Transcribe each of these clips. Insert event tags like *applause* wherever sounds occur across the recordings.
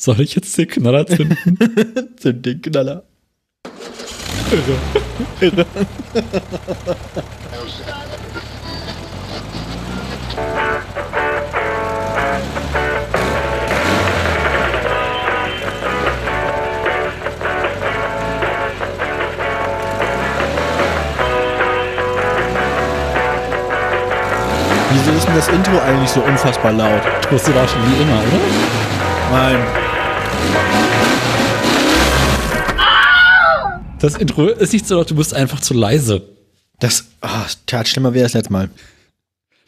Soll ich jetzt den Knaller zünden? *laughs* Zünd den Knaller. Irre. Irre. Wieso ist denn das Intro eigentlich so unfassbar laut? Tust du da schon wie immer, oder? Nein. Das Intro ist nicht so laut, du bist einfach zu leise. Das, ah, tat schlimmer wie das letzte Mal.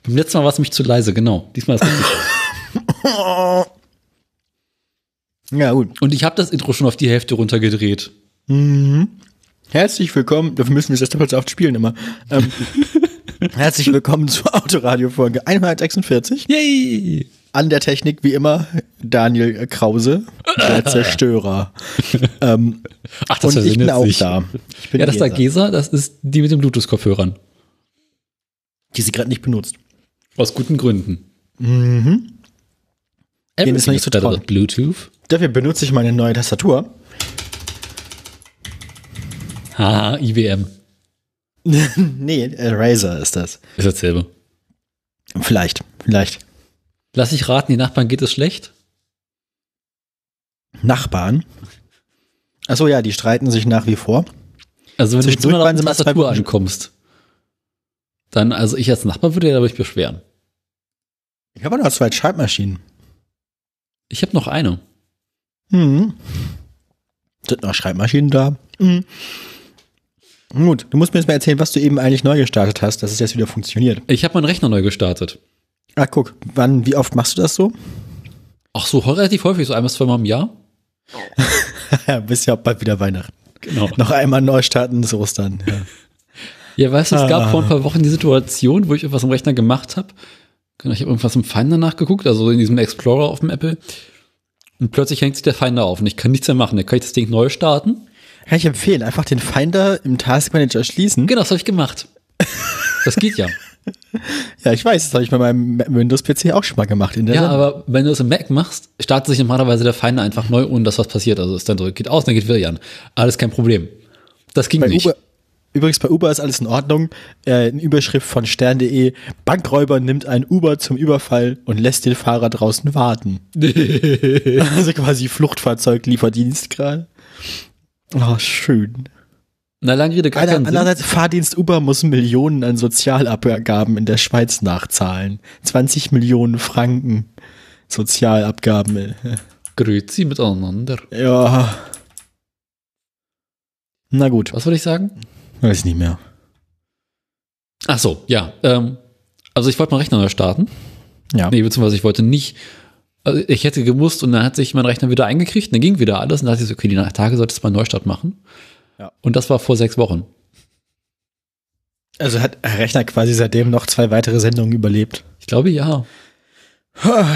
Beim letzten Mal war es mich zu leise, genau. Diesmal ist es richtig. *laughs* Ja, gut. Und ich habe das Intro schon auf die Hälfte runtergedreht. Mhm. Herzlich willkommen, dafür müssen wir das doppelt so oft spielen immer. Ähm, *laughs* herzlich willkommen zur Autoradio-Folge 146. Yay! An der Technik wie immer Daniel Krause, der *laughs* Zerstörer. ähm, Ach, das und ich bin auch sich. da. Ich bin Ja, das ist der Gesa, Gesa, das ist die mit den Bluetooth-Kopfhörern. die sie gerade nicht benutzt. Aus guten Gründen. Mhm. Denen ist Everything nicht trauen. than Bluetooth. Dafür benutze ich meine neue Tastatur. Haha, IBM. *laughs* nee, äh, Razer ist das. Ist dasselbe. Vielleicht, vielleicht. Lass ich raten, die Nachbarn geht es schlecht? Nachbarn. Achso, ja, die streiten sich nach wie vor. Also wenn du mit so einer Tastatur ankommst, dann, also ich als Nachbar würde ja dadurch beschweren. Ich habe noch zwei Schreibmaschinen. Ich habe noch eine. Mhm. Sind noch Schreibmaschinen da? Mhm. Gut, du musst mir jetzt mal erzählen, was du eben eigentlich neu gestartet hast, dass es jetzt wieder funktioniert. Ich habe meinen Rechner neu gestartet. Ah, guck, wann, wie oft machst du das so? Ach so, relativ häufig, so einmal, zweimal im Jahr. *laughs* ja, bis ja bald wieder Weihnachten. Genau. Noch einmal neu starten ist Ostern. Ja. *laughs* Ja, weißt du, es gab Ah. vor ein paar Wochen die Situation, wo ich irgendwas am Rechner gemacht habe. Genau, Ich habe irgendwas im Finder nachgeguckt, also in diesem Explorer auf dem Apple. Und plötzlich hängt sich der Finder auf und ich kann nichts mehr machen. Dann kann ich das Ding neu starten. Kann ich empfehlen, einfach den Finder im Taskmanager schließen. Genau, das habe ich gemacht. *laughs* Das geht ja. Ja, ich weiß, das habe ich bei meinem Windows-PC auch schon mal gemacht. Ja, Sendung. aber wenn du es im Mac machst, startet sich normalerweise der Finder einfach neu, ohne dass was passiert. Also ist dann so, geht aus, dann geht wieder an. Alles kein Problem. Das ging bei nicht. Uber, übrigens, bei Uber ist alles in Ordnung. Äh, eine Überschrift von stern.de, Bankräuber nimmt ein Uber zum Überfall und lässt den Fahrer draußen warten. *laughs* also quasi Fluchtfahrzeug-Lieferdienst gerade. Oh, schön. Na, lange Rede, gar Einer, keinen andererseits, Fahrdienst Uber muss Millionen an Sozialabgaben in der Schweiz nachzahlen. 20 Millionen Franken Sozialabgaben. Grüezi miteinander. Ja. Na gut, Was wollte ich sagen? weiß ich nicht mehr. Ach so, ja. Ähm, also ich wollte meinen Rechner neu starten. Ja. Nee, beziehungsweise ich wollte nicht. Also ich hätte gemusst und dann hat sich mein Rechner wieder eingekriegt, und dann ging wieder alles und dann dachte ich so, okay, die Tage solltest du mal einen Neustart machen. Ja. Und das war vor sechs Wochen. Also hat Herr Rechner quasi seitdem noch zwei weitere Sendungen überlebt. Ich glaube ja. *sighs*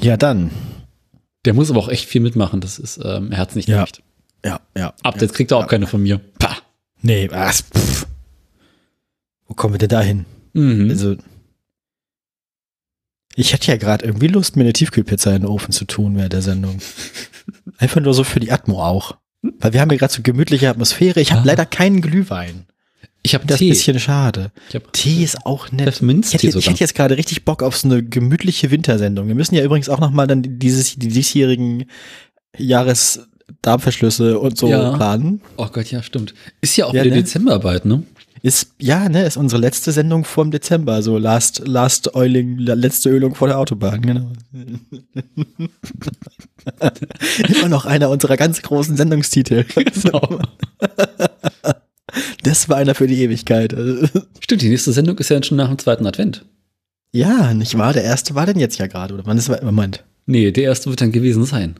Ja, dann. Der muss aber auch echt viel mitmachen. Das ist, ähm, er hat's nicht Ja. leicht. Ja, ja. Updates kriegt er auch keine von mir. Pah. Nee, was? Pff. Wo kommen wir denn da hin? Mhm. Also. Ich hatte ja gerade irgendwie Lust, mir eine Tiefkühlpizza in den Ofen zu tun während der Sendung. *laughs* Einfach nur so für die Atmo auch. Weil wir haben ja gerade so gemütliche Atmosphäre. Ich habe Ah. leider keinen Glühwein. ich habe Das ist Tee. ein bisschen schade. ich hab Tee ist auch nett. Ich Pfefferminztee hätte, jetzt- ich sogar. hätte jetzt gerade richtig Bock auf so eine gemütliche Wintersendung. Wir müssen ja übrigens auch nochmal dann dieses, die diesjährigen Jahresdarmverschlüsse und so Ja. planen. Oh Gott, ja, stimmt. Ist ja auch Ja, wieder ne? Dezemberarbeit, ne? Ist, ja, ne, ist unsere letzte Sendung vor dem Dezember, so Last, Last Oiling, letzte Ölung vor der Autobahn, genau. *laughs* Immer noch einer unserer ganz großen Sendungstitel. *laughs* Genau. Das war einer für die Ewigkeit. *laughs* Stimmt, die nächste Sendung ist ja schon nach dem zweiten Advent. Ja, nicht wahr? Der erste war denn jetzt ja gerade, oder wann ist? Moment. Nee, der erste wird dann gewesen sein.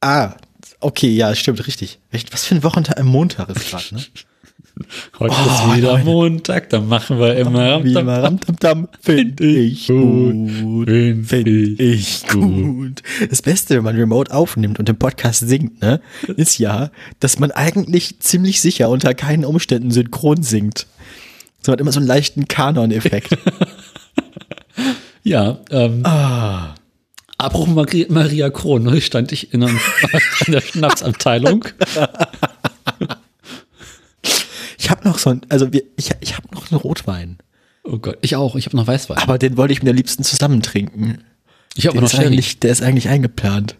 Ah, okay, ja, stimmt, richtig. Was für ein Wochentag, Montag ist gerade, ne? Heute Oh, ist wieder Leute. Montag, dann machen wir immer Ramtam- finde ich gut. Find Finde ich gut. Das Beste, wenn man remote aufnimmt und im Podcast singt, ne, ist ja, dass man eigentlich ziemlich sicher unter keinen Umständen synchron singt. So hat immer so einen leichten Kanon-Effekt. *laughs* Ja, ähm, ah. Apropos Maria, Maria Kron, ne, stand ich in, einem, *laughs* in der Schnapsabteilung. *laughs* Ich habe noch so ein, also wir, ich, ich habe noch einen Rotwein. Oh Gott, ich auch. Ich habe noch Weißwein. Aber den wollte ich mir am liebsten zusammen trinken. ich habe noch ist, eigentlich, der ist eigentlich eingeplant.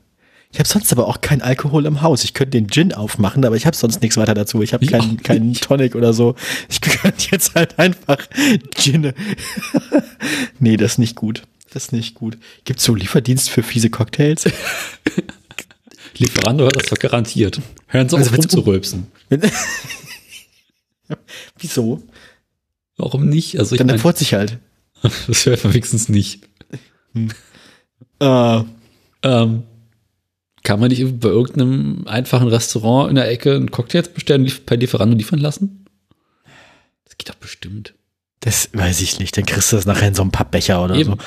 Ich habe sonst aber auch keinen Alkohol im Haus. Ich könnte den Gin aufmachen, aber ich habe sonst nichts weiter dazu. Ich habe keinen keinen. Tonic oder so. Ich *laughs* könnte jetzt halt einfach Gin. *laughs* nee, das ist nicht gut. Das ist nicht gut. Gibt's so Lieferdienst für fiese Cocktails? *laughs* Lieferando hat das doch garantiert. Hören Sie auf, Also, rumzurülpsen. *laughs* Wieso? Warum nicht? Also ich Dann furzt sich halt. *laughs* das hört man wenigstens nicht. Äh, Ähm, kann man nicht bei irgendeinem einfachen Restaurant in der Ecke einen Cocktail bestellen, per Lieferando liefern lassen? Das geht doch bestimmt. das weiß ich nicht. Dann kriegst du das nachher in so einem Pappbecher oder Eben. so.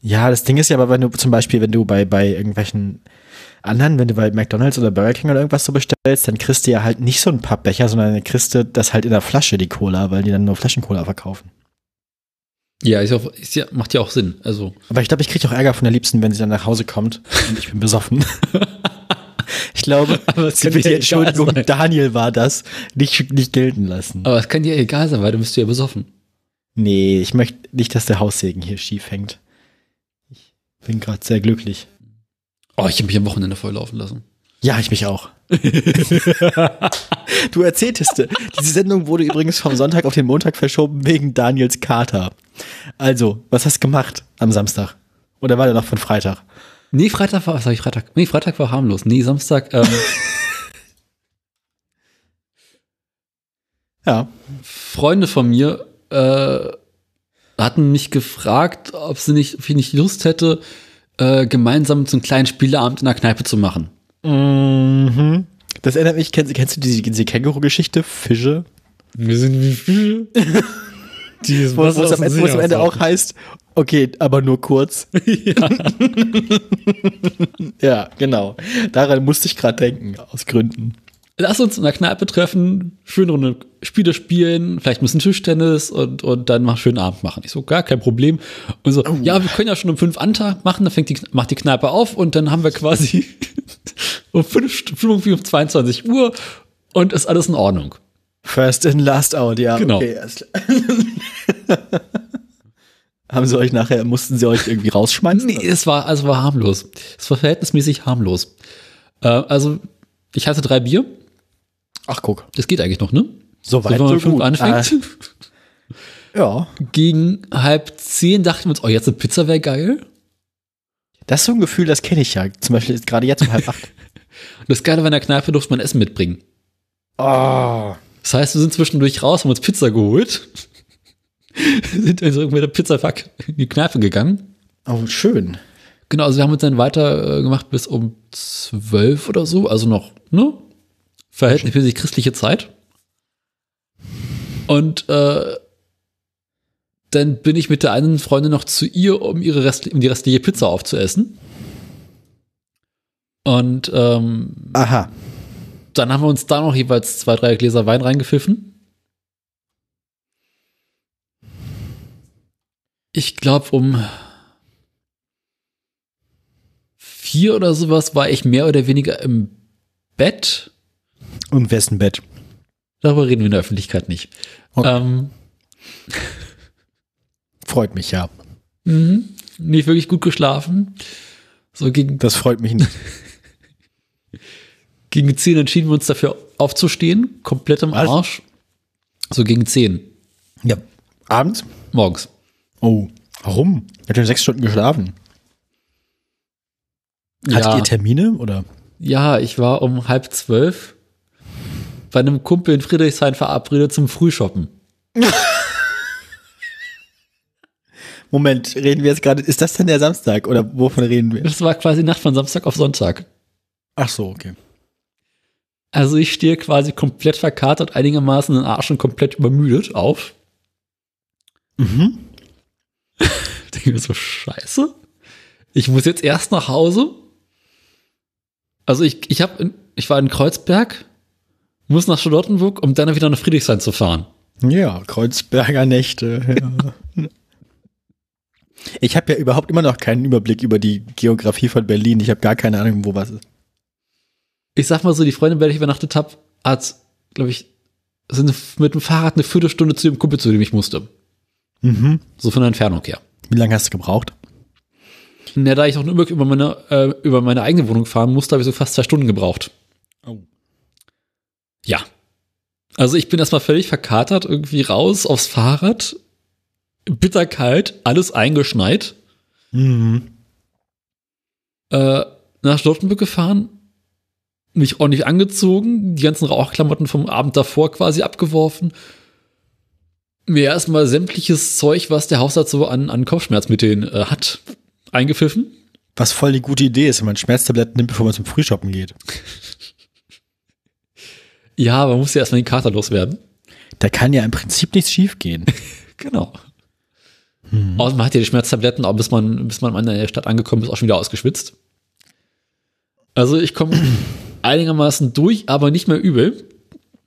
Ja, das Ding ist ja aber, wenn du zum Beispiel, wenn du bei, bei irgendwelchen anderen, wenn du bei McDonalds oder Burger King oder irgendwas so bestellst, dann kriegst du ja halt nicht so einen Pappbecher, sondern dann kriegst du das halt in der Flasche, die Cola, weil die dann nur Flaschencola verkaufen. Ja, ist auch, ist ja, macht ja auch Sinn. Also, Aber ich glaube, ich kriege auch Ärger von der Liebsten, wenn sie dann nach Hause kommt und ich bin besoffen. *laughs* ich glaube, Aber sie will die Entschuldigung. Daniel war das, nicht, nicht gelten lassen. aber es kann dir egal sein, weil du bist ja besoffen. Nee, ich möchte nicht, dass der Haussegen hier schief hängt. Ich bin gerade sehr glücklich. Oh, ich habe mich am Wochenende volllaufen lassen. Ja, ich mich auch. *laughs* du erzähltest, diese Sendung wurde übrigens vom Sonntag auf den Montag verschoben wegen Daniels Kater. Also, was hast du gemacht am Samstag? Oder war der noch von Freitag? Nee, Freitag war, was sag ich Freitag? Nee, Freitag war harmlos. Nee, Samstag, ähm, *laughs* Ja. Freunde von mir äh, hatten mich gefragt, ob sie nicht, ob ich nicht Lust hätte, äh, gemeinsam so einen kleinen Spieleabend in der Kneipe zu machen. Mhm. Das erinnert mich, kennst, kennst du diese, diese Känguru-Geschichte? Fische? Wir sind wie Fische. *laughs* Die Wo wo es am, Ende- wo es am Ende auch heißt, okay, aber nur kurz. *laughs* ja. *laughs* Ja, genau. Daran musste ich gerade denken, aus Gründen. Lass uns in der Kneipe treffen, schöne Runde Spiele spielen, vielleicht ein bisschen Tischtennis und, und dann mal einen schönen Abend machen. Ich so, gar kein Problem. Und so, ja, wir können ja schon um fünf Antag machen, dann fängt die, macht die Kneipe auf und dann haben wir quasi *laughs* um fünf, irgendwie um 22 Uhr und ist alles in Ordnung. First in, last out, ja. Genau. Okay. *laughs* Haben sie euch nachher, mussten sie euch irgendwie rausschmeißen? Nee, es war, also war harmlos. Es war verhältnismäßig harmlos. Äh, also, ich hatte drei Bier. Ach, guck. Das geht eigentlich noch, ne? So weit, wenn man so fünf gut. anfängt. *laughs* Ja. Gegen halb zehn dachten wir uns, oh, jetzt eine Pizza wäre geil. Das ist so ein Gefühl, das kenne ich ja. Zum Beispiel ist gerade jetzt um halb acht. *laughs* Und das Geile war, in der Kneipe durfte man Essen mitbringen. Oh. Das heißt, wir sind zwischendurch raus, haben uns Pizza geholt. *laughs* sind also mit der Pizzapack in die Kneipe gegangen. Oh, schön. Genau, also wir haben uns dann weiter äh, gemacht bis um zwölf oder so, also noch, ne? Verhältnismäßig christliche Zeit. Und äh, dann bin ich mit der einen Freundin noch zu ihr, um ihre Rest, um die restliche Pizza aufzuessen. Und ähm, Aha. dann haben wir uns da noch jeweils zwei, drei Gläser Wein reingepfiffen. Ich glaube, um vier oder sowas war ich mehr oder weniger im Bett. Und wessen Bett? Darüber reden wir in der Öffentlichkeit nicht. Okay. Ähm, Freut mich ja. mhm. nicht wirklich gut geschlafen. So gegen, Das freut mich nicht. *laughs* gegen zehn entschieden wir uns dafür aufzustehen, komplett im Was? Arsch. So gegen zehn ja. Abends? morgens. Oh. Warum? Habt ja sechs Stunden geschlafen. Hattet Ja. ihr Termine oder? Ja, ich war um halb zwölf bei einem Kumpel in Friedrichshain verabredet zum Frühshoppen. *laughs* Moment, reden wir jetzt gerade, ist das denn der Samstag oder wovon reden wir? Das war quasi Nacht von Samstag auf Sonntag. Ach so, okay. Also ich stehe quasi komplett verkatert, einigermaßen in den Arsch und komplett übermüdet auf. Mhm. *laughs* Denke mir so, scheiße. Ich muss jetzt erst nach Hause. Also ich, ich, hab in, ich war in Kreuzberg, muss nach Charlottenburg, um dann wieder nach Friedrichshain zu fahren. Ja, Kreuzberger Nächte. Ja. *laughs* Ich habe ja überhaupt immer noch keinen Überblick über die Geografie von Berlin. Ich habe gar keine Ahnung, wo was ist. Ich sag mal so, die Freundin, bei der ich übernachtet habe, hat, glaube ich, sind mit dem Fahrrad eine Viertelstunde zu dem Kumpel, zu dem ich musste. Mhm. So von der Entfernung her. Wie lange hast du gebraucht? Na, da ich auch nur über meine, äh, über meine eigene Wohnung fahren musste, habe ich so fast zwei Stunden gebraucht. Oh. Ja. Also ich bin erstmal völlig verkatert, irgendwie raus aufs Fahrrad, bitterkalt, alles eingeschneit, Mhm. äh, nach Charlottenburg gefahren, mich ordentlich angezogen, die ganzen Rauchklamotten vom Abend davor quasi abgeworfen, mir erstmal sämtliches Zeug, was der Hausarzt so an, an Kopfschmerzmitteln äh, hat, eingepfiffen. Was voll die gute Idee ist, wenn man Schmerztabletten nimmt, bevor man zum Frühshoppen geht. *laughs* Ja, man muss ja erstmal den Kater loswerden. Da kann ja im Prinzip nichts schief gehen. *laughs* Genau. Außerdem man hat ja die Schmerztabletten, auch bis man, bis man in der Stadt angekommen ist, auch schon wieder ausgeschwitzt. Also ich komme *clears throat* einigermaßen durch, aber nicht mehr übel.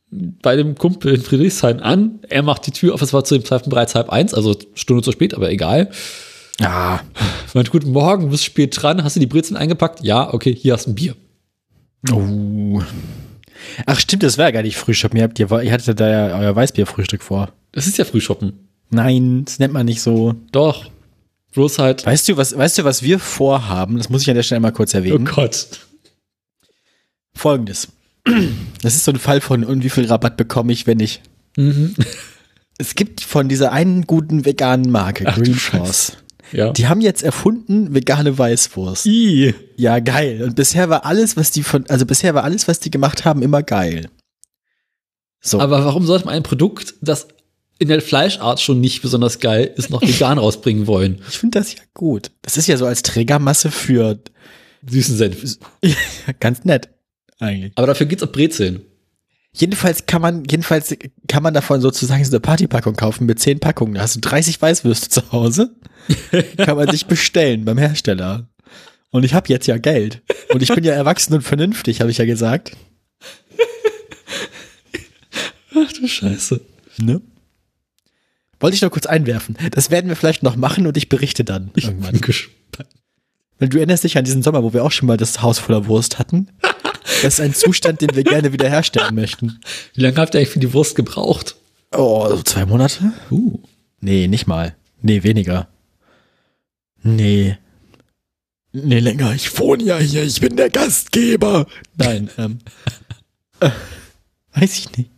Bei dem Kumpel in Friedrichshain an. Er macht die Tür auf, es war zu dem Zeitpunkt bereits halb eins, also Stunde zu spät, aber egal. Ja. Meint, guten Morgen, bist spät dran, hast du die Brezeln eingepackt? Ja, okay, hier hast du ein Bier. Oh. Ach stimmt, das war gar nicht Frühshoppen. Ihr, habt, ihr, ihr hattet da ja euer Weißbierfrühstück vor. Das ist ja Frühshoppen. Nein, das nennt man nicht so. Doch. Bloß halt. Weißt du, was, weißt du, was wir vorhaben? Das muss ich an der Stelle mal kurz Oh erwähnen. Gott. Folgendes. *clears throat* Das ist so ein Fall von, und wie viel Rabatt bekomme ich, wenn ich. Mhm. *laughs* Es gibt von dieser einen guten veganen Marke, Ach Green. Force. Ja. Die haben jetzt erfunden vegane Weißwurst. I. Ja, geil. Und bisher war alles, was die von, also bisher war alles, was die gemacht haben, immer geil. So. Aber warum sollte man ein Produkt, das in der Fleischart schon nicht besonders geil ist, noch vegan *laughs* rausbringen wollen? ich finde das ja gut. Das ist ja so als Trägermasse für Süßen Senf. *laughs* ganz nett eigentlich. Aber dafür geht's auf Brezeln. Jedenfalls kann man, jedenfalls kann man davon sozusagen so eine Partypackung kaufen mit zehn Packungen. Da hast du 30 Weißwürste zu Hause. *laughs* kann man sich bestellen beim Hersteller. Und ich habe jetzt ja Geld. Und ich bin ja erwachsen und vernünftig, habe ich ja gesagt. Ach du Scheiße. Ne? Wollte ich noch kurz einwerfen. Das werden wir vielleicht noch machen und ich berichte dann irgendwann. Bin gespannt. Weil du erinnerst dich an diesen Sommer, wo wir auch schon mal das Haus voller Wurst hatten. *laughs* Das ist ein Zustand, den wir gerne wiederherstellen möchten. Wie lange habt ihr eigentlich für die Wurst gebraucht? Oh, so zwei Monate? Uh. Nee, nicht mal. Nee, weniger. Nee. Nee, länger. Ich wohne ja hier. Ich bin der Gastgeber. Nein, ähm. äh, weiß ich nicht.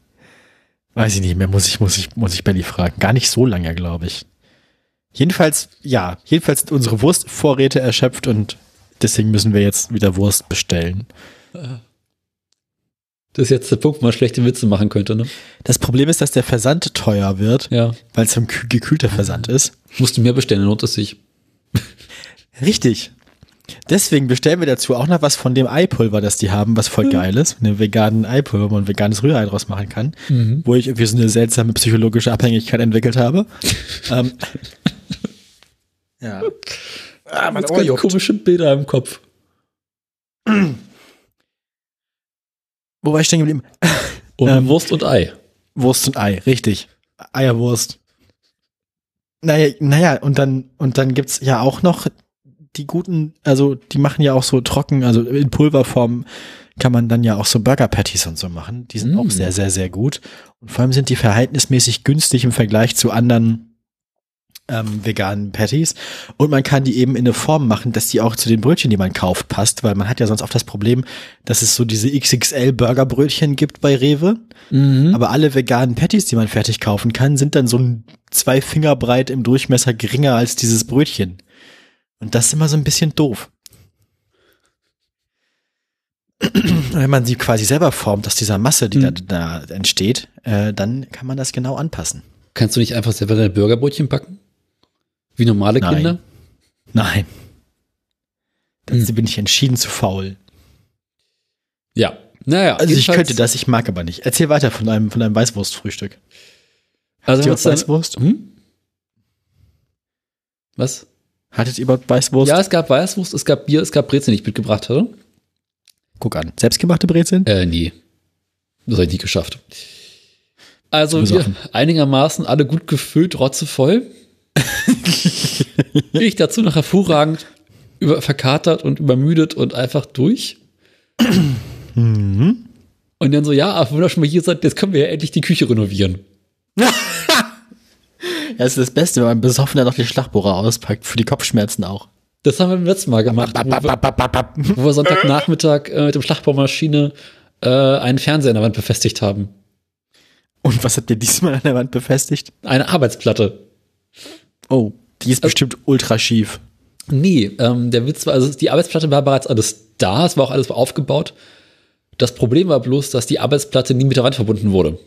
Weiß ich nicht mehr. Muss ich, muss ich, muss ich Belly fragen. Gar nicht so lange, glaube ich. Jedenfalls, ja. Jedenfalls sind unsere Wurstvorräte erschöpft und deswegen müssen wir jetzt wieder Wurst bestellen. Das ist jetzt der Punkt, wo man schlechte Witze machen könnte, ne? Das Problem ist, dass der Versand teuer wird, Ja. weil es ein kü- gekühlter Versand ist. Musst du mehr bestellen, lohnt es sich. *laughs* Richtig. Deswegen bestellen wir dazu auch noch was von dem Eipulver, das die haben, was voll geil ist. Eine veganen Eipulver, wo man veganes Rührei draus machen kann. Wo ich irgendwie so eine seltsame psychologische Abhängigkeit entwickelt habe. *laughs* ähm. Ja. Ah, ganz juckt. komische Bilder im Kopf. *clears throat* Wo war ich stehen geblieben? *laughs* Und Ähm. Wurst und Ei. Wurst und Ei, richtig. Eierwurst. Naja, naja, und dann, und dann gibt's ja auch noch die guten, also die machen ja auch so trocken, also in Pulverform kann man dann ja auch so Burger Patties und so machen. Die sind Mm. auch sehr, sehr, sehr gut. Und vor allem sind die verhältnismäßig günstig im Vergleich zu anderen ähm, veganen Patties. Und man kann die eben in eine Form machen, dass die auch zu den Brötchen, die man kauft, passt, weil man hat ja sonst oft das Problem, dass es so diese XXL Burgerbrötchen gibt bei Rewe. Mhm. Aber alle veganen Patties, die man fertig kaufen kann, sind dann so ein zwei Finger breit im Durchmesser geringer als dieses Brötchen. Und das ist immer so ein bisschen doof. Wenn man sie quasi selber formt aus dieser Masse, die Mhm. da, da entsteht, äh, dann kann man das genau anpassen. Kannst du nicht einfach selber deine Burgerbrötchen backen? Wie normale Nein. Kinder? Nein. Dazu Hm. bin ich entschieden zu faul. Ja. Naja. Also ich könnte das, ich mag aber nicht. Erzähl weiter von deinem, von deinem Weißwurstfrühstück. Also Habt ihr Weißwurst? dann, hm? Was? Hattet ihr überhaupt Weißwurst? Ja, es gab Weißwurst, es gab Bier, es gab Brezel, die ich mitgebracht hatte. Guck an. Selbstgemachte Brezeln? Äh, nee. Das habe ich nie geschafft. Also wir einigermaßen alle gut gefüllt, rotzevoll. Ich dazu noch hervorragend über, verkatert und übermüdet und einfach durch. Mhm. Und dann so, ja, wenn ihr schon mal hier seid, jetzt können wir ja endlich die Küche renovieren. *laughs* Das ist das Beste, wenn man besoffen dann noch die Schlagbohrer auspackt, für die Kopfschmerzen auch. Das haben wir beim letzten Mal gemacht, wo wir, wo wir Sonntagnachmittag äh, mit dem Schlagbohrmaschine äh, einen Fernseher an der Wand befestigt haben. Und was habt ihr diesmal an der Wand befestigt? Eine Arbeitsplatte. Oh, die ist bestimmt ultra schief. Nee, ähm, der Witz war, also die Arbeitsplatte war bereits alles da, es war auch alles aufgebaut. Das Problem war bloß, dass die Arbeitsplatte nie mit der Wand verbunden wurde.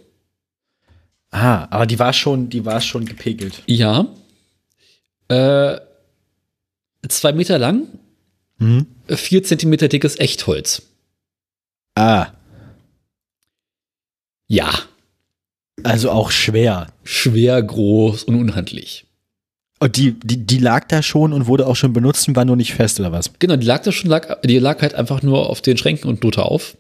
Ah, aber die war schon, die war schon gepegelt. Ja. Äh, zwei Meter lang, Mhm. vier Zentimeter dickes Echtholz. Ah, Ja, also auch schwer. schwer, groß und unhandlich. Und die, die, die lag da schon und wurde auch schon benutzt und war nur nicht fest, oder was? Genau, die lag da schon, lag, die lag halt einfach nur auf den Schränken und drunter auf.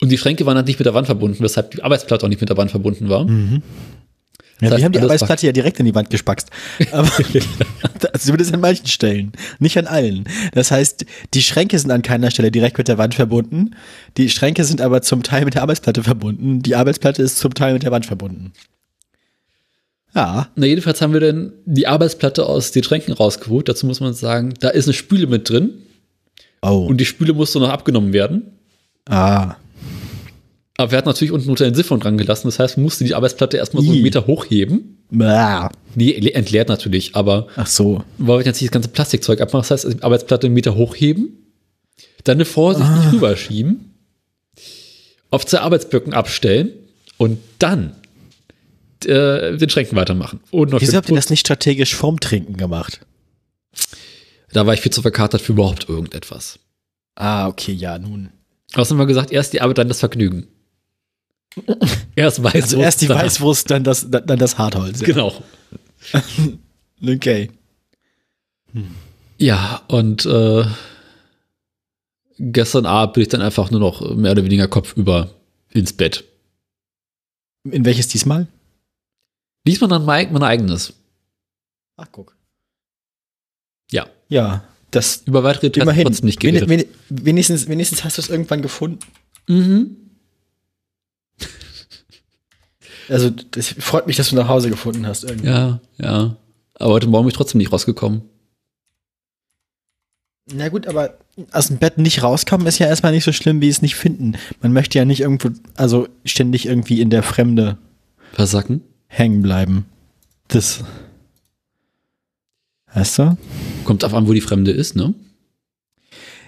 Und die Schränke waren halt nicht mit der Wand verbunden, weshalb die Arbeitsplatte auch nicht mit der Wand verbunden war. Ja, Das heißt, wir haben die Arbeitsplatte ja direkt in die Wand gespackst. Aber *laughs* zumindest an manchen Stellen, nicht an allen. Das heißt, die Schränke sind an keiner Stelle direkt mit der Wand verbunden. Die Schränke sind aber zum Teil mit der Arbeitsplatte verbunden. Die Arbeitsplatte ist zum Teil mit der Wand verbunden. Ja, Na, jedenfalls haben wir dann die Arbeitsplatte aus den Schränken rausgeholt. Dazu muss man sagen, da ist eine Spüle mit drin oh, und die Spüle musste noch abgenommen werden. ah, Aber wir hatten natürlich unten unter den Siphon dran gelassen. Das heißt, man musste die Arbeitsplatte erstmal so einen Meter hochheben. Bäh. Nee, entleert natürlich, aber ach so. weil wir jetzt nicht das ganze Plastikzeug abmachen. Das heißt, die Arbeitsplatte einen Meter hochheben, dann eine vorsichtig Ah. rüberschieben, auf zwei Arbeitsböcken abstellen und dann äh, den Schränken weitermachen. Und noch Wieso habt ihr das nicht strategisch vorm Trinken gemacht? Da war ich viel zu verkatert für überhaupt irgendetwas. Ah, okay, ja, nun. Außerdem haben wir gesagt, erst die Arbeit, dann das Vergnügen. *laughs* Erst Weißwurst. Also erst die Weißwurst, dann das, dann das Hartholz. Ja. Genau. *laughs* Okay. Ja, und äh, gestern Abend bin ich dann einfach nur noch mehr oder weniger kopfüber ins Bett. In welches diesmal? Diesmal dann mein, mein eigenes. Ach, guck. Ja. Ja, das Über weitere Details immerhin. trotzdem nicht Wen- geredet. wen- wenigstens, wenigstens hast du es irgendwann gefunden. Mhm. *laughs* Also, das freut mich, dass du nach Hause gefunden hast. Irgendwie. Ja, ja. Aber heute Morgen bin ich trotzdem nicht rausgekommen. Na gut, aber aus dem Bett nicht rauskommen ist ja erstmal nicht so schlimm, wie es nicht finden. Man möchte ja nicht irgendwo, also ständig irgendwie in der Fremde Versacken? Hängen bleiben. Das. Weißt du? Kommt auf an, wo die Fremde ist, ne?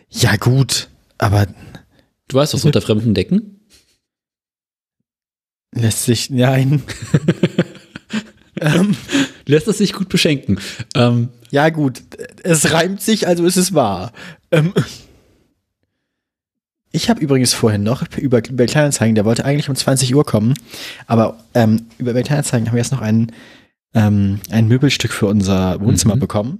Ja, gut, aber Du weißt doch, unter fremden Decken. lässt sich, nein. *laughs* ähm, Lässt es sich gut beschenken. Ähm, ja, gut, es reimt sich, also ist es wahr. Ähm, ich habe übrigens vorhin noch über, über Kleinanzeigen, der wollte eigentlich um 20 Uhr kommen, aber ähm, über Kleinanzeigen haben wir jetzt noch ein, ähm, ein Möbelstück für unser Wohnzimmer Mhm. bekommen.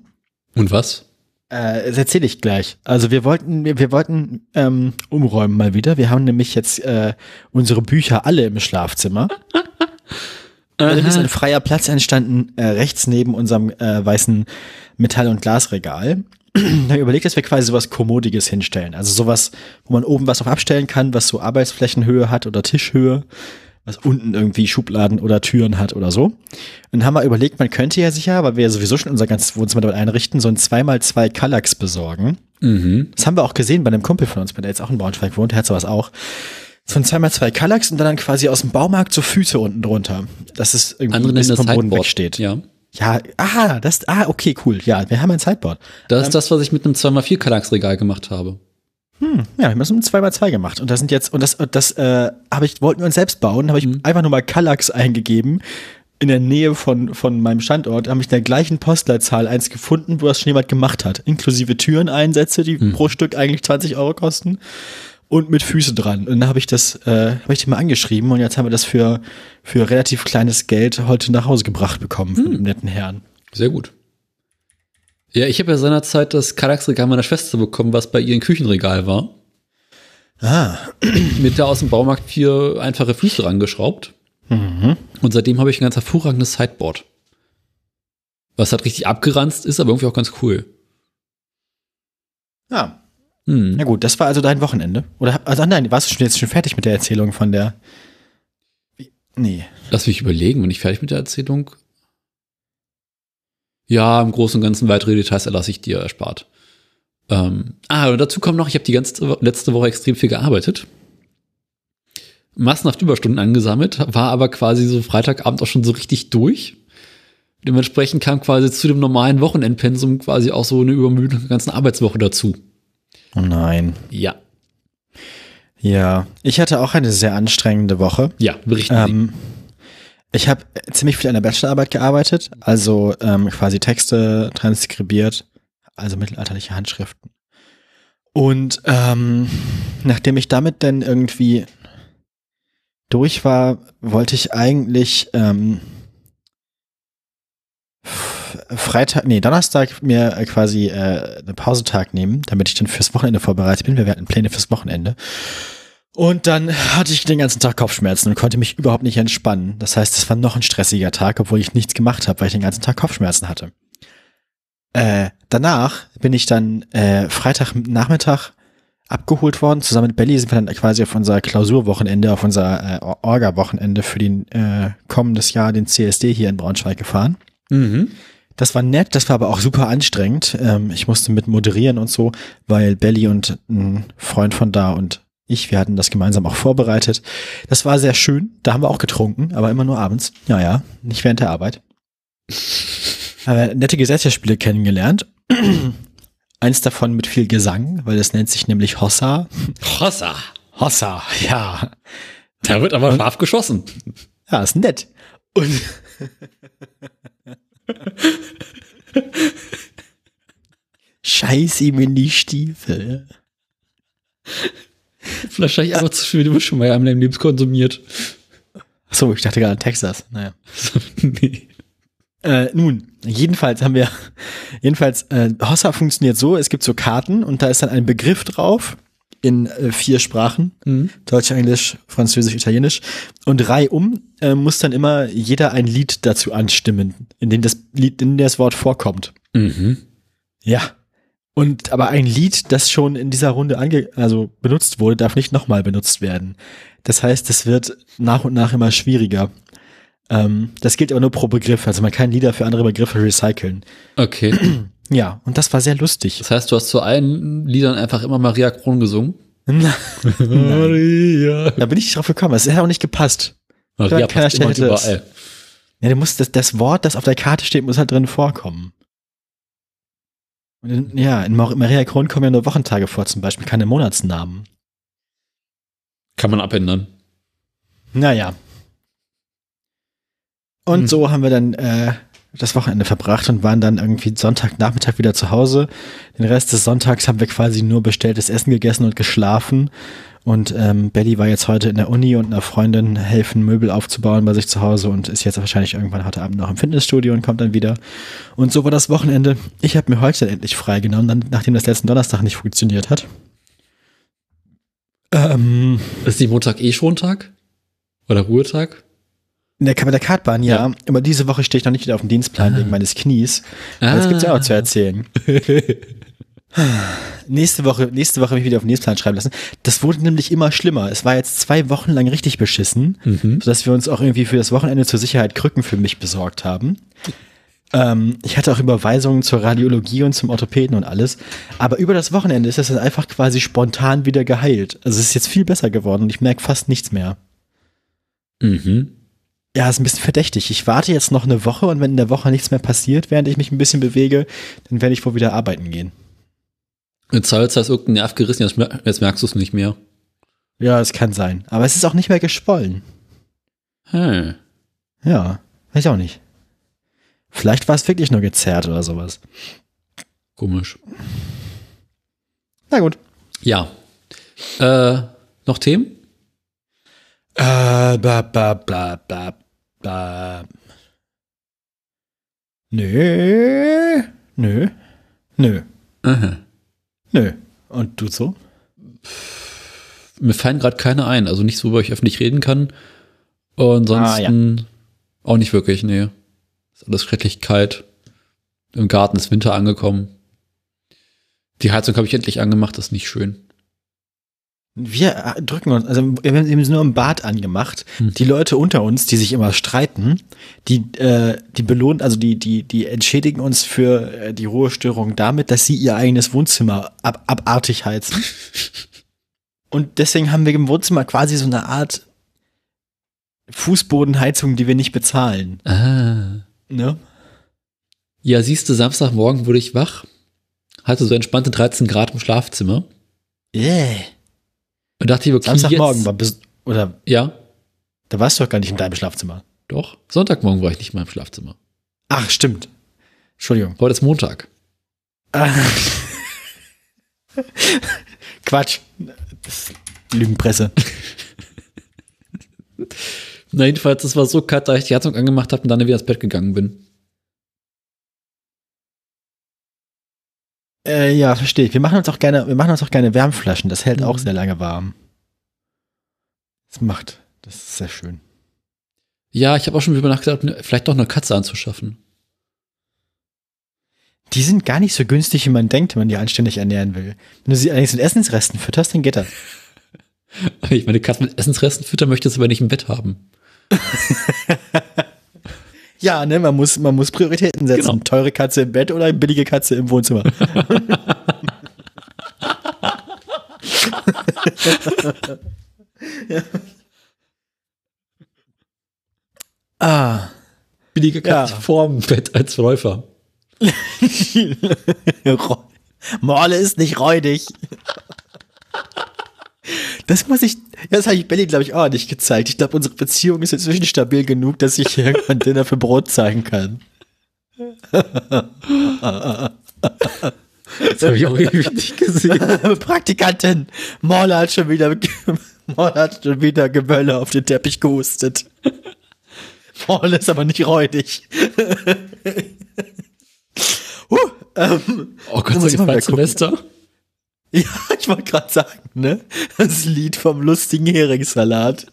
und was? Äh, das erzähle ich gleich. Also wir wollten, wir, wir wollten ähm, umräumen mal wieder. Wir haben nämlich jetzt äh, unsere Bücher alle im Schlafzimmer. *laughs* Dadurch ist ein freier Platz entstanden, äh, rechts neben unserem äh, weißen Metall- und Glasregal. *clears throat* Da überlegt, dass wir quasi sowas Kommodiges hinstellen. Also sowas, wo man oben was drauf abstellen kann, was so Arbeitsflächenhöhe hat oder Tischhöhe, was unten irgendwie Schubladen oder Türen hat oder so. Und dann haben wir überlegt, man könnte ja sicher, weil wir ja sowieso schon unser ganzes Wohnzimmer damit einrichten, so ein 2x2 Kallax besorgen. Mhm. Das haben wir auch gesehen bei einem Kumpel von uns, der jetzt auch in Braunschweig wohnt, der hat sowas auch. So ein 2x2 Kallax und dann quasi aus dem Baumarkt so Füße unten drunter. Das ist irgendwie Andere das vom Boden wegsteht. Ja. Ja, ah, das, ah, okay, cool. Ja, wir haben ein Sideboard. Das ist das, was ich mit einem 2x4 Kallax-Regal gemacht habe. Ja, wir haben das um 2x2 gemacht. Und das sind jetzt, und das, das äh, habe ich, wollten wir uns selbst bauen, habe ich einfach nur mal Kallax eingegeben. In der Nähe von, von meinem Standort habe ich in der gleichen Postleitzahl eins gefunden, wo das schon jemand gemacht hat. Inklusive Türeneinsätze, die pro Stück eigentlich 20 Euro kosten. Und mit Füße dran. Und dann habe ich das, äh, habe ich die mal angeschrieben und jetzt haben wir das für, für relativ kleines Geld heute nach Hause gebracht bekommen von dem netten Herrn. Sehr gut. Ja, ich habe ja seinerzeit das Kallax-Regal meiner Schwester bekommen, was bei ihr ein Küchenregal war. Ah. Mit der aus dem Baumarkt vier einfache Füße rangeschraubt. Und seitdem habe ich ein ganz hervorragendes Sideboard. Was halt richtig abgeranzt ist, aber irgendwie auch ganz cool. Ja. Hm. Na gut, das war also dein Wochenende. Oder also nein, warst du schon jetzt schon fertig mit der Erzählung von der. Nee. Lass mich überlegen, bin ich fertig mit der Erzählung? Ja, im Großen und Ganzen weitere Details erlasse ich dir erspart. Ähm, ah, und dazu kommt noch, ich habe die ganze letzte Woche extrem viel gearbeitet. Massenhaft Überstunden angesammelt, war aber quasi so Freitagabend auch schon so richtig durch. Dementsprechend kam quasi zu dem normalen Wochenendpensum quasi auch so eine Übermüdung der ganzen Arbeitswoche dazu. Oh nein. Ja. Ja. Ich hatte auch eine sehr anstrengende Woche. Ja, berichten Ähm, ich habe ziemlich viel an der Bachelorarbeit gearbeitet, also ähm, quasi Texte transkribiert, also mittelalterliche Handschriften. Und ähm, nachdem ich damit dann irgendwie durch war, wollte ich eigentlich ähm, Freitag, nee, Donnerstag mir äh, quasi äh, einen Pausentag nehmen, damit ich dann fürs Wochenende vorbereitet bin. Wir hatten Pläne fürs Wochenende. Und dann hatte ich den ganzen Tag Kopfschmerzen und konnte mich überhaupt nicht entspannen. Das heißt, es war noch ein stressiger Tag, obwohl ich nichts gemacht habe, weil ich den ganzen Tag Kopfschmerzen hatte. Äh, danach bin ich dann äh, Freitagnachmittag abgeholt worden. Zusammen mit Belly sind wir dann quasi auf unser Klausurwochenende, auf unser äh, Orga-Wochenende für den äh, kommendes Jahr, den CSD hier in Braunschweig gefahren. Mhm. Das war nett, das war aber auch super anstrengend. Ähm, ich musste mit moderieren und so, weil Belly und ein Freund von da und ich, wir hatten das gemeinsam auch vorbereitet. Das war sehr schön. Da haben wir auch getrunken, aber immer nur abends. Ja, ja, nicht während der Arbeit. Aber nette Gesellschaftsspiele kennengelernt. *clears throat* Eins davon mit viel Gesang, weil das nennt sich nämlich Hossa. Hossa. Hossa, ja. Da wird aber scharf geschossen. Ja, ist nett. Und Scheiß ihm in die Stiefel. Vielleicht habe ich einfach zu viel Wischmeier in meinem Leben konsumiert. Achso, ich dachte gerade Texas. Naja. *laughs* nee. Äh, nun, jedenfalls haben wir, jedenfalls, äh, Hossa funktioniert so, es gibt so Karten und da ist dann ein Begriff drauf in äh, vier Sprachen. Mhm. Deutsch, Englisch, Französisch, Italienisch. Und reihum äh, muss dann immer jeder ein Lied dazu anstimmen, in dem das Lied, in dem das Wort vorkommt. Mhm. Ja. Und aber ein Lied, das schon in dieser Runde ange also benutzt wurde, darf nicht nochmal benutzt werden. Das heißt, es wird nach und nach immer schwieriger. Ähm, das gilt aber nur pro Begriff, also man kann Lieder für andere Begriffe recyceln. Okay. *clears throat* Ja, und das war sehr lustig. Das heißt, du hast zu allen Liedern einfach immer Maria Kron gesungen? *laughs* Maria. Da bin ich nicht drauf gekommen. Es hätte auch nicht gepasst. Maria passt immer überall. Ja, du musst das, das Wort, das auf der Karte steht, muss halt drin vorkommen. Und in, ja, in Mar- Maria Kron kommen ja nur Wochentage vor, zum Beispiel keine Monatsnamen. Kann man abändern. Naja. Und Hm. so haben wir dann äh, das Wochenende verbracht und waren dann irgendwie Sonntagnachmittag wieder zu Hause. Den Rest des Sonntags haben wir quasi nur bestelltes Essen gegessen und geschlafen. Und ähm, Belly war jetzt heute in der Uni und einer Freundin helfen, Möbel aufzubauen bei sich zu Hause und ist jetzt wahrscheinlich irgendwann heute Abend noch im Fitnessstudio und kommt dann wieder. Und so war das Wochenende. Ich habe mir heute dann endlich freigenommen, dann, nachdem das letzten Donnerstag nicht funktioniert hat. Ähm, Ist die Montag eh Schontag? Oder Ruhetag? In der, bei der Kartbahn, ja. Ja. Aber diese Woche stehe ich noch nicht wieder auf dem Dienstplan wegen meines Knies. Aber Das gibt's ja auch zu erzählen. *laughs* nächste Woche, nächste Woche mich wieder auf den Dienstplan schreiben lassen. Das wurde nämlich immer schlimmer. Es war jetzt zwei Wochen lang richtig beschissen, Mhm. sodass wir uns auch irgendwie für das Wochenende zur Sicherheit Krücken für mich besorgt haben. Ähm, ich hatte auch Überweisungen zur Radiologie und zum Orthopäden und alles. Aber über das Wochenende ist das dann einfach quasi spontan wieder geheilt. Also es ist jetzt viel besser geworden und ich merke fast nichts mehr. Mhm. Ja, ist ein bisschen verdächtig. Ich warte jetzt noch eine Woche und wenn in der Woche nichts mehr passiert, während ich mich ein bisschen bewege, dann werde ich wohl wieder arbeiten gehen. Jetzt hast du irgendeinen Nerv gerissen, jetzt, mer- jetzt merkst du es nicht mehr. Ja, es kann sein. Aber es ist auch nicht mehr geschwollen. Hm. Ja, weiß ich auch nicht. Vielleicht war es wirklich nur gezerrt oder sowas. Komisch. Na gut. Ja. Äh, noch Themen? Äh, bla, bla, bla, bla, bla. Nö. Nö. Nö. Aha. Nö. Und du so? Mir fallen gerade keine ein, also nicht so, worüber ich öffentlich reden kann. Und ansonsten auch nicht wirklich, nee. Ist alles schrecklich kalt. Im Garten ist Winter angekommen. Die Heizung habe ich endlich angemacht, das ist nicht schön. Wir äh, drücken uns, also wir haben es nur im Bad angemacht. Hm. Die Leute unter uns, die sich immer streiten, die, äh, die belohnen, also die, die, die entschädigen uns für äh, die Ruhestörung damit, dass sie ihr eigenes Wohnzimmer ab, abartig heizen. *laughs* Und deswegen haben wir im Wohnzimmer quasi so eine Art Fußbodenheizung, die wir nicht bezahlen. Ah. Ne? Ja, siehst du, Samstagmorgen wurde ich wach, hatte so entspannte 13 Grad im Schlafzimmer Yeah. Und dachte ich, okay, Samstagmorgen war bis, oder Ja, da warst du doch gar nicht in deinem Schlafzimmer. doch. Sonntagmorgen war ich nicht in meinem Schlafzimmer. Ach, stimmt. Entschuldigung. Heute ist Montag. *laughs* Quatsch. Das Lügenpresse. *laughs* Na, jedenfalls, es war so kalt, da ich die Heizung angemacht habe und dann wieder ins Bett gegangen bin. Äh, ja, verstehe ich. Wir machen uns auch gerne, wir machen uns auch gerne Wärmflaschen. Das hält auch Mhm. sehr lange warm. Das macht, das ist sehr schön. Ja, ich habe auch schon drüber nachgedacht, ne, vielleicht doch eine Katze anzuschaffen. Die sind gar nicht so günstig, wie man denkt, wenn man die anständig ernähren will. Wenn du sie allerdings mit Essensresten fütterst, dann geht das. *laughs* Ich meine Katze mit Essensresten füttern möchte, es aber nicht im Bett haben. *laughs* Ja, ne, man muss, man muss Prioritäten setzen. Genau. Teure Katze im Bett oder eine billige Katze im Wohnzimmer. ja. *laughs* Ah. Billige Ja. Katze vorm Bett als Läufer. *laughs* Ro- Morle ist nicht räudig. Das muss ich, das habe ich Belly, glaube ich, auch nicht gezeigt. Ich glaube, unsere Beziehung ist inzwischen stabil genug, dass ich irgendwann *laughs* Dinner für Brot zeigen kann. Das habe ich auch ewig nicht gesehen. *laughs* Praktikantin, Morle hat schon wieder, Morle *laughs* hat schon wieder Gebölle auf den Teppich gehustet. Morle ist aber nicht räudig. huh, ähm, Oh Gott, sei Dank, gucken. *laughs* Ja, ich wollte gerade sagen, ne? Das Lied vom lustigen Heringssalat.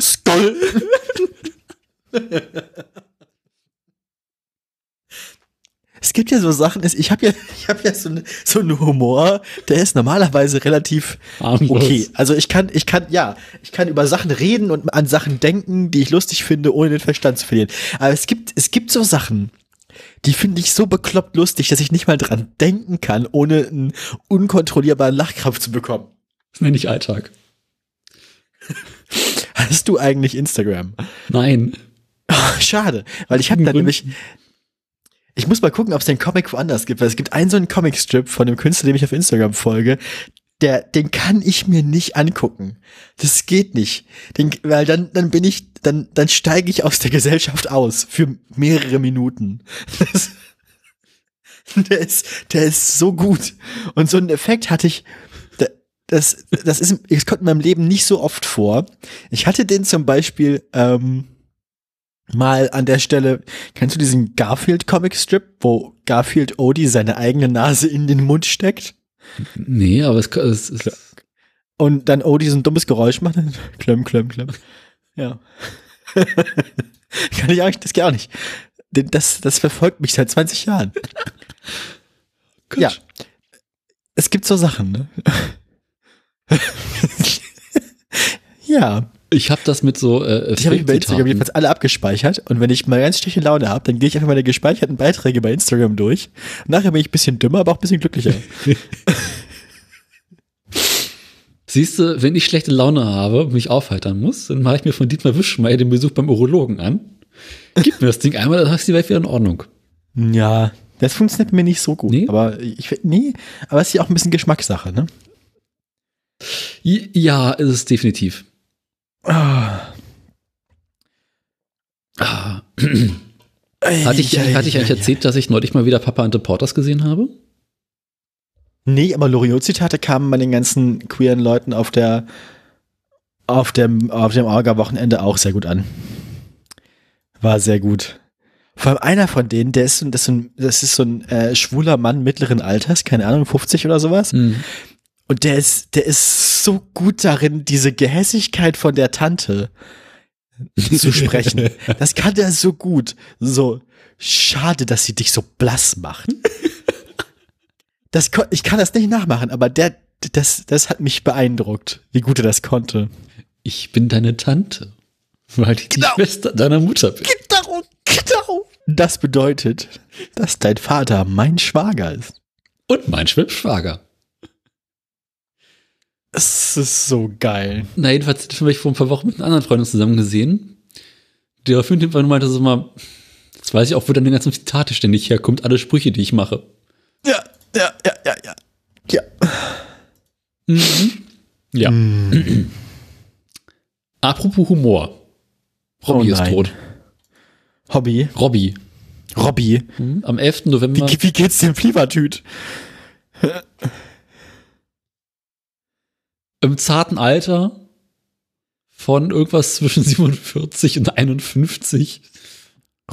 Skoll. Es gibt ja so Sachen, ich habe ja, ich habe ja so, ne, so einen Humor, der ist normalerweise relativ Harmlos. okay. Also ich kann, ich kann, ja, ich kann über Sachen reden und an Sachen denken, die ich lustig finde, ohne den Verstand zu verlieren. Aber es gibt, es gibt so Sachen, die finde ich so bekloppt lustig, dass ich nicht mal dran denken kann, ohne einen unkontrollierbaren Lachkraft zu bekommen. Das nenne ich Alltag. *laughs* Hast du eigentlich Instagram? Nein. *laughs* Schade, weil ich habe da nämlich. Ich muss mal gucken, ob es den Comic woanders gibt, weil es gibt einen so einen Comicstrip von dem Künstler, dem ich auf Instagram folge. Der, den kann ich mir nicht angucken. Das geht nicht. Den, weil dann, dann bin ich, dann, dann steige ich aus der Gesellschaft aus für mehrere Minuten. Das, der ist, der ist so gut. Und so einen Effekt hatte ich, da- das, das ist, es kommt in meinem Leben nicht so oft vor. Ich hatte den zum Beispiel, ähm, mal an der Stelle, kennst du diesen Garfield Comic Strip, wo Garfield Odie seine eigene Nase in den Mund steckt Nee, aber es, es ist. und dann Odie so ein dummes Geräusch macht? *laughs* Klemm, klemm, klemm. Ja. *laughs* Kann ich auch nicht, das geht auch nicht. Denn Das, das verfolgt mich seit 20 Jahren. *laughs* Gut. Ja. Es gibt so Sachen, ne? ja. Ich habe das mit so. Äh, Ich habe mich bei Instagram jedenfalls alle abgespeichert und wenn ich mal ganz schlechte Laune habe, dann gehe ich einfach meine gespeicherten Beiträge bei Instagram durch. Nachher bin ich ein bisschen dümmer, aber auch ein bisschen glücklicher. *laughs* Siehst du, wenn ich schlechte Laune habe und mich aufheitern muss, dann mache ich mir von Dietmar Wischmeier den Besuch beim Urologen an. Gib mir das Ding einmal, dann ist die Welt wieder in Ordnung. ja, das funktioniert mir nicht so gut. Nee? Aber ich nee, aber es ist ja auch ein bisschen Geschmackssache, ne? Ja, ist es definitiv. Ah. Ah. Hatte ich, hatte ich eigentlich erzählt, dass ich neulich mal wieder Papa and the Porters gesehen habe? Nee, aber Loriot-Zitate kamen bei den ganzen queeren Leuten auf der auf dem auf dem Orga-Wochenende auch sehr gut an. War sehr gut. Vor allem einer von denen, der ist, so- das ist so ein, das ist so ein äh, schwuler Mann mittleren Alters, keine Ahnung, 50 oder sowas. Hm. Und der ist, der ist so gut darin, diese Gehässigkeit von der Tante zu sprechen. *laughs* Das kann er so gut. So, schade, dass sie dich so blass macht. Das, ich kann das nicht nachmachen, aber der, das, das hat mich beeindruckt, wie gut er das konnte. Ich bin deine Tante, weil ich Genau. die Schwester deiner Mutter bin. Genau, genau. Das bedeutet, dass dein Vater mein Schwager ist. Und mein Schwibschwager. Es ist so geil. Na, jedenfalls habe ich vor ein paar Wochen mit einer anderen Freundin zusammen gesehen. Der Film meinte so mal, jetzt weiß ich auch, wo dann die ganzen Zitate ständig herkommt, alle Sprüche, die ich mache. Ja, ja, ja, ja, ja. Ja. Ja. Apropos Humor. Robby Oh ist nein. tot. Hobby. Robby. Robby. Hm? Am 11. November. Wie, wie geht's dem Flievertüt? Im zarten Alter von irgendwas zwischen *laughs* 47 und 51.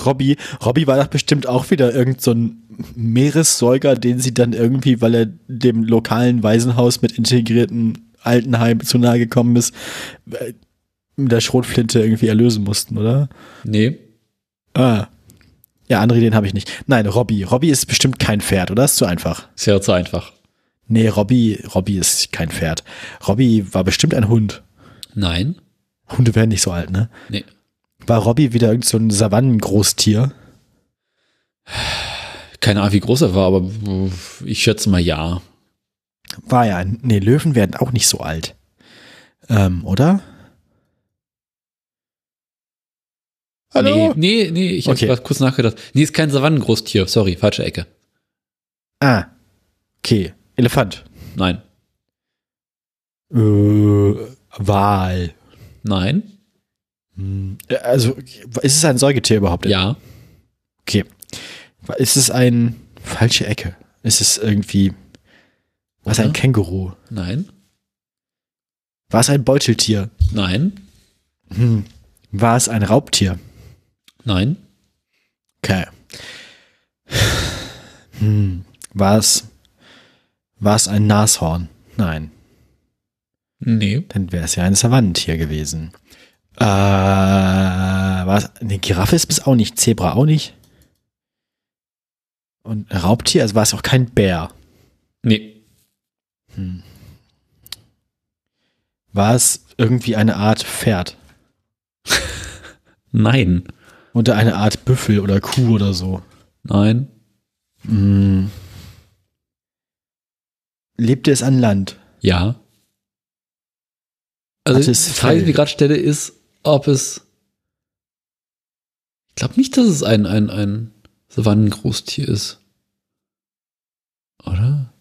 Robby, Robby war doch bestimmt auch wieder irgend so ein Meeressäuger, den sie dann irgendwie, weil er dem lokalen Waisenhaus mit integrierten Altenheim zu nahe gekommen ist, äh, mit der Schrotflinte irgendwie erlösen mussten, oder? Nee. Ah. Ja, André, den habe ich nicht. Nein, Robby. Robby ist bestimmt kein Pferd, oder? Ist zu einfach. Ist ja zu einfach. Nee, Robby, Robby ist kein Pferd. Robby war bestimmt ein Hund. Nein. Hunde werden nicht so alt, ne? Nee. War Robby wieder irgend so ein Savannengroßtier? Keine Ahnung, wie groß er war, aber ich schätze mal ja. War ja. ein- Nee, Löwen werden auch nicht so alt. Ähm, oder? Nee, nee, nee, ich habe Okay. gerade kurz nachgedacht. Nee, ist kein Savannengroßtier. Sorry, falsche Ecke. Ah. Okay. Elefant. Nein. Äh, Wal. Nein. Hm. Äh, Also, ist es ein Säugetier überhaupt? Ja. Okay. Ist es ein falsche Ecke? Ist es irgendwie was ein Oder? Känguru? Nein. War es ein Beuteltier? Nein. Hm. War es ein Raubtier? Nein. Okay. Hm. War es war es ein Nashorn? Nein, Nee. dann wäre es ja ein Savannentier gewesen. Äh, war es eine Giraffe ist es auch nicht, Zebra auch nicht. Und ein Raubtier, also war es auch kein Bär. Nee. Hm. War es irgendwie eine Art Pferd? *laughs* Nein. Oder eine Art Büffel oder Kuh oder so? Nein. Hm. Lebte es an Land? Ja. Also die Frage, die ich gerade stelle, ist, ob es. Ich glaube nicht, dass es ein, ein, ein Savannengroßtier ist. Oder?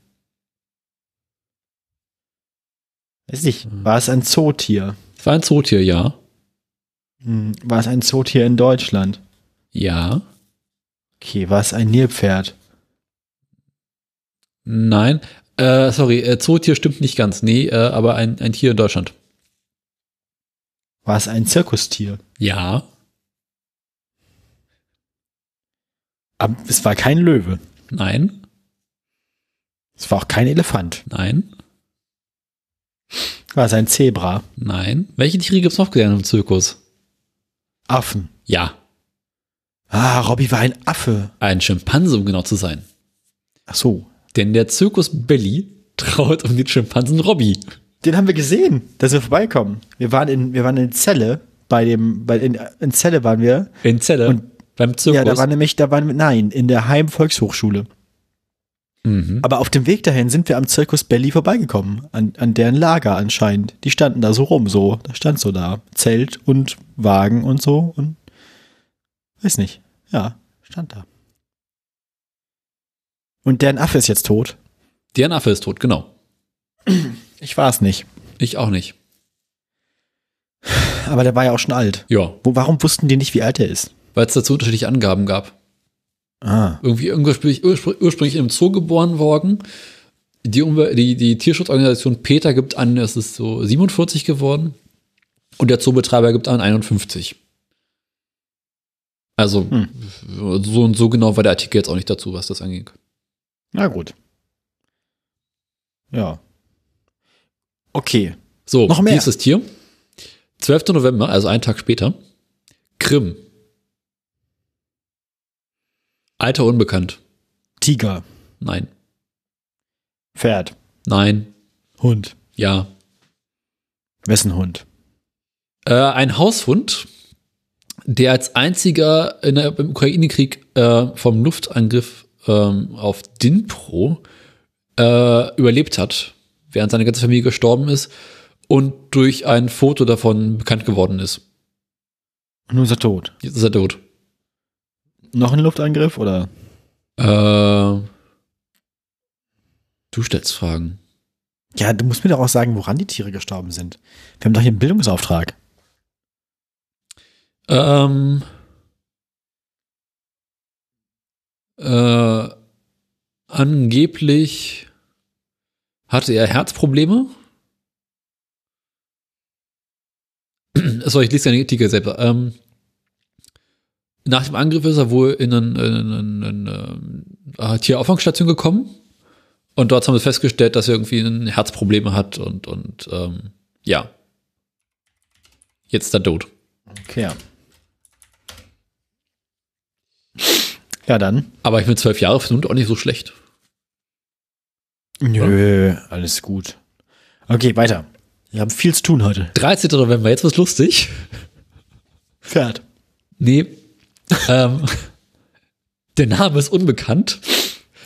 Weiß nicht. War es ein Zootier? Es war ein Zootier, ja. Hm. War es ein Zootier in Deutschland? Ja. Okay, war es ein Nilpferd? Nein. Äh, sorry, äh, Zootier stimmt nicht ganz. Nee, äh, aber ein, ein Tier in Deutschland. War es ein Zirkustier? Ja. Aber es war kein Löwe. Nein. Es war auch kein Elefant. Nein. War es ein Zebra? Nein. Welche Tiere gibt es noch gerne im Zirkus? Affen. Ja. Ah, Robby war ein Affe. Ein Schimpanse, um genau zu sein. Ach so. Denn der Zirkus Belly traut um den Schimpansen Robby. Den haben wir gesehen, dass wir vorbeikommen. Wir waren in, wir waren in Celle bei dem, bei, in, in Celle waren wir. In Celle. Und- beim Zirkus. Ja, da war nämlich, da waren wir, nein, in der Heim Volkshochschule. mhm. Aber auf dem Weg dahin sind wir am Zirkus Belly vorbeigekommen, an, an deren Lager anscheinend. Die standen da so rum, so, da stand so da. Zelt und Wagen und so und weiß nicht. Ja, stand da. Und deren Affe ist jetzt tot. Deren Affe ist tot, genau. Ich war es nicht. Ich auch nicht. Aber der war ja auch schon alt. Ja, Wo, warum wussten die nicht, wie alt er ist? weil es dazu unterschiedliche Angaben gab. Ah. Irgendwie ursprünglich, urspr- ursprünglich im Zoo geboren worden. Die, die, die Tierschutzorganisation PETA gibt an, es ist so 47 geworden. Und der Zoobetreiber gibt an 51. Also, Hm. so und so genau war der Artikel jetzt auch nicht dazu, was das anging. Na gut. Ja. Okay. So, Noch mehr. nächstes Tier. 12. November, also einen Tag später, Grimm. Alter unbekannt. Tiger. Nein. Pferd. Nein. Hund. Ja. Wessen Hund? Äh, ein Haushund, der als einziger in der, im Ukraine-Krieg äh, vom Luftangriff ähm, auf Dnipro äh, überlebt hat, während seine ganze Familie gestorben ist und durch ein Foto davon bekannt geworden ist. Nun ist er tot. Jetzt ist er tot. Noch ein Luftangriff oder? Äh, du stellst Fragen. Ja, du musst mir doch auch sagen, woran die Tiere gestorben sind. Wir haben doch hier einen Bildungsauftrag. Ähm, äh, angeblich hatte er Herzprobleme. *clears throat* Sorry, ich lese den Artikel selber. Ähm, nach dem Angriff ist er wohl in eine, in eine, in eine Tierauffangstation gekommen. Und dort haben sie festgestellt, dass er irgendwie ein Herzprobleme hat und, und ähm, ja. Jetzt ist er tot. Okay, ja. Ja, dann. Aber ich bin zwölf Jahre Hund auch nicht so schlecht. Nö, alles gut. Okay, weiter. Wir haben viel zu tun heute. 13. November, jetzt wird's lustig. Pferd. Nee. ähm, *laughs* der Name ist unbekannt.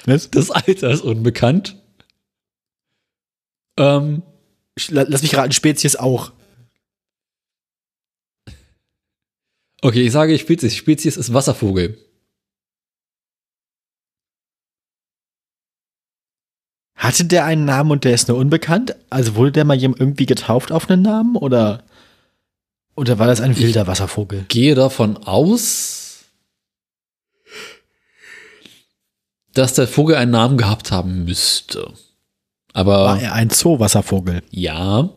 Was? Das Alter ist unbekannt. Ähm, Lass mich raten, Spezies auch. okay, ich sage Spezies. Spezies ist Wasservogel. Hatte der einen Namen und der ist nur unbekannt? Also wurde der mal irgendwie getauft auf einen Namen oder, oder war das ein wilder Wasservogel? Gehe davon aus, dass der Vogel einen Namen gehabt haben müsste. Aber War er ein Zoowasservogel? ja,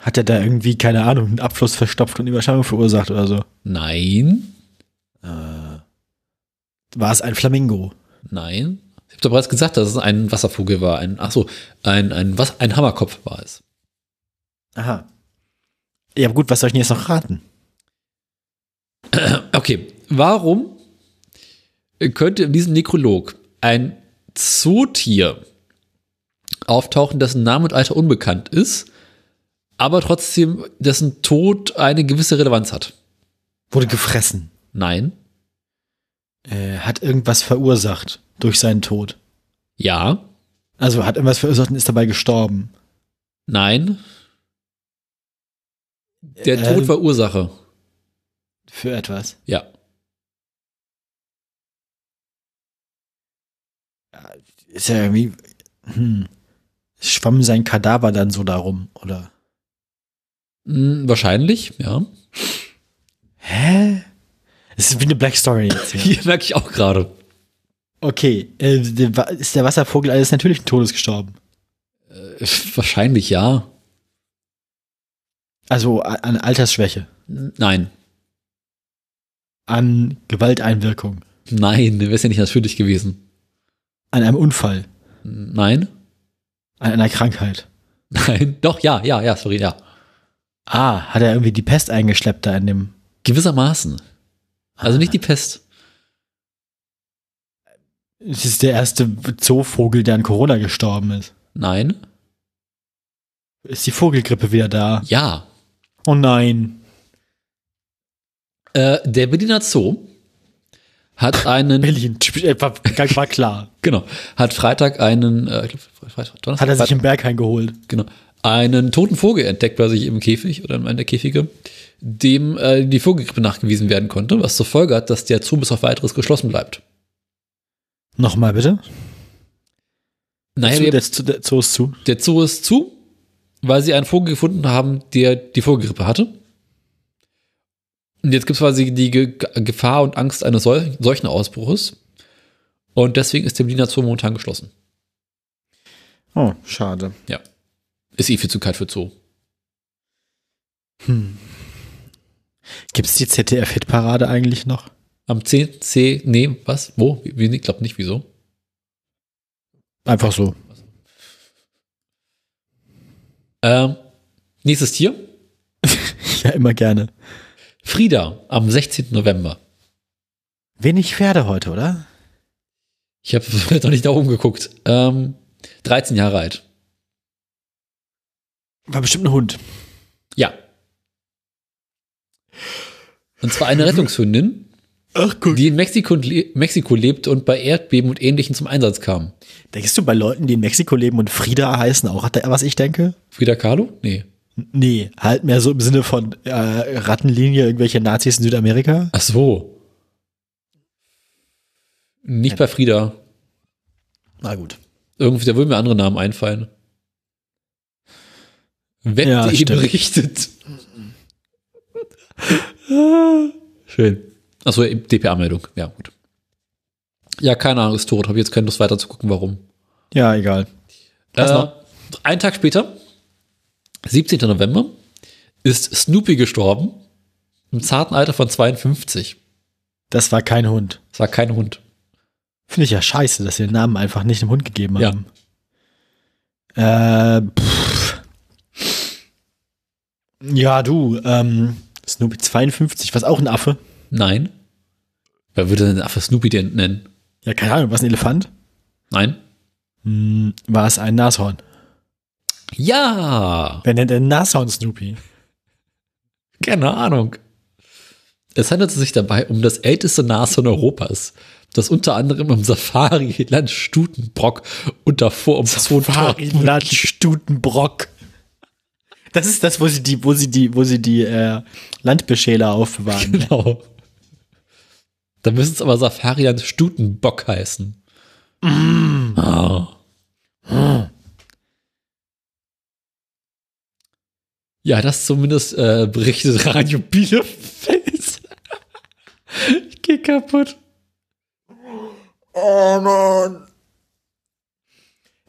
Hat er da irgendwie, keine Ahnung, einen Abfluss verstopft und Überschwemmung verursacht oder so? nein, War es ein Flamingo? nein. Ich habe doch bereits gesagt, dass es ein Wasservogel war. Ein, ach so, ein, ein, was, ein Hammerkopf war es. Aha. Ja, gut, was soll ich denn jetzt noch raten? *clears throat* Okay, warum könnte in diesem Nekrolog ein Zootier auftauchen, dessen Name und Alter unbekannt ist, aber trotzdem dessen Tod eine gewisse Relevanz hat? Wurde gefressen. Nein. Äh, hat irgendwas verursacht durch seinen Tod. Ja. Also hat irgendwas verursacht und ist dabei gestorben. Nein. Der Äh, Tod war Ursache. Für etwas. Ja. Ist ja irgendwie. Hm. Schwamm sein Kadaver dann so darum, oder? Hm, wahrscheinlich, ja. Hä? Das ist wie eine Black Story jetzt. *laughs* Hier merke ich auch gerade. Okay, äh, ist der Wasservogel eines natürlichen Todes gestorben? Äh, Wahrscheinlich ja. Also an Altersschwäche, Nein. an Gewalteinwirkung, Nein, wäre es ja nicht natürlich gewesen. an einem Unfall, Nein. an einer Krankheit. *laughs* Nein. Doch, ja, ja, ja, sorry, ja. Ah, hat er irgendwie die Pest eingeschleppt da in dem. Gewissermaßen. Also nicht die Pest. Es ist der erste Zoovogel, der an Corona gestorben ist. Nein. Ist die Vogelgrippe wieder da? Ja. Oh nein. Äh, der Berliner Zoo hat einen, Berlin, äh, war, war klar. *laughs* genau, hat Freitag einen, äh, ich glaub, Freitag, Donnerstag, Hat er sich Freitag, im Berg eingeholt. genau, einen toten Vogel entdeckt bei sich im Käfig oder in einem der Käfige, dem äh, die Vogelgrippe nachgewiesen werden konnte, was zur Folge hat, dass der Zoo bis auf weiteres geschlossen bleibt. Nochmal bitte. Naja, der, der, Zoo- der Zoo ist zu. der Zoo ist zu, weil sie einen Vogel gefunden haben, der die Vogelgrippe hatte. Und jetzt gibt es quasi die Ge Gefahr und Angst eines sol solchen Ausbruches. Und deswegen ist der Berliner Zoo momentan geschlossen. Oh, schade. Ja. Ist eh viel zu kalt für Zoo. Hm. Gibt es die ZDF-Hitparade eigentlich noch? Am 10. C, nee, was? Wo? Wie, ich glaube nicht, wieso? Einfach so. Ähm, nächstes Tier. *laughs* Ja, immer gerne. Frieda am 16. November. Wenig Pferde heute, oder? Ich habe *laughs* noch nicht da oben geguckt. Ähm, 13 Jahre alt. War bestimmt ein Hund. Ja. Und zwar eine *laughs* Rettungshündin, Ach guck. die in Mexiko, Mexiko lebt und bei Erdbeben und Ähnlichem zum Einsatz kam. Denkst du bei Leuten, die in Mexiko leben und Frieda heißen, auch hat er, was ich denke? Frida Kahlo? Nee. Nee, halt mehr so im Sinne von äh, Rattenlinie, irgendwelche Nazis in Südamerika. Ach so. Nicht bei Frieda. Na gut. Irgendwie, da würden mir andere Namen einfallen. Web.de Ja, berichtet. *laughs* Schön. Achso, DPA-Meldung. Ja, gut. Ja, keine Ahnung, ist tot. Habe jetzt keine Lust weiter zu gucken, warum. Ja, egal. Äh, einen Tag später, 17. November, ist Snoopy gestorben. Im zarten Alter von 52. Das war kein Hund. Das war kein Hund. Finde ich ja scheiße, dass sie den Namen einfach nicht dem Hund gegeben Ja. haben. Äh, pff. Ja, du, ähm, Snoopy 52, was auch ein Affe? Nein. Wer würde denn den Affe Snoopy denn nennen? Ja, keine Ahnung, was ein Elefant? Nein. Hm, war es ein Nashorn? Ja, Wer nennt denn Nashorn Snoopy? keine Ahnung. Es handelt sich dabei um das älteste Nashorn Europas, das unter anderem im Safari-Land Stutenbrock und davor um Fariland Stutenbrock. Das ist das, wo sie die, wo sie die, wo sie die äh, Landbeschäler aufbewahren. Genau. Da müsste es aber Safariland Stutenbock heißen. Ah. Ja, das zumindest äh, berichtet Radio Bielefeld. *laughs* ich geh kaputt. Oh Mann.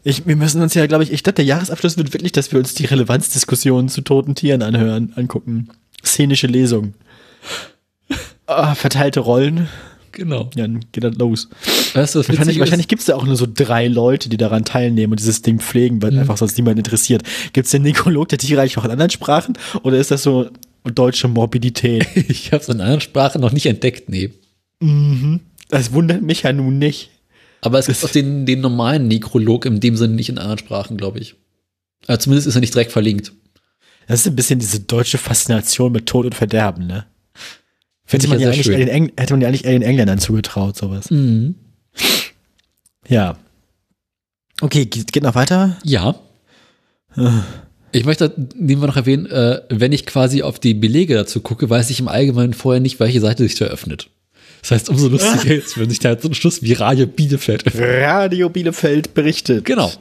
Ich, wir müssen uns ja, glaube ich, ich glaube, der Jahresabschluss wird wirklich, dass wir uns die Relevanzdiskussionen zu toten Tieren anhören, angucken. Szenische Lesung. Ah, verteilte Rollen. Genau. Ja, dann geht das los. Weißt du, was Wahrscheinlich, wahrscheinlich gibt es da auch nur so drei Leute, die daran teilnehmen und dieses Ding pflegen, weil einfach sonst niemand interessiert. Gibt es den Nekrolog der Tiere eigentlich auch in anderen Sprachen? Oder ist das so deutsche Morbidität? *laughs* Ich habe es in anderen Sprachen noch nicht entdeckt, nee. Das wundert mich ja nun nicht. Aber es gibt auch den, den normalen Nekrolog in dem Sinne nicht in anderen Sprachen, glaube ich. Aber zumindest ist er nicht direkt verlinkt. Das ist ein bisschen diese deutsche Faszination mit Tod und Verderben, ne? Finde Hätte ich man, ja Engl hätte man ja eigentlich eher den Engländern zugetraut, sowas. Mhm. Ja. Okay, geht, geht noch weiter? Ja. Ich möchte nebenbei noch erwähnen, äh, wenn ich quasi auf die Belege dazu gucke, weiß ich im Allgemeinen vorher nicht, welche Seite sich da öffnet. Das heißt, umso lustiger *laughs* ist, wenn sich da jetzt so ein Schluss wie Radio Bielefeld öffnet. Radio Bielefeld berichtet. Genau.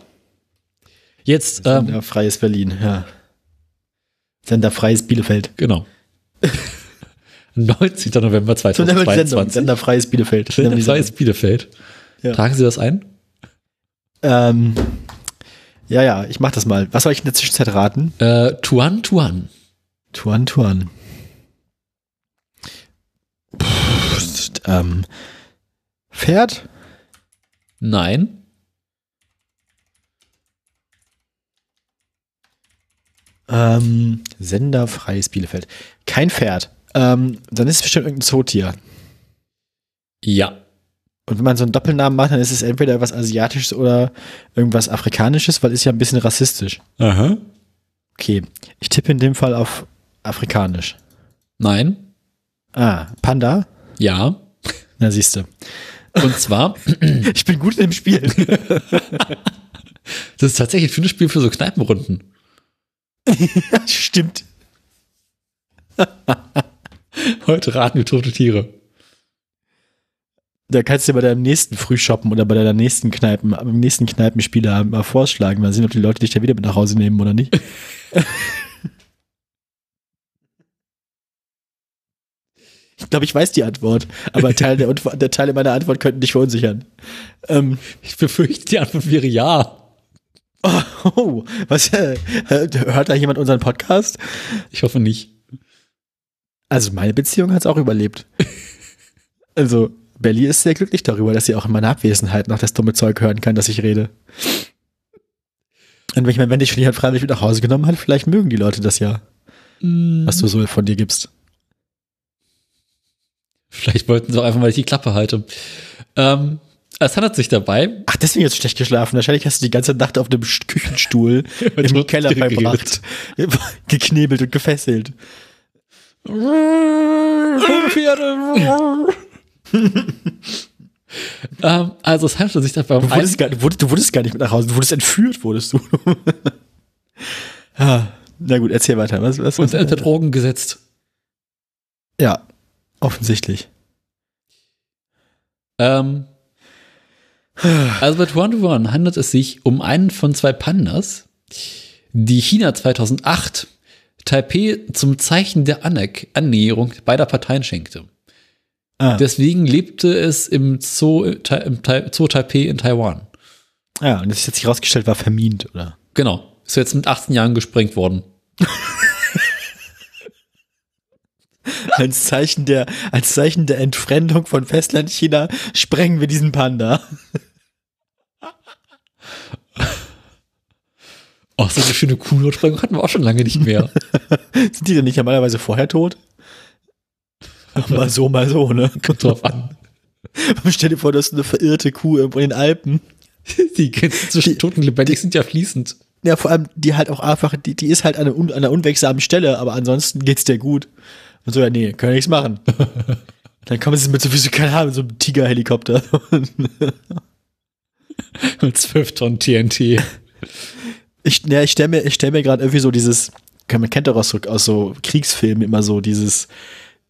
Jetzt, ähm, Sender Freies Berlin, ja. Sender Freies Bielefeld. genau. *laughs* 19. November So nennen wir die Sendung. 2022. Sender Freies Bielefeld. Nennen wir Sender die Freies Sendung. Bielefeld. Ja. Tragen Sie das ein? Ähm, ja, ja, ich mach das mal. Was soll ich in der Zwischenzeit raten? Äh, Tuan Tuan. Tuan Tuan. Pff, ähm, Pferd? Nein. Ähm, Sender Freies Bielefeld. Kein Pferd. Ähm, dann ist es bestimmt irgendein Zootier. Ja. Und wenn man so einen Doppelnamen macht, dann ist es entweder was Asiatisches oder irgendwas Afrikanisches, weil ist ja ein bisschen rassistisch. Aha. Okay, ich tippe in dem Fall auf Afrikanisch. Nein. Ah, Panda? Ja. Na, siehst du. Und zwar, *clears throat* Ich bin gut im Spiel. *laughs* das ist tatsächlich ein schönes Spiel für so Kneipenrunden. *laughs* Stimmt. *laughs* Heute raten wir tote Tiere. Da kannst du bei deinem nächsten Frühshoppen oder bei deiner nächsten Kneipen, beim nächsten Kneipenspieler mal vorschlagen. Mal sehen, ob die Leute dich da wieder mit nach Hause nehmen oder nicht. *laughs* Ich glaube, ich weiß die Antwort, aber Teil der, der Teile meiner Antwort könnten dich verunsichern. Ähm, Ich befürchte, die Antwort wäre ja. oh, was, äh, hört da jemand unseren Podcast? Ich hoffe nicht. Also meine Beziehung hat es auch überlebt. *laughs* Also Belly ist sehr glücklich darüber, dass sie auch in meiner Abwesenheit noch das dumme Zeug hören kann, dass ich rede. Und wenn ich meine, wenn dich schon jemand freiwillig mit nach Hause genommen hat, vielleicht mögen die Leute das ja. was du so von dir gibst. Vielleicht wollten sie auch einfach mal, die Klappe halte. Ähm, es handelt sich dabei. Ach, deswegen du schlecht geschlafen. Wahrscheinlich hast du die ganze Nacht auf einem Küchenstuhl *laughs* im Keller verbracht. *laughs* Geknebelt und gefesselt. *laughs* ähm, also es handelt sich dabei um du wurdest, gar, du, wurdest, du wurdest gar nicht mit nach Hause, du wurdest entführt, wurdest du. *laughs* ah, na gut, erzähl weiter. Was, was, und unter Drogen gesetzt. Ja, offensichtlich. Ähm, also bei One to One handelt es sich um einen von zwei Pandas, die China 2008 Taipei zum Zeichen der Annäherung beider Parteien schenkte. Ah. Deswegen lebte es im Zoo, im Zoo Taipei in Taiwan. Ja, und das ist jetzt herausgestellt, war vermint, oder? Genau. Ist jetzt mit 18 Jahren gesprengt worden. *laughs* als Zeichen der, als Zeichen der Entfremdung von Festlandchina sprengen wir diesen Panda. Ach, so eine schöne Kuhsprengung hatten wir auch schon lange nicht mehr. *laughs* Sind die denn nicht normalerweise vorher tot? mal so, mal so, ne? Kommt drauf an. *laughs* Stell dir vor, du hast eine verirrte Kuh irgendwo in den Alpen. *laughs* Die Grenzen zwischen Toten und lebendig sind ja fließend. Ja, vor allem, die halt auch einfach, die, die ist halt an einer, an einer unwegsamen Stelle, aber ansonsten geht's dir gut. Und so, ja, nee, können nichts machen. Dann kommen sie mit so, sie keine Ahnung, mit so einem Tigerhelikopter. mit 12 Tonnen TNT. Ich, ja, ich stelle mir, ich stell mir gerade irgendwie so dieses, man kennt doch aus so, aus so Kriegsfilmen immer so dieses,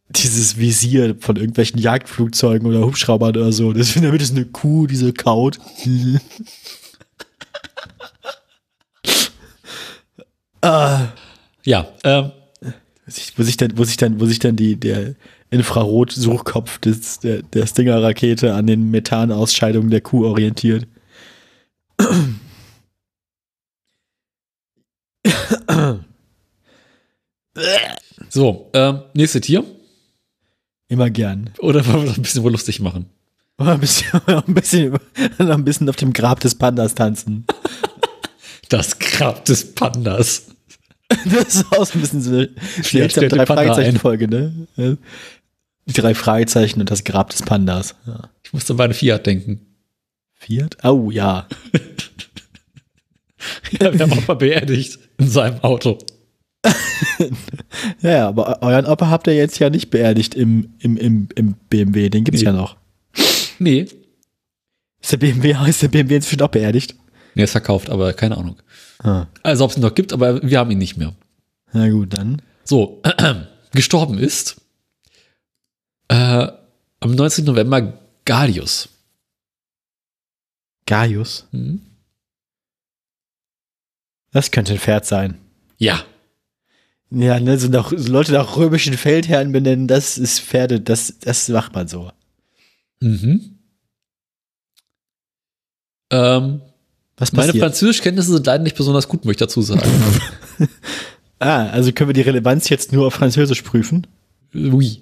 dieses Visier von irgendwelchen Jagdflugzeugen oder Hubschraubern oder so. Das Mitte ist eine Kuh, die so kaut. *laughs* ah. Ja, ähm. Wo sich dann, wo sich dann, wo sich dann die, der Infrarot-Suchkopf des, der, der Stinger-Rakete an den Methanausscheidungen der Kuh orientiert. So, ähm, nächste Tier. Immer gern. Oder wollen wir ein bisschen wohl lustig machen? Oder ein bisschen, ein bisschen, ein bisschen auf dem Grab des Pandas tanzen. Das Grab des Pandas. Das ist auch ein bisschen so seltsam drei Fragezeichen-Folge, ne? Die drei Fragezeichen und das Grab des Pandas. Ja. Ich musste bei einem Fiat denken. Fiat? Oh, ja. *laughs* ja, wir haben auch mal beerdigt in seinem Auto. *laughs* ja, aber euren Opa habt ihr jetzt ja nicht beerdigt im, im, im, im BMW, den gibt's nee. ja noch. Nee. Ist der BMW, *laughs* ist der BMW inzwischen auch beerdigt? Nee, ist verkauft, aber keine Ahnung. Ah. Also ob es ihn noch gibt, aber wir haben ihn nicht mehr. Na gut, dann. So, äh, *clears throat* gestorben ist äh, am 19. November Galius. Gaius? Mhm. Das könnte ein Pferd sein. Ja. Ja, ne, so, nach, so Leute nach römischen Feldherren benennen, das ist Pferde, das, das macht man so. Mhm. Ähm, Was meine Französischkenntnisse sind leider nicht besonders gut, möchte ich dazu sagen. *laughs* ah, also können wir die Relevanz jetzt nur auf Französisch prüfen? Oui.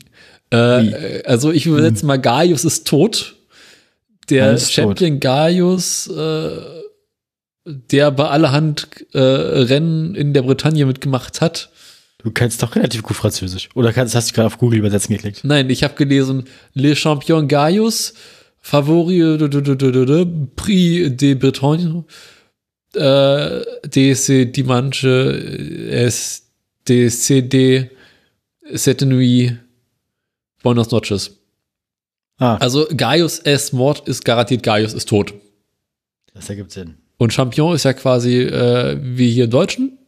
Äh, oui. Also ich übersetze hm. mal, Gaius ist tot. Der Champion tot. Gaius äh, der bei allerhand äh, Rennen in der Bretagne mitgemacht hat. Du kennst doch relativ gut Französisch. Oder kannst, hast du gerade auf Google übersetzen geklickt? Nein, ich habe gelesen, Le Champion Gaius, Favori Prix de Bretagne, äh, DC Dimanche, es DCD, Cette Nuit, Buenos Noches. Ah. Also Gaius S. Mord ist garantiert Gaius ist tot. Das ergibt Sinn. Und Champion ist ja quasi äh, wie hier im Deutschen.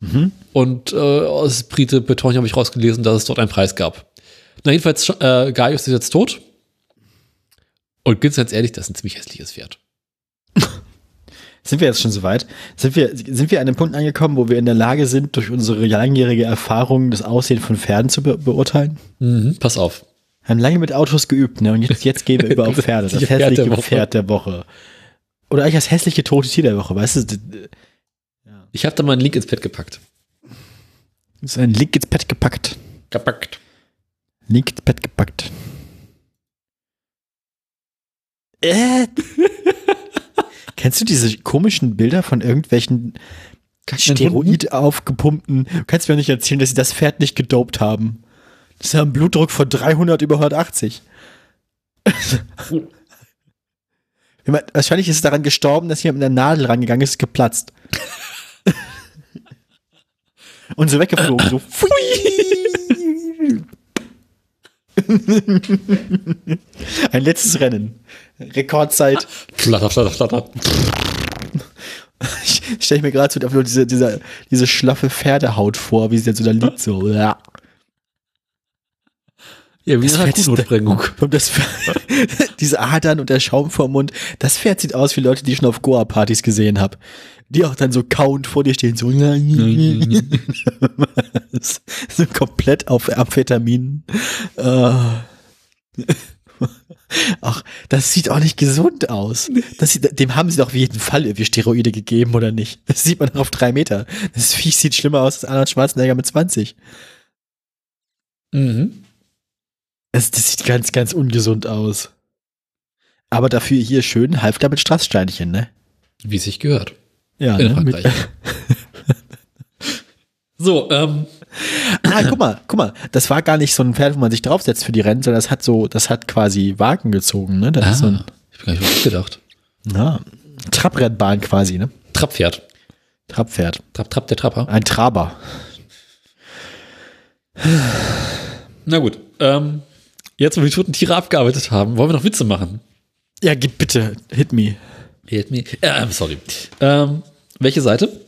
Mhm. Und äh, aus Brite Beton habe ich rausgelesen, dass es dort einen Preis gab. Na, jedenfalls, äh, Gaius ist jetzt tot. Und ganz ehrlich, das ist ein ziemlich hässliches Pferd. *laughs* Sind wir jetzt schon soweit? Sind wir, sind wir an dem Punkt angekommen, wo wir in der Lage sind, durch unsere langjährige Erfahrung das Aussehen von Pferden zu be beurteilen? Mhm, pass auf. Wir haben lange mit Autos geübt, ne? Und jetzt, jetzt gehen wir *laughs* über auf Pferde. Das hässliche Pferd der Woche. Oder eigentlich das hässliche tote Tier der Woche, weißt du? Ich habe da mal einen Link ins Pad gepackt. Ist ein Link ins Pad gepackt. Gepackt. Link ins Pad gepackt. Äh. Kennst du diese komischen Bilder von irgendwelchen Steroid aufgepumpten. Du kannst mir nicht erzählen, dass sie das Pferd nicht gedopt haben. Das ist ja ein Blutdruck von 300 über 180. *laughs* Ich meine, Wahrscheinlich ist es daran gestorben, dass jemand mit einer Nadel rangegangen ist, geplatzt. Und so weggeflogen. So. *laughs* Ein letztes Rennen. Rekordzeit. Flatter, flatter, flatter. Ich stelle mir gerade so diese, diese, diese schlaffe Pferdehaut vor, wie sie jetzt so da liegt. So. Ja. Wie Das Akkusprengung. *laughs* Und das, *laughs* diese Adern und der Schaum vorm Mund, das Pferd sieht aus wie Leute, die ich schon auf Goa-Partys gesehen habe. Die auch dann so kauend vor dir stehen, so, *laughs* so komplett auf Amphetamin. Äh. Ach, das sieht auch nicht gesund aus. Sieht, dem haben sie doch auf jeden Fall irgendwie Steroide gegeben, oder nicht? Das sieht man auf drei Meter. Das Viech sieht schlimmer aus als Arnold Schwarzenegger mit 20. Mhm. Das, das sieht ganz, ganz ungesund aus. Aber dafür hier schön Halfter mit Strasssteinchen, ne? Wie es sich gehört. Ja, In ne? Frankreich. *laughs* So, ähm, ah, guck mal, guck mal, das war gar nicht so ein Pferd, wo man sich draufsetzt für die Rennen, sondern das hat so, das hat quasi Wagen gezogen, ne? Das ah, ist so ein ich bin gar nicht auf gedacht. na, Trabrennbahn quasi, ne? Trapppferd. Trabpferd. Trapp, Trapp, der Trapper. Ein Traber. Na gut, ähm, jetzt, wo wir die toten Tiere abgearbeitet haben, wollen wir noch Witze machen? Ja, gib bitte, hit me. Hit me. Äh, sorry. Ähm, welche Seite?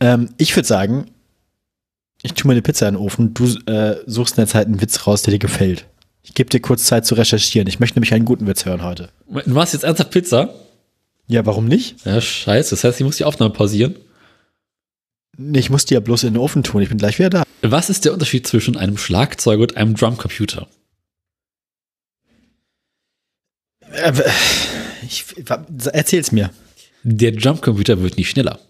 Ähm, ich würde sagen, ich tue mir eine Pizza in den Ofen, du äh, suchst in der Zeit einen Witz raus, der dir gefällt. Ich gebe dir kurz Zeit zu recherchieren. Ich möchte nämlich einen guten Witz hören heute. Du machst jetzt ernsthaft Pizza? Ja, warum nicht? Ja, scheiße. Das heißt, ich muss die Aufnahme pausieren. Ich muss die ja bloß in den Ofen tun. Ich bin gleich wieder da. Was ist der Unterschied zwischen einem Schlagzeuger und einem Drumcomputer? Äh, Ich, erzähl's mir. Der Drumcomputer wird nie schneller.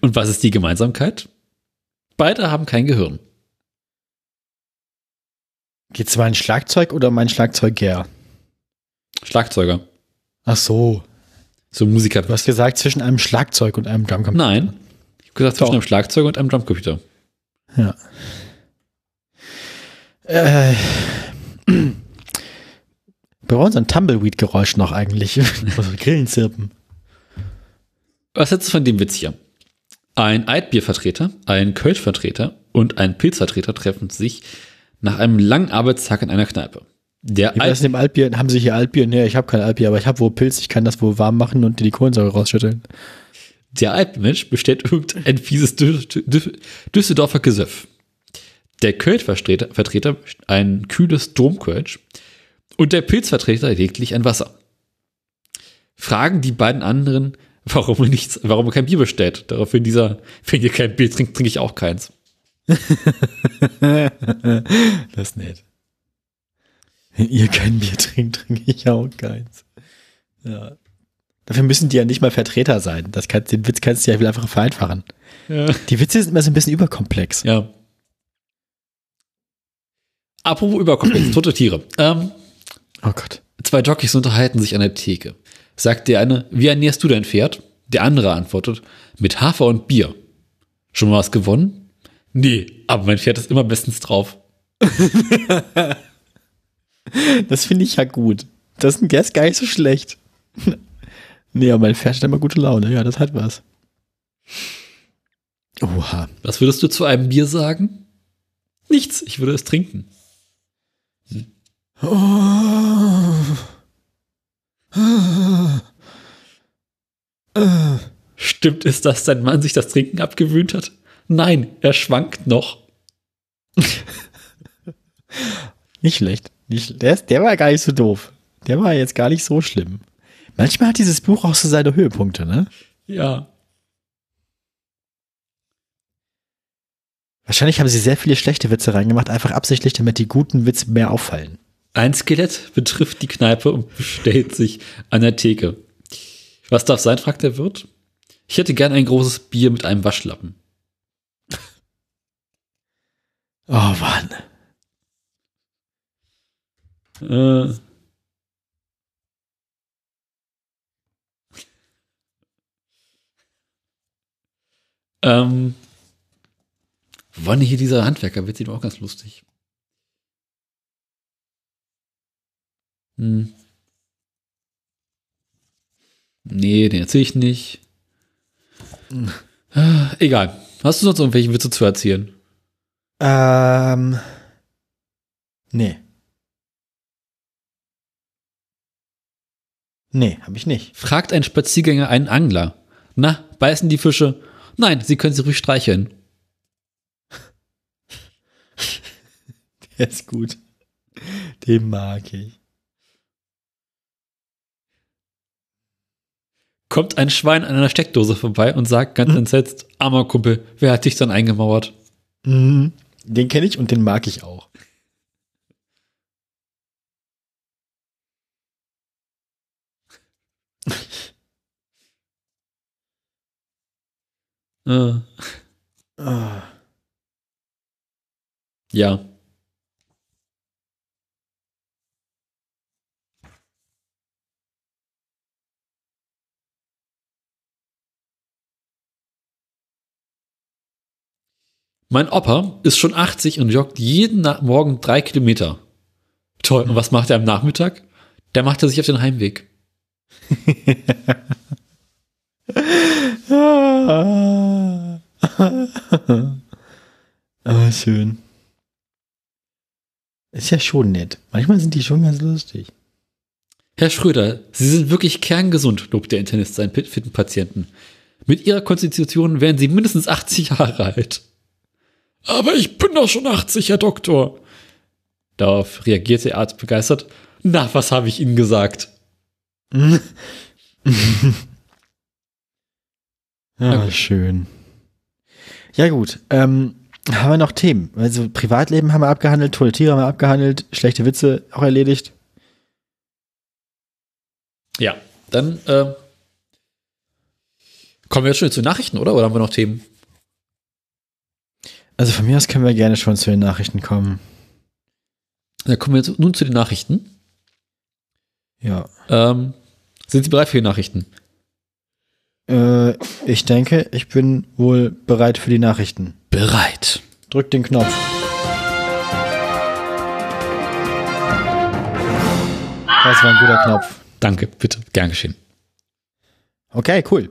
Und was ist die Gemeinsamkeit? Beide haben kein Gehirn. Geht's um ein Schlagzeug oder um ein Schlagzeuger? Schlagzeuger. Ach so. So Musiker. Du hast gesagt, zwischen einem Schlagzeug und einem Drumcomputer. Nein. Ich habe gesagt, zwischen Doch. einem Schlagzeuger und einem Drumcomputer. Ja. Äh, wir brauchen so ein Tumbleweed-Geräusch noch eigentlich. *laughs* so Grillenzirpen. Was hältst du von dem Witz hier? Ein Altbiervertreter, ein Kölschvertreter und ein Pilzvertreter treffen sich nach einem langen Arbeitstag in einer Kneipe. Der Wie das Alt dem Altbier? Haben Sie hier Altbier? Nee, ich habe kein Altbier, aber ich habe wohl Pilz. Ich kann das wohl warm machen und dir die Kohlensäure rausschütteln. Der Altmensch bestellt irgendein fieses Dü Dü Düsseldorfer Gesöff. Der Kölsch-Vertreter Vertreter ein kühles Domkölsch und der Pilzvertreter lediglich ein Wasser. Fragen die beiden anderen, warum er nichts, warum er kein Bier bestellt. Daraufhin dieser, wenn ihr kein Bier trinkt, trinke ich auch keins. *laughs* Das ist nett. Wenn ihr kein Bier trinkt, trinke ich auch keins. Ja. Dafür müssen die ja nicht mal Vertreter sein. Das kann, den Witz kannst du ja viel einfacher vereinfachen. Ja. Die Witze sind immer so ein bisschen überkomplex. ja. Apropos Überkomplex, *clears throat* tote Tiere. Ähm, Oh Gott. Zwei Jockeys unterhalten sich an der Theke. Sagt der eine, wie ernährst du dein Pferd? Der andere antwortet, mit Hafer und Bier. Schon mal was gewonnen? Nee, aber mein Pferd ist immer bestens drauf. *laughs* Das finde ich ja gut. Das ist ein Guess gar nicht so schlecht. *laughs* nee, aber mein Pferd hat immer gute Laune. Ja, das hat was. Oha. Was würdest du zu einem Bier sagen? Nichts, ich würde es trinken. Stimmt es, dass dein Mann sich das Trinken abgewöhnt hat? Nein, er schwankt noch. Nicht schlecht. Nicht, der, der war gar nicht so doof. Der war jetzt gar nicht so schlimm. Manchmal hat dieses Buch auch so seine Höhepunkte, ne? Ja. Wahrscheinlich haben sie sehr viele schlechte Witze reingemacht, einfach absichtlich, damit die guten Witze mehr auffallen. Ein Skelett betrifft die Kneipe und bestellt sich an der Theke. Was darf sein, fragt der Wirt. Ich hätte gern ein großes Bier mit einem Waschlappen. *laughs* Oh Mann. Äh. Ähm, wann hier dieser Handwerker wird sieht auch ganz lustig. Hm. Nee, den erzähle ich nicht. Hm. Ah, Egal. Hast du sonst irgendwelche Witze zu erzählen? Ähm. Nee. Nee, habe ich nicht. Fragt ein Spaziergänger einen Angler. Na, beißen die Fische? Nein, sie können sie ruhig streicheln. *laughs* Der ist gut. Den mag ich. Kommt ein Schwein an einer Steckdose vorbei und sagt ganz Hm. entsetzt, armer Kumpel, wer hat dich dann eingemauert? Mhm. Den kenne ich und den mag ich auch. Äh, *laughs* Ah. ja. Mein Opa ist schon 80 und joggt jeden Morgen drei Kilometer. Toll. Und was macht er am Nachmittag? Der macht er sich auf den Heimweg. *laughs* Ah. Aber schön. Ist ja schon nett. Manchmal sind die schon ganz lustig. Herr Schröder, Sie sind wirklich kerngesund, lobt der Internist seinen fitten Patienten. Mit Ihrer Konstitution wären Sie mindestens 80 Jahre alt. Aber ich bin doch schon 80, Herr Doktor. Darauf reagierte der Arzt begeistert. Na, was habe ich Ihnen gesagt? *laughs* Ja, Okay. schön. Ja, gut. Ähm, haben wir noch Themen? Also Privatleben haben wir abgehandelt, tolle Tiere haben wir abgehandelt, schlechte Witze auch erledigt. Ja, dann äh, kommen wir jetzt schon zu Nachrichten, oder? Oder haben wir noch Themen? Also von mir aus können wir gerne schon zu den Nachrichten kommen. Dann kommen wir jetzt nun zu den Nachrichten. Ja. Ähm, sind Sie bereit für die Nachrichten? Äh, ich denke, ich bin wohl bereit für die Nachrichten. Bereit. Drück den Knopf. Das war ein guter Knopf. Danke, bitte, gern geschehen. Okay, cool.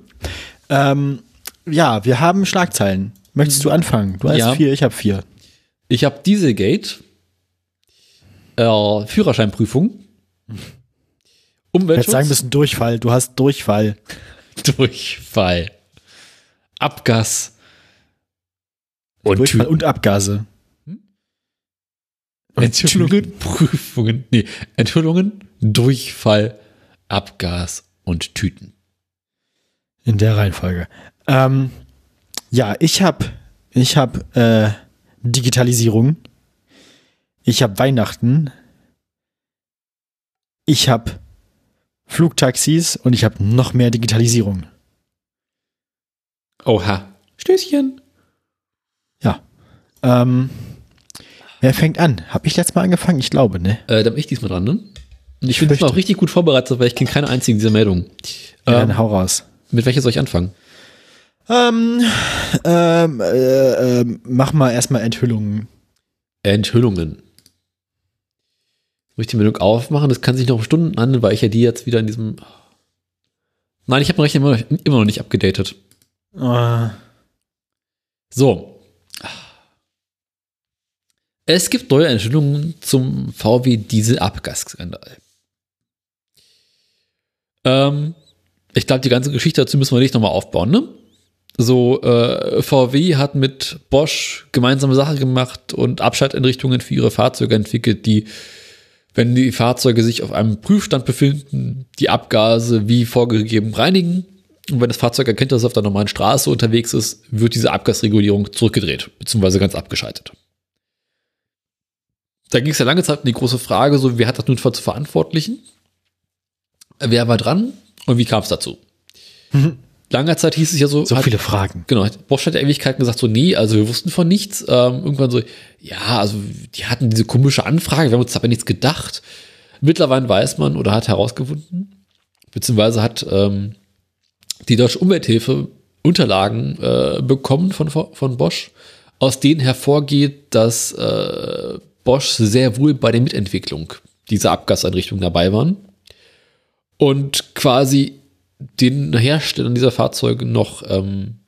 Ähm, ja, wir haben Schlagzeilen. Möchtest du anfangen? Du hast Ja. vier, ich habe vier. Ich habe Dieselgate, äh, Führerscheinprüfung, Ich Umweltschutz, sagen müssen Durchfall. Du hast Durchfall. *laughs* Durchfall, Abgas und Durchfall und Abgase. Enthüllungen, Prüfungen, nee, Enthüllungen, Durchfall, Abgas und Tüten. In der Reihenfolge. Ähm, ja, ich habe ich hab, äh, Digitalisierung. Ich habe Weihnachten. Ich habe Flugtaxis und ich habe noch mehr Digitalisierung. Oha. Stößchen. Ja. Ähm, wer fängt an? Habe ich letztes Mal angefangen? Ich glaube, ne? Äh, da bin ich diesmal dran, ne? Und ich Ich bin auch richtig gut vorbereitet, weil ich kenne keine einzige dieser Meldungen. Ja, Ähm, dann hau raus. mit welcher soll ich anfangen? Ähm, ähm, äh, ähm, mach mal erstmal Enthüllungen. Enthüllungen. Muss ich die Meldung aufmachen? Das kann sich noch Stunden handeln, weil ich ja die jetzt wieder in diesem. Nein, ich habe meinen Rechner immer noch, immer noch nicht abgedatet. Äh, So. Es gibt neue Enthüllungen zum VW Diesel-Abgasskandal. Ähm, ich glaube, die ganze Geschichte dazu müssen wir nicht nochmal aufbauen, ne? So, äh, VW hat mit Bosch gemeinsame Sache gemacht und Abschalteinrichtungen für ihre Fahrzeuge entwickelt, die, wenn die Fahrzeuge sich auf einem Prüfstand befinden, die Abgase wie vorgegeben reinigen. Und wenn das Fahrzeug erkennt, dass es auf der normalen Straße unterwegs ist, wird diese Abgasregulierung zurückgedreht, beziehungsweise ganz abgeschaltet. Da ging es ja lange Zeit um die große Frage, so wer hat das nun zu verantwortlichen? Wer war dran und wie kam es dazu? Lange Zeit hieß es ja so, so hat- viele Fragen. Genau, hat Bosch hat ja Ewigkeiten gesagt, so, nee, also wir wussten von nichts. Ähm, irgendwann so, ja, also die hatten diese komische Anfrage, wir haben uns aber nichts gedacht. Mittlerweile weiß man oder hat herausgefunden, beziehungsweise hat ähm, die Deutsche Umwelthilfe Unterlagen äh, bekommen von, von Bosch, aus denen hervorgeht, dass äh, Bosch sehr wohl bei der Mitentwicklung dieser Abgaseinrichtung dabei waren und quasi den Herstellern dieser Fahrzeuge noch ähm,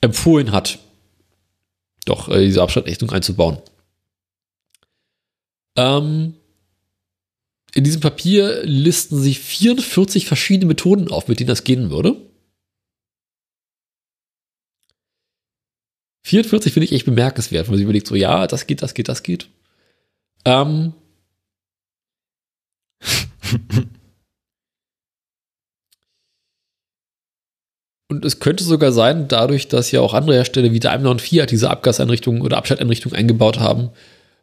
empfohlen hat, doch äh, diese Abstandrichtung einzubauen. Ähm, in diesem Papier listen sie 44 verschiedene Methoden auf, mit denen das gehen würde. 44 finde ich echt bemerkenswert, wenn man sich überlegt, so ja, das geht, das geht, das geht. Ähm, *laughs* Und es könnte sogar sein, dadurch, dass ja auch andere Hersteller wie Daimler und Fiat diese Abgaseinrichtungen oder Abschalteinrichtungen eingebaut haben,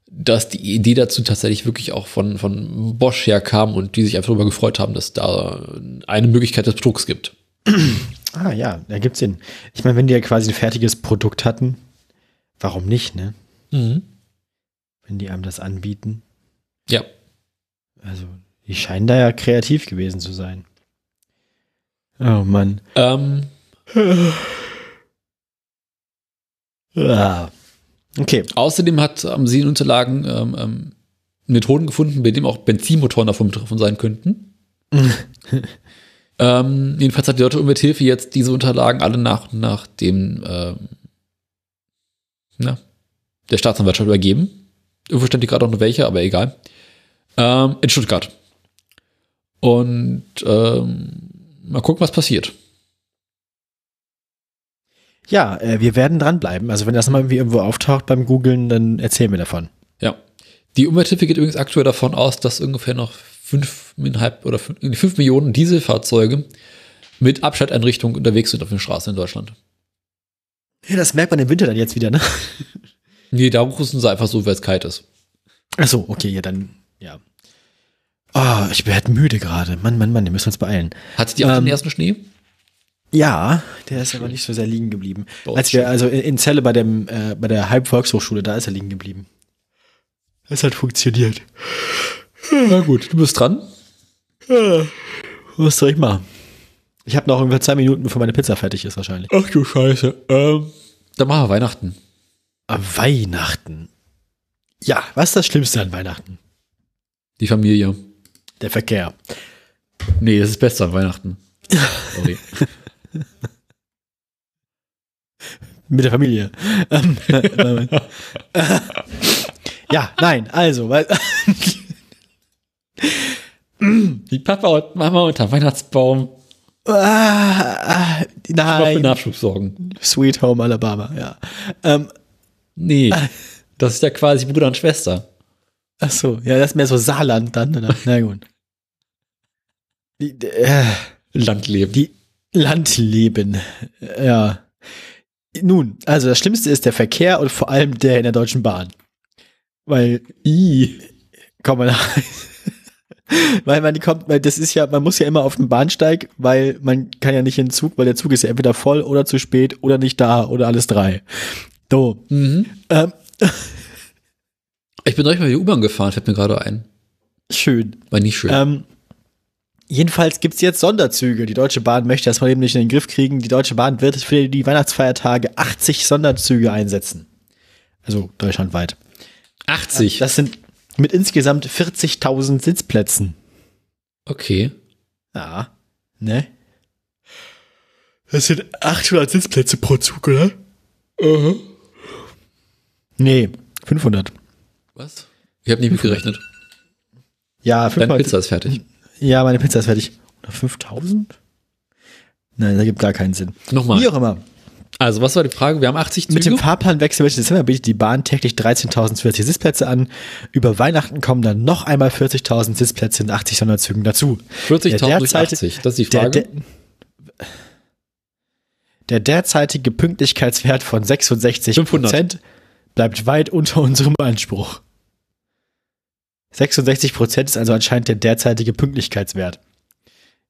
dass die Idee dazu tatsächlich wirklich auch von, von Bosch herkam und die sich einfach darüber gefreut haben, dass da eine Möglichkeit des Betrugs gibt. *clears throat* Ah ja, da gibt's Sinn. Ich meine, wenn die ja quasi ein fertiges Produkt hatten, warum nicht, ne? Mhm. Wenn die einem das anbieten. Ja. Also, die scheinen da ja kreativ gewesen zu sein. Oh Mann. Ähm. Okay. Außerdem hat, haben sie in Unterlagen ähm, ähm, Methoden gefunden, bei denen auch Benzinmotoren davon betroffen sein könnten. *laughs* ähm, jedenfalls hat die Deutsche Umwelthilfe jetzt diese Unterlagen alle nach und nach dem ähm, na, der Staatsanwaltschaft übergeben. Irgendwo stand die gerade auch noch welche, aber egal. Ähm, in Stuttgart. Und ähm, mal gucken, was passiert. Ja, äh, wir werden dranbleiben. Also wenn das mal irgendwie irgendwo auftaucht beim Googlen, dann erzählen wir davon. Ja. Die Umwelthilfe geht übrigens aktuell davon aus, dass ungefähr noch fünfeinhalb oder fünf, fünf Millionen Dieselfahrzeuge mit Abschalteinrichtungen unterwegs sind auf den Straßen in Deutschland. Ja, das merkt man im Winter dann jetzt wieder, ne? *laughs* Nee, da rüsten sie einfach so, weil es kalt ist. Ach so, okay, ja, dann, ja. Oh, ich werde müde gerade. Mann, Mann, Mann, wir müssen uns beeilen. Hat die auch ähm, den ersten Schnee? Ja, der ist aber nicht so sehr liegen geblieben. Als wir, also in, Celle bei dem, äh, bei der Halbvolkshochschule, da ist er liegen geblieben. Es hat funktioniert. Na gut, du bist dran. Was soll ich machen? Ich habe noch ungefähr zwei Minuten, bevor meine Pizza fertig ist, wahrscheinlich. Ach du Scheiße. Ähm, dann machen wir Weihnachten. Weihnachten. Ja, was ist das Schlimmste an Weihnachten? Die Familie. Der Verkehr. Nee, das ist besser an Weihnachten. *laughs* Sorry. *laughs* Mit der Familie. Ähm, *laughs* ja, nein, also, weil. *laughs* Die Papa und Mama unter Weihnachtsbaum. Ah, nein. Ich Nachschubsorgen. Sweet Home Alabama, ja. Ähm, nee, das ist ja quasi Bruder und Schwester. Ach so, ja, das ist mehr so Saarland dann, oder? Na gut. Die, äh, Landleben. Die Landleben, ja. Nun, also das Schlimmste ist der Verkehr und vor allem der in der Deutschen Bahn. Weil, i, komm mal nach. *laughs* weil man kommt, weil das ist ja, man muss ja immer auf den Bahnsteig, weil man kann ja nicht in den Zug, weil der Zug ist ja entweder voll oder zu spät oder nicht da oder alles drei. So. Mhm. Ähm. Ich bin euch mal die U-Bahn gefahren, fällt mir gerade ein. Schön. War nicht schön. Ähm, Jedenfalls gibt es jetzt Sonderzüge. Die Deutsche Bahn möchte das Problem nicht in den Griff kriegen. Die Deutsche Bahn wird für die Weihnachtsfeiertage 80 Sonderzüge einsetzen. Also deutschlandweit. 80? Das sind mit insgesamt 40.000 Sitzplätzen. Okay. Ja. Ne? Das sind 800 Sitzplätze pro Zug, oder? Uh -huh. Nee, 500. Was? Ich habe nicht mitgerechnet. Ja, 500. Deine Pizza ist fertig. Ja, meine Pizza ist fertig. Oder 5000? Nein, das gibt gar keinen Sinn. Nochmal. Wie auch immer. Also, was war die Frage? Wir haben 80 Züge. Mit dem Fahrplanwechsel welches Dezember bietet die Bahn täglich 13.040 Sitzplätze an. Über Weihnachten kommen dann noch einmal 40.000 Sitzplätze in 80 Sonderzügen dazu. 40.000 durch 80, das ist die Frage. Der, der, der derzeitige Pünktlichkeitswert von 66 Prozent bleibt weit unter unserem Anspruch. 66 Prozent ist also anscheinend der derzeitige Pünktlichkeitswert.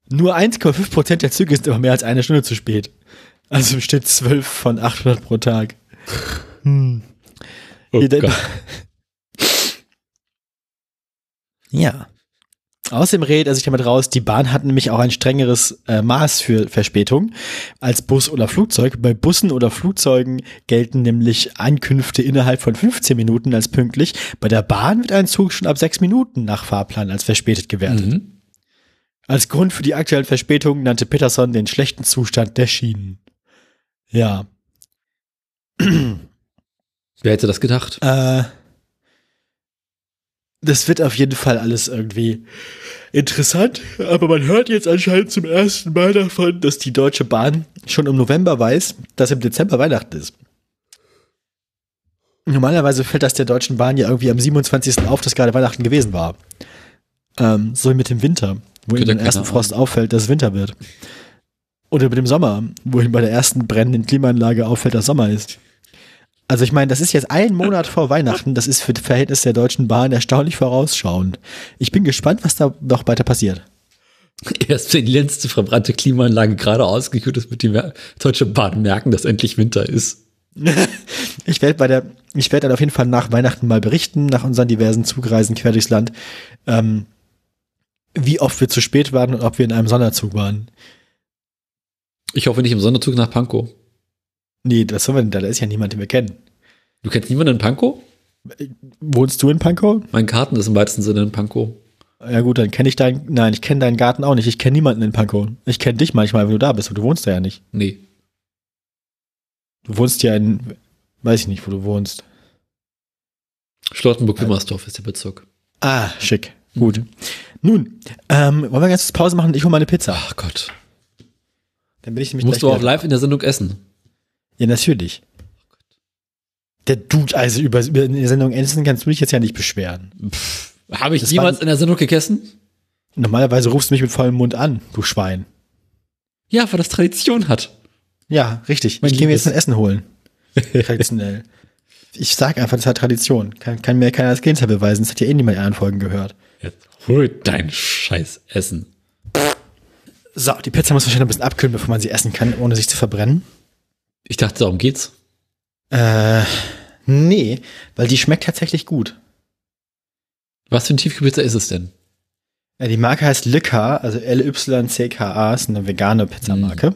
Nur 1,5 Prozent der Züge sind immer mehr als eine Stunde zu spät. Also steht 12 von 800 pro Tag. Hm. Oh. *laughs* Ja. Außerdem redet er sich damit raus, die Bahn hat nämlich auch ein strengeres äh, Maß für Verspätung als Bus oder Flugzeug. Bei Bussen oder Flugzeugen gelten nämlich Einkünfte innerhalb von 15 Minuten als pünktlich. Bei der Bahn wird ein Zug schon ab sechs Minuten nach Fahrplan als verspätet gewertet. Mhm. Als Grund für die aktuellen Verspätungen nannte Peterson den schlechten Zustand der Schienen. Ja. Wer hätte das gedacht? Äh, das wird auf jeden Fall alles irgendwie interessant, aber man hört jetzt anscheinend zum ersten Mal davon, dass die Deutsche Bahn schon im November weiß, dass im Dezember Weihnachten ist. Normalerweise fällt das der Deutschen Bahn ja irgendwie am 27. auf, dass gerade Weihnachten gewesen war. Ähm, so wie mit dem Winter, wo ihnen Könnte beim ersten Frost auffällt, dass es Winter wird. Oder mit dem Sommer, wo ihnen bei der ersten brennenden Klimaanlage auffällt, dass Sommer ist. Also ich meine, das ist jetzt ein Monat vor Weihnachten. Das ist für das Verhältnis der Deutschen Bahn erstaunlich vorausschauend. Ich bin gespannt, was da noch weiter passiert. Erst wenn die letzte verbrannte Klimaanlage gerade ausgekühlt ist, wird die Deutsche Bahn merken, dass endlich Winter ist. *laughs* Ich werde bei der, ich werde dann auf jeden Fall nach Weihnachten mal berichten, nach unseren diversen Zugreisen quer durchs Land, ähm, wie oft wir zu spät waren und ob wir in einem Sonderzug waren. Ich hoffe nicht im Sonderzug nach Pankow. Nee, was sollen wir denn da? Da ist ja niemand, den wir kennen. Du kennst niemanden in Pankow? Wohnst du in Pankow? Mein Garten ist im weitesten Sinne in Pankow. Ja gut, dann kenne ich deinen, nein, ich kenne deinen Garten auch nicht. Ich kenne niemanden in Pankow. Ich kenne dich manchmal, wenn du da bist, aber du wohnst da ja nicht. Nee. Du wohnst ja in, weiß ich nicht, wo du wohnst. Schlottenburg-Wimmersdorf ist der Bezirk. Ah, schick. Gut. Nun, ähm, wollen wir ganz kurz Pause machen? Ich hole mal eine Pizza. Ach Gott. Dann bin ich nämlich Musst du auch live in der Sendung essen. Ja, natürlich. Der Dude, also über, über eine Sendung Essen kannst du dich jetzt ja nicht beschweren. Habe ich Das jemals war- in der Sendung gegessen? Normalerweise rufst du mich mit vollem Mund an, du Schwein. Ja, weil das Tradition hat. Ja, richtig. Mein ich gehe mir jetzt ein Essen holen. *laughs* Traditionell. Ich sag einfach, das hat Tradition. Kann, kann mir keiner das Gegenteil beweisen. Das hat ja eh niemand in anderen Folgen gehört. Jetzt hol dein scheiß Essen. So, die Pizza muss wahrscheinlich ein bisschen abkühlen, bevor man sie essen kann, ohne sich zu verbrennen. Ich dachte, darum geht's. Äh, nee, weil die schmeckt tatsächlich gut. Was für ein Tiefkühlpizza ist es denn? Ja, die Marke heißt Lycka, also L-Y-C-K-A, ist eine vegane Pizzamarke. Mhm.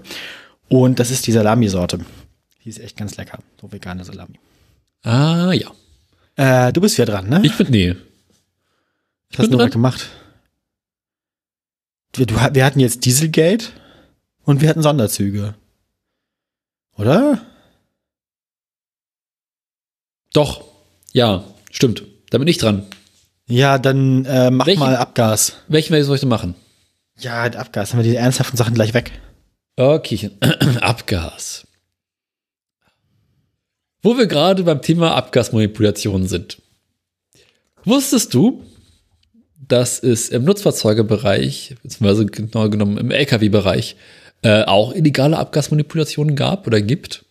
Und das ist die Salami-Sorte. Die ist echt ganz lecker. So vegane Salami. Ah, ja. Äh, du bist wieder dran, ne? Ich bin, nee. Was hast bin du noch gemacht? Wir, du, wir hatten jetzt Dieselgate und wir hatten Sonderzüge. Oder? Doch. Ja, stimmt. Da bin ich dran. Ja, dann äh, mach Welchen? mal Abgas. Welchen Welche soll ich denn machen? Ja, halt Abgas. Haben wir die ernsthaften Sachen gleich weg. Okay, *clears throat* Abgas. Wo wir gerade beim Thema Abgasmanipulation sind. Wusstest du, dass es im Nutzfahrzeugebereich, beziehungsweise genau genommen im Lkw-Bereich, äh, auch illegale Abgasmanipulationen gab oder gibt?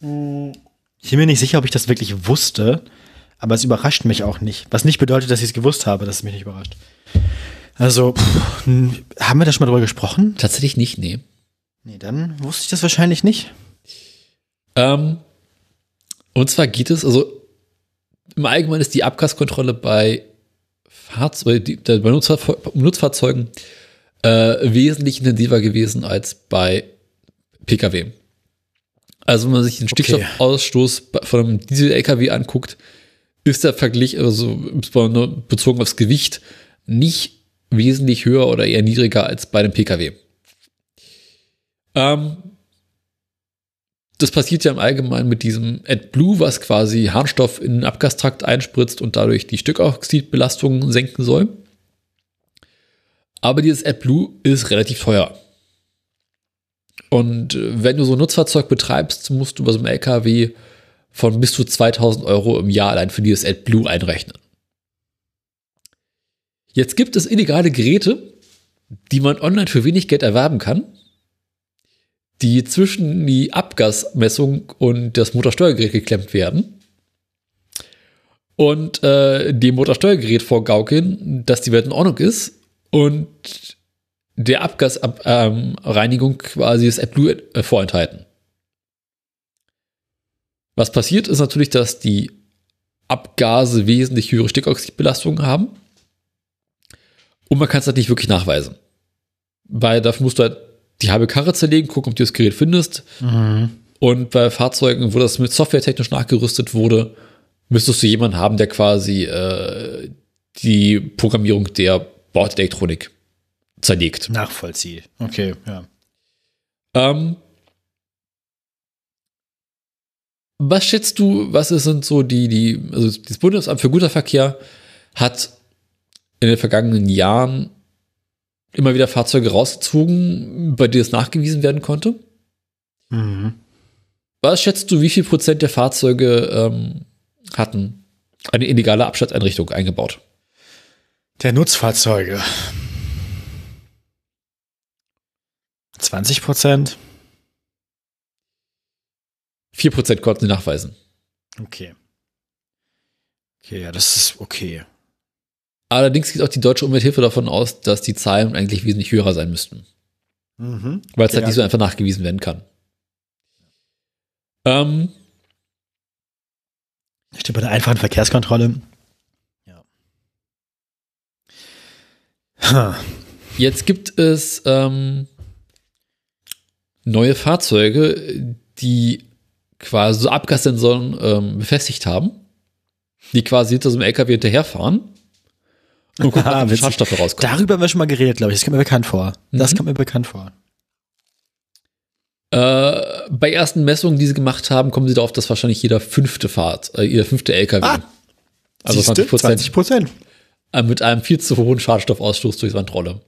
Ich bin mir nicht sicher, ob ich das wirklich wusste, aber es überrascht mich auch nicht. Was nicht bedeutet, dass ich es gewusst habe, dass es mich nicht überrascht. Also, pff, haben wir da schon mal drüber gesprochen? Tatsächlich nicht, nee. Nee, dann wusste ich das wahrscheinlich nicht. Ähm, und zwar geht es, also im Allgemeinen ist die Abgaskontrolle bei, Fahrzeug, die, bei Nutzfahr Nutzfahrzeugen äh, wesentlich intensiver gewesen als bei Pkw. Also wenn man sich den Okay. Stickstoffausstoß bei- von einem Diesel-LKW anguckt, ist der Vergleich, also bezogen aufs Gewicht, nicht wesentlich höher oder eher niedriger als bei einem Pkw. Ähm, das passiert ja im Allgemeinen mit diesem AdBlue, was quasi Harnstoff in den Abgastrakt einspritzt und dadurch die Stickoxidbelastung senken soll. Aber dieses AdBlue ist relativ teuer. Und äh, wenn du so ein Nutzfahrzeug betreibst, musst du bei so einem LKW von bis zu 2000 Euro im Jahr allein für dieses AdBlue einrechnen. Jetzt gibt es illegale Geräte, die man online für wenig Geld erwerben kann, die zwischen die Abgasmessung und das Motorsteuergerät geklemmt werden und äh, dem Motorsteuergerät vorgaukeln, dass die Welt in Ordnung ist und der Abgasreinigung quasi das AdBlue äh, vorenthalten. Was passiert ist natürlich, dass die Abgase wesentlich höhere Stickoxidbelastungen haben Und man kann es halt nicht wirklich nachweisen. Weil dafür musst du halt die halbe Karre zerlegen, gucken, ob du das Gerät findest. Und bei Fahrzeugen, wo das mit Software technisch nachgerüstet wurde, müsstest du jemanden haben, der quasi äh, die Programmierung der Bordelektronik zerlegt. Nachvollzieht. Okay, ja. Ähm, was schätzt du, was ist, sind so die, die, also das Bundesamt für Güterverkehr hat in den vergangenen Jahren immer wieder Fahrzeuge rausgezogen, bei denen es nachgewiesen werden konnte? Mhm. Was schätzt du, wie viel Prozent der Fahrzeuge ähm, hatten eine illegale Abstandseinrichtung eingebaut? Der Nutzfahrzeuge. 20 Prozent? 4 Prozent konnten sie nachweisen. Okay. Okay, ja, das ist okay. Allerdings geht auch die deutsche Umwelthilfe davon aus, dass die Zahlen eigentlich wesentlich höher sein müssten. Mhm. Weil es Okay, halt nicht so einfach nachgewiesen werden kann. Ähm, Steht bei der einfachen Verkehrskontrolle. Ha. jetzt gibt es ähm, neue Fahrzeuge, die quasi so Abgassensoren ähm, befestigt haben, die quasi hinter so einem LKW hinterherfahren und gucken, *laughs* Ah, was. Schadstoffe rauskommen. Darüber haben wir schon mal geredet, glaube ich. Das kommt mir bekannt vor. Das Mhm. kommt mir bekannt vor. Äh, bei ersten Messungen, die sie gemacht haben, kommen sie darauf, dass wahrscheinlich jeder fünfte Fahrt, äh, jeder fünfte LKW, Ah, also Siehste? 20 Prozent, 20 Prozent. Äh, mit einem viel zu hohen Schadstoffausstoß durchs Wandrolle.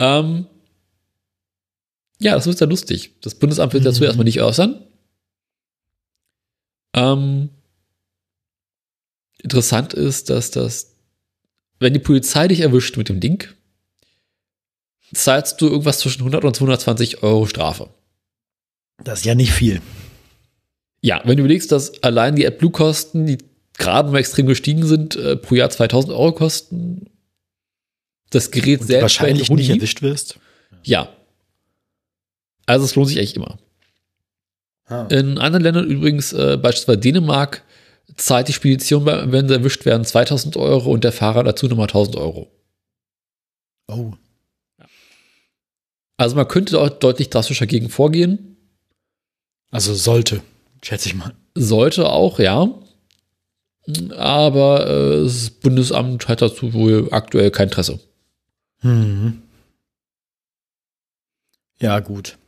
Ähm, ja, das ist ja lustig. Das Bundesamt will dazu Mhm. erstmal nicht äußern. Ähm, interessant ist, dass das, wenn die Polizei dich erwischt mit dem Ding, zahlst du irgendwas zwischen 100 und 220 Euro Strafe. Das ist ja nicht viel. Ja, wenn du überlegst, dass allein die AdBlue-Kosten, die gerade mal extrem gestiegen sind, äh, pro Jahr 2000 Euro kosten, das Gerät Und selbst wahrscheinlich nicht erwischt wirst. Ja. Also es lohnt sich eigentlich immer. Ah. In anderen Ländern übrigens, äh, beispielsweise Dänemark, zahlt die Spedition, wenn sie erwischt werden, 2000 Euro und der Fahrer dazu nochmal 1000 Euro. Oh. Also man könnte dort deutlich drastischer gegen vorgehen. Also sollte, schätze ich mal. Sollte auch, ja. Aber äh, das Bundesamt hat dazu wohl aktuell kein Interesse. Mhm. Ja, gut.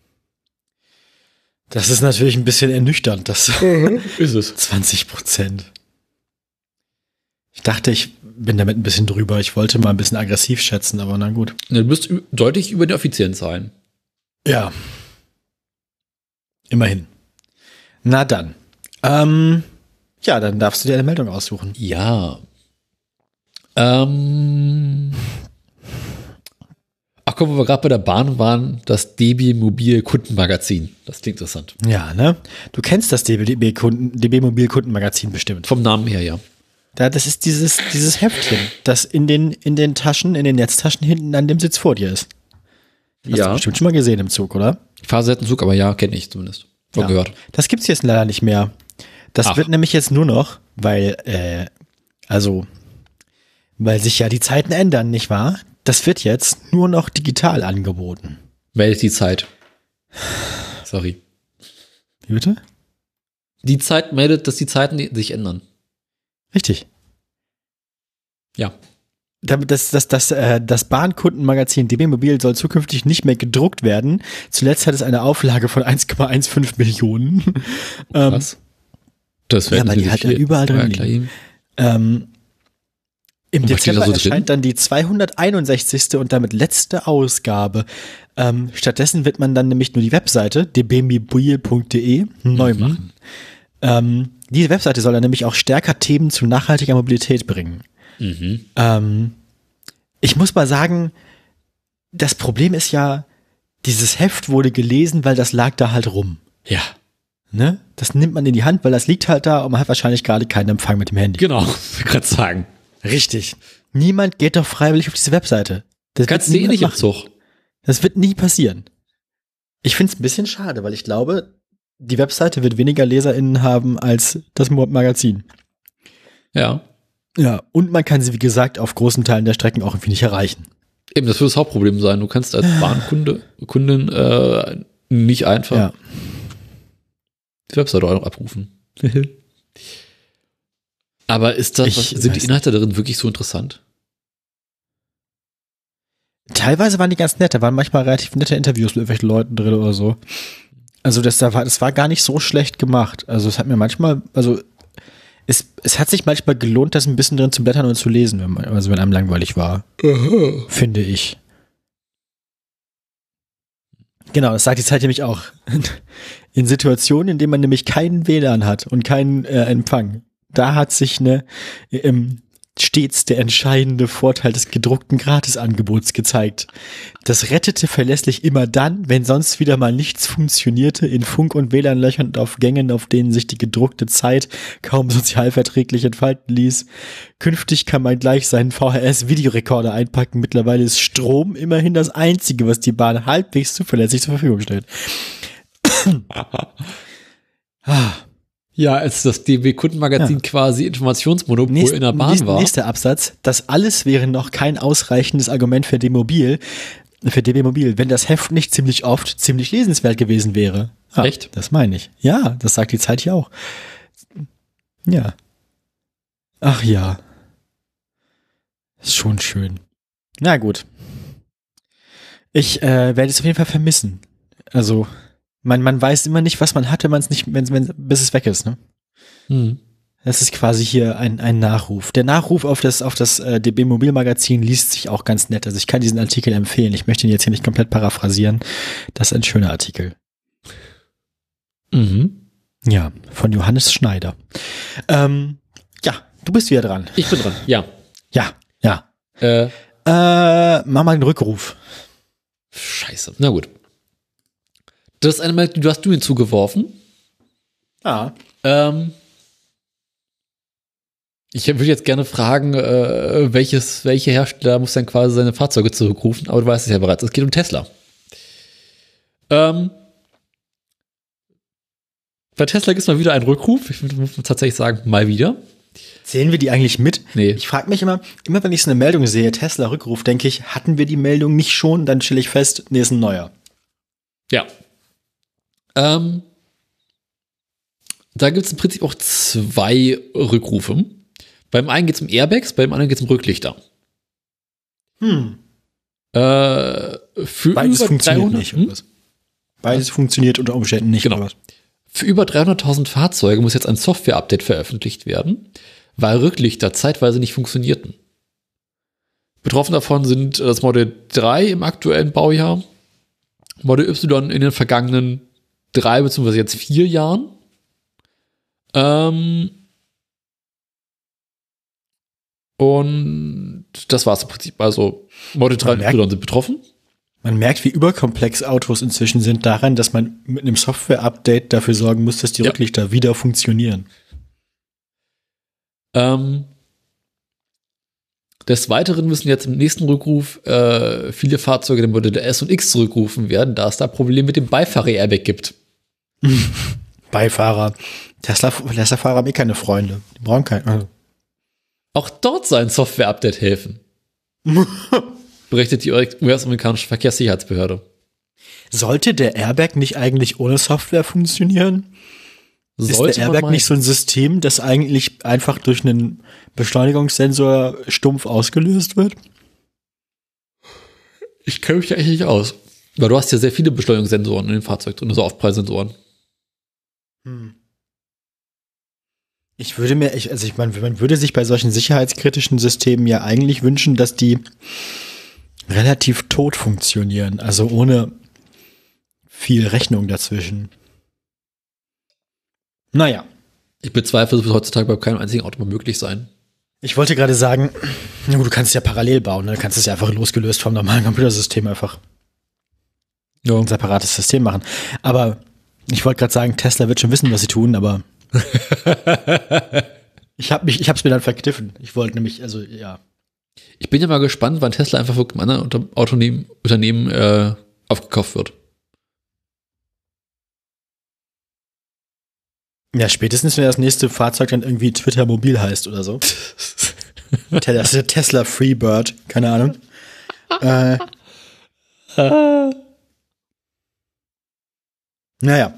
Das ist natürlich ein bisschen ernüchternd, das *laughs* Ist es. 20 Prozent. Ich dachte, ich bin damit ein bisschen drüber. Ich wollte mal ein bisschen aggressiv schätzen, aber na gut. Du bist deutlich über den offiziellen Zahlen. Ja. Immerhin. Na dann. Ähm, ja, dann darfst du dir eine Meldung aussuchen. Ja. Ähm. Ach komm, wo wir gerade bei der Bahn waren, das DB Mobil Kundenmagazin. Das klingt interessant. Ja, ne? Du kennst das DB, Kunden, DB Mobil Kundenmagazin bestimmt. Vom Namen her, ja. Da, das ist dieses, dieses Heftchen, das in den, in den Taschen, in den Netztaschen hinten an dem Sitz vor dir ist. Hast Ja. du bestimmt schon mal gesehen im Zug, oder? Ich fahre selten Zug, aber ja, kenne ich zumindest. Von Ja. gehört. Das gibt's jetzt leider nicht mehr. Das Ach. wird nämlich jetzt nur noch, weil, äh, also, weil sich ja die Zeiten ändern, nicht wahr? Das wird jetzt nur noch digital angeboten. Meldet die Zeit. Sorry. Wie bitte? Die Zeit meldet, dass die Zeiten sich ändern. Richtig. Ja. Das, das, das, äh, das Bahnkundenmagazin DB Mobil soll zukünftig nicht mehr gedruckt werden. Zuletzt hat es eine Auflage von *laughs* 1,15 Millionen. Ähm, Das ja, weil die halt überall drin liegen. liegen. Ähm, Im Dezember so erscheint dann die 261. und damit letzte Ausgabe. Ähm, stattdessen wird man dann nämlich nur die Webseite dbmobil.de neu Mhm. machen. Ähm, diese Webseite soll dann nämlich auch stärker Themen zu nachhaltiger Mobilität bringen. Mhm. Ähm, ich muss mal sagen, das Problem ist ja, dieses Heft wurde gelesen, weil das lag da halt rum. Ja, Ne? Das nimmt man in die Hand, weil das liegt halt da und man hat wahrscheinlich gerade keinen Empfang mit dem Handy. genau. *laughs* Ich gerade sagen. Richtig. Niemand geht doch freiwillig auf diese Webseite. Das Kannst wird du eh nicht im machen. Zug. Das wird nie passieren. Ich finde es ein bisschen schade, weil ich glaube, die Webseite wird weniger LeserInnen haben als das Magazin. Ja. Ja, und man kann sie, wie gesagt, auf großen Teilen der Strecken auch irgendwie nicht erreichen. Eben, das wird das Hauptproblem sein. Du kannst als *sighs* Bahnkunde, Kundin äh, nicht einfach Ja. Webseite auch noch abrufen. *laughs* Aber ist das, Ich was, sind die Inhalte darin wirklich so interessant? Teilweise waren die ganz nett, da waren manchmal relativ nette Interviews mit irgendwelchen Leuten drin oder so. Also das, da war, das war gar nicht so schlecht gemacht. Also es hat mir manchmal, also es, es hat sich manchmal gelohnt, das ein bisschen drin zu blättern und zu lesen, wenn man, also wenn einem langweilig war, finde ich. Genau, das sagt die Zeit nämlich auch. In Situationen, in denen man nämlich keinen WLAN hat und keinen äh, Empfang, da hat sich ne, ähm, stets der entscheidende Vorteil des gedruckten Gratisangebots gezeigt. Das rettete verlässlich immer dann, wenn sonst wieder mal nichts funktionierte, in Funk- und WLAN-Löchern und auf Gängen, auf denen sich die gedruckte Zeit kaum sozialverträglich entfalten ließ. Künftig kann man gleich seinen VHS-Videorekorder einpacken. Mittlerweile ist Strom immerhin das Einzige, was die Bahn halbwegs zuverlässig zur Verfügung stellt. *laughs* Ja, als das DB-Kundenmagazin quasi Informationsmonopol Nächst, in der Bahn nächst, war. Nächster Absatz. Das alles wäre noch kein ausreichendes Argument für D-Mobil, für DB Mobil, wenn das Heft nicht ziemlich oft ziemlich lesenswert gewesen wäre. Ah, Echt? Das meine ich. Ja, das sagt die Zeit hier auch. Ja. Ach ja. Ist schon schön. Na gut. Ich äh, werde es auf jeden Fall vermissen. Also, man, man weiß immer nicht, was man hat, wenn man es nicht, wenn, wenn, bis es weg ist, ne? Hm. Das ist quasi hier ein, ein Nachruf. Der Nachruf auf das, auf das äh, DB Mobilmagazin liest sich auch ganz nett. Also ich kann diesen Artikel empfehlen. Ich möchte ihn jetzt hier nicht komplett paraphrasieren. Das ist ein schöner Artikel. Mhm. Ja, von Johannes Schneider. Ähm, ja, du bist wieder dran. Ich bin dran. Ja. Ja, ja. Äh, Äh, mach mal einen Rückruf. scheiße. Na gut. Das ist eine Meldung, die hast du hinzugeworfen. Ah. Ähm, ich würde jetzt gerne fragen, äh, welches, welche Hersteller muss dann quasi seine Fahrzeuge zurückrufen, aber du weißt es ja bereits. Es geht um Tesla. Ähm, bei Tesla gibt es mal wieder einen Rückruf. Ich muss tatsächlich sagen, mal wieder. Zählen wir die eigentlich mit? Nee. Ich frage mich immer, immer wenn ich so eine Meldung sehe, Tesla Rückruf, denke ich, hatten wir die Meldung nicht schon? Dann stelle ich fest, nee, ist ein neuer. Ja. Ähm, da gibt es im Prinzip auch zwei Rückrufe. Beim einen geht es um Airbags, beim anderen geht es um Rücklichter. Hm. Äh, für Beides über funktioniert 300 nicht, hm? Beides funktioniert unter Umständen nicht, Genau. Für über 300.000 Fahrzeuge muss jetzt ein Software-Update veröffentlicht werden, weil Rücklichter zeitweise nicht funktionierten. Betroffen davon sind das Model 3 im aktuellen Baujahr, Model Y in den vergangenen drei beziehungsweise jetzt vier Jahren. Ähm und das war es im Prinzip. Also Model 3 und merkt- sind betroffen. Man merkt, wie überkomplex Autos inzwischen sind daran, dass man mit einem Software-Update dafür sorgen muss, dass die Ja. Rücklichter wieder funktionieren. Ähm, des Weiteren müssen jetzt im nächsten Rückruf äh, viele Fahrzeuge der Modelle S und X zurückgerufen werden, da es da Probleme mit dem Beifahrer-Airbag gibt. *laughs* Beifahrer. Tesla, Tesla-Fahrer haben eh keine Freunde. Die brauchen keinen. Also. Auch dort soll ein Software-Update helfen, *laughs* berichtet die US-amerikanische Verkehrssicherheitsbehörde. Sollte der Airbag nicht eigentlich ohne Software funktionieren? Ist Sollte der man Airbag nicht so ein System, das eigentlich einfach durch einen Beschleunigungssensor stumpf ausgelöst wird? Ich kenne mich da eigentlich nicht aus. Weil du hast ja sehr viele Beschleunigungssensoren in dem Fahrzeug drin, so Aufprallsensoren. Ich würde mir, ich, also ich meine, man würde sich bei solchen sicherheitskritischen Systemen ja eigentlich wünschen, dass die relativ tot funktionieren, also ohne viel Rechnung dazwischen. Naja, Ich bezweifle, das wird heutzutage bei keinem einzigen Auto mehr möglich sein. ich wollte gerade sagen, du kannst es ja parallel bauen, ne? du kannst es ja einfach losgelöst vom normalen Computersystem einfach Ja. ein separates System machen. Aber ich wollte gerade sagen, Tesla wird schon wissen, was sie tun, aber *laughs* ich habe mich, ich habe es mir dann verkniffen. Ich wollte nämlich, also ja. Ich bin ja mal gespannt, wann Tesla einfach von einem anderen Unter Autonehmen, Unternehmen äh, aufgekauft wird. Ja, spätestens, wenn das nächste Fahrzeug dann irgendwie Twitter Mobil heißt oder so. *laughs* Tesla Freebird, keine Ahnung. äh, *laughs* naja.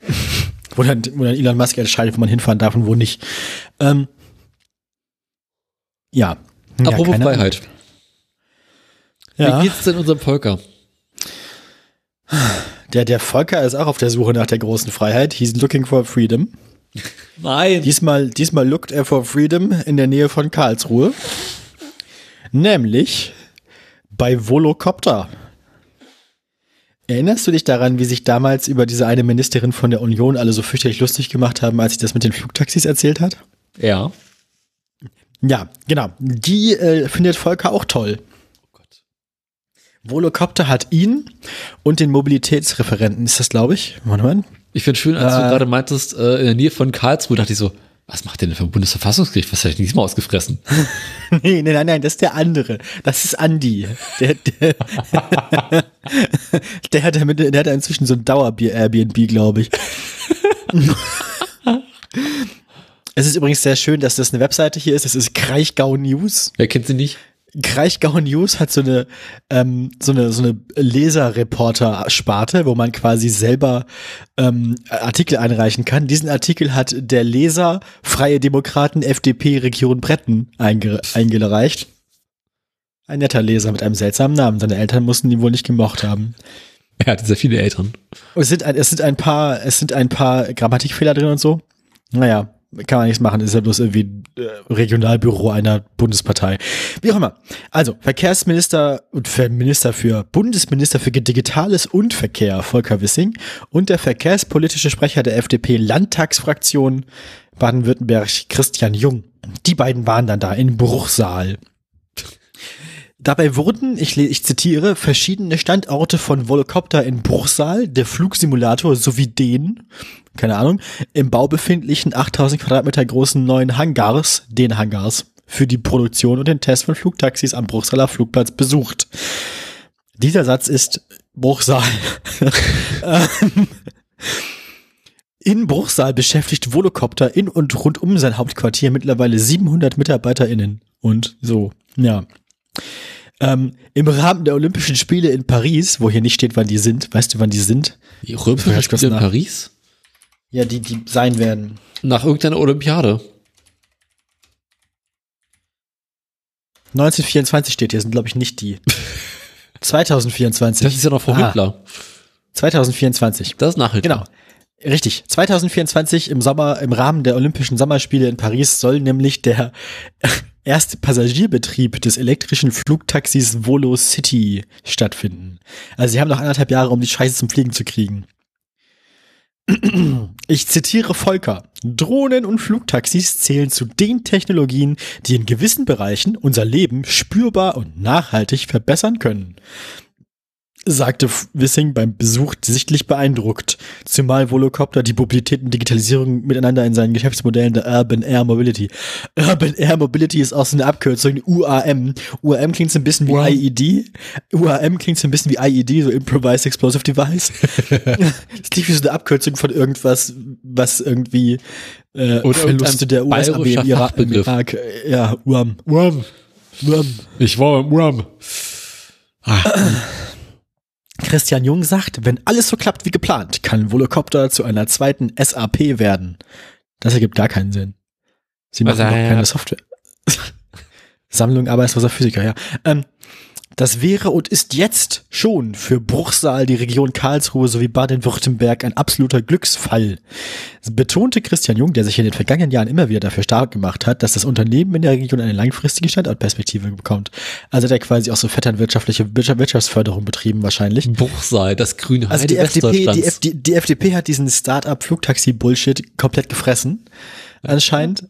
*laughs* wo, dann, wo dann Elon Musk entscheidet, wo man hinfahren darf und wo nicht. Ähm, ja. Apropos keine Freiheit. Ja. Wie geht's denn unserem Volker? Der, der Volker ist auch auf der Suche nach der großen Freiheit. He's looking for freedom. Nein. Diesmal, diesmal lookt er for freedom in der Nähe von Karlsruhe. Nämlich bei Volocopter. Erinnerst du dich daran, wie sich damals über diese eine Ministerin von der Union alle so fürchterlich lustig gemacht haben, als sie das mit den Flugtaxis erzählt hat? Ja. Ja, genau. Die äh, findet Volker auch toll. Oh Gott. Volocopter hat ihn und den Mobilitätsreferenten, ist das, glaube ich. Warte mal. Ich finde schön, als Äh. du gerade meintest, äh, in der Nähe von Karlsruhe, dachte ich so, was macht denn für ein Bundesverfassungsgericht? Was ich denn diesmal ausgefressen? *laughs* Nee, nee, nein, nein, das ist der andere. Das ist Andi. Der, der, *laughs* der hat damit, der hat inzwischen so ein Dauer-Airbnb, glaube ich. *laughs* es ist übrigens sehr schön, dass das eine Webseite hier ist. Das ist Kraichgau News. Wer kennt sie nicht? Kraichgau News hat so eine, ähm, so eine, so eine Leserreporter-Sparte, wo man quasi selber ähm, Artikel einreichen kann. Diesen Artikel hat der Leser Freie Demokraten FDP Region Bretten einge eingereicht. Ein netter Leser mit einem seltsamen Namen. Seine Eltern mussten ihn wohl nicht gemocht haben. Er hatte sehr viele Eltern. Es sind ein, es sind ein paar, es sind ein paar Grammatikfehler drin und so. Naja, kann man nichts machen. Ist ja bloß irgendwie äh, Regionalbüro einer Bundespartei. Wie auch immer. Also, Verkehrsminister und Minister für Bundesminister für Digitales und Verkehr, Volker Wissing, und der verkehrspolitische Sprecher der FDP Landtagsfraktion Baden-Württemberg, Christian Jung. Die beiden waren dann da in Bruchsal. Dabei wurden, ich, ich zitiere, verschiedene Standorte von Volocopter in Bruchsal, der Flugsimulator sowie den, keine Ahnung, im Bau befindlichen 8000 Quadratmeter großen neuen Hangars, den Hangars, für die Produktion und den Test von Flugtaxis am Bruchsaler Flugplatz besucht. Dieser Satz ist Bruchsal. *laughs* Ähm, in Bruchsal beschäftigt Volocopter in und rund um sein Hauptquartier mittlerweile 700 MitarbeiterInnen. Und so, ja. Ähm, Im Rahmen der Olympischen Spiele in Paris, wo hier nicht steht, wann die sind, weißt du, wann die sind? Die kurz Spiele in. Paris? Ja, die, die sein werden. Nach irgendeiner Olympiade. 1924 steht hier, sind glaube ich nicht die. *laughs* 2024. Das ist ja noch vor Ah, Hitler. 2024. Das ist nach Hitler. Genau. Richtig. 2024 im Sommer, im Rahmen der Olympischen Sommerspiele in Paris soll nämlich der erste Passagierbetrieb des elektrischen Flugtaxis Volo City stattfinden. Also sie haben noch anderthalb Jahre, um die Scheiße zum Fliegen zu kriegen. *clears throat* Ich zitiere Volker. Drohnen und Flugtaxis zählen zu den Technologien, die in gewissen Bereichen unser Leben spürbar und nachhaltig verbessern können sagte Wissing beim Besuch sichtlich beeindruckt, zumal Volocopter die Mobilität und Digitalisierung miteinander in seinen Geschäftsmodellen der Urban Air Mobility. Urban Air Mobility ist auch so eine Abkürzung, UAM. UAM klingt so ein bisschen wie UAM. IED. UAM klingt so ein bisschen wie IED, so Improvised Explosive Device. *laughs* *laughs* das klingt wie so eine Abkürzung von irgendwas, was irgendwie äh, Oder irgendein der US-Armee im bayerischer Irak, im. Irak. äh, Ja, UAM. Rum. UAM. Ich war im Rum. *clears throat* Christian Jung sagt, wenn alles so klappt wie geplant, kann Volocopter zu einer zweiten SAP werden. Das ergibt gar keinen Sinn. Sie machen Also, doch ja. keine Software. *laughs* Sammlung arbeitsloser Physiker, ja. Ähm, das wäre und ist jetzt schon für Bruchsal, die Region Karlsruhe sowie Baden-Württemberg ein absoluter Glücksfall. Betonte Christian Jung, der sich in den vergangenen Jahren immer wieder dafür stark gemacht hat, dass das Unternehmen in der Region eine langfristige Standortperspektive bekommt. Also hat er quasi auch so vetternwirtschaftliche Wirtschaft- Wirtschaftsförderung betrieben wahrscheinlich. Buchsal, das grüne Also die FDP, die, Westdeutschlands. FD, die FDP hat diesen Start-up-Flugtaxi-Bullshit komplett gefressen. Anscheinend.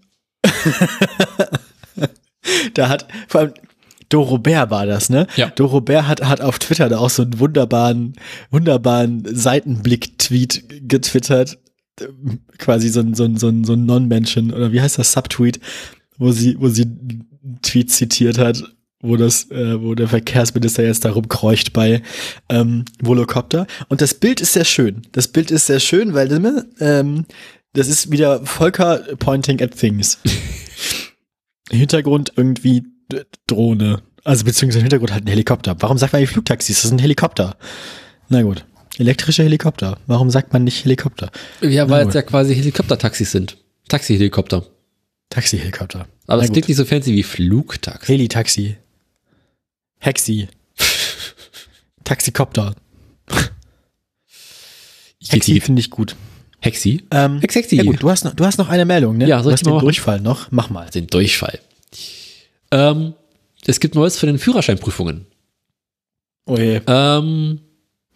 *laughs* da hat, vor allem, Dorobert war das, ne? Ja. Dorobert hat, hat auf Twitter da auch so einen wunderbaren, wunderbaren Seitenblick-Tweet getwittert. Quasi so ein, so ein, so ein, so ein Non-Mention, oder wie heißt das, Subtweet, wo sie, wo sie einen Tweet zitiert hat, wo das, äh, wo der Verkehrsminister jetzt darum kreucht bei ähm, Volocopter. Und das Bild ist sehr schön. Das Bild ist sehr schön, weil ähm, das ist wieder Volker pointing at things. *laughs* Hintergrund irgendwie Drohne. Also beziehungsweise im Hintergrund halt ein Helikopter. Warum sagt man eigentlich Flugtaxis? Das sind Helikopter. Na gut. Elektrische Helikopter. Warum sagt man nicht Helikopter? Ja, weil es ja quasi Helikoptertaxis sind. Taxi-Helikopter. Taxi-Helikopter. Aber es klingt nicht so fancy wie Flugtaxi. Heli-Taxi. Hexi. *laughs* Taxikopter. Hexi finde ich gut. Hexi? Ähm, Hex, Hexi. ja gut, du hast, noch, du hast noch eine Meldung, ne? Ja, soll du ich hast mal den machen? Durchfall noch. Mach mal. Den Durchfall. Ähm, es gibt Neues für den Führerscheinprüfungen. Oh je. Ähm,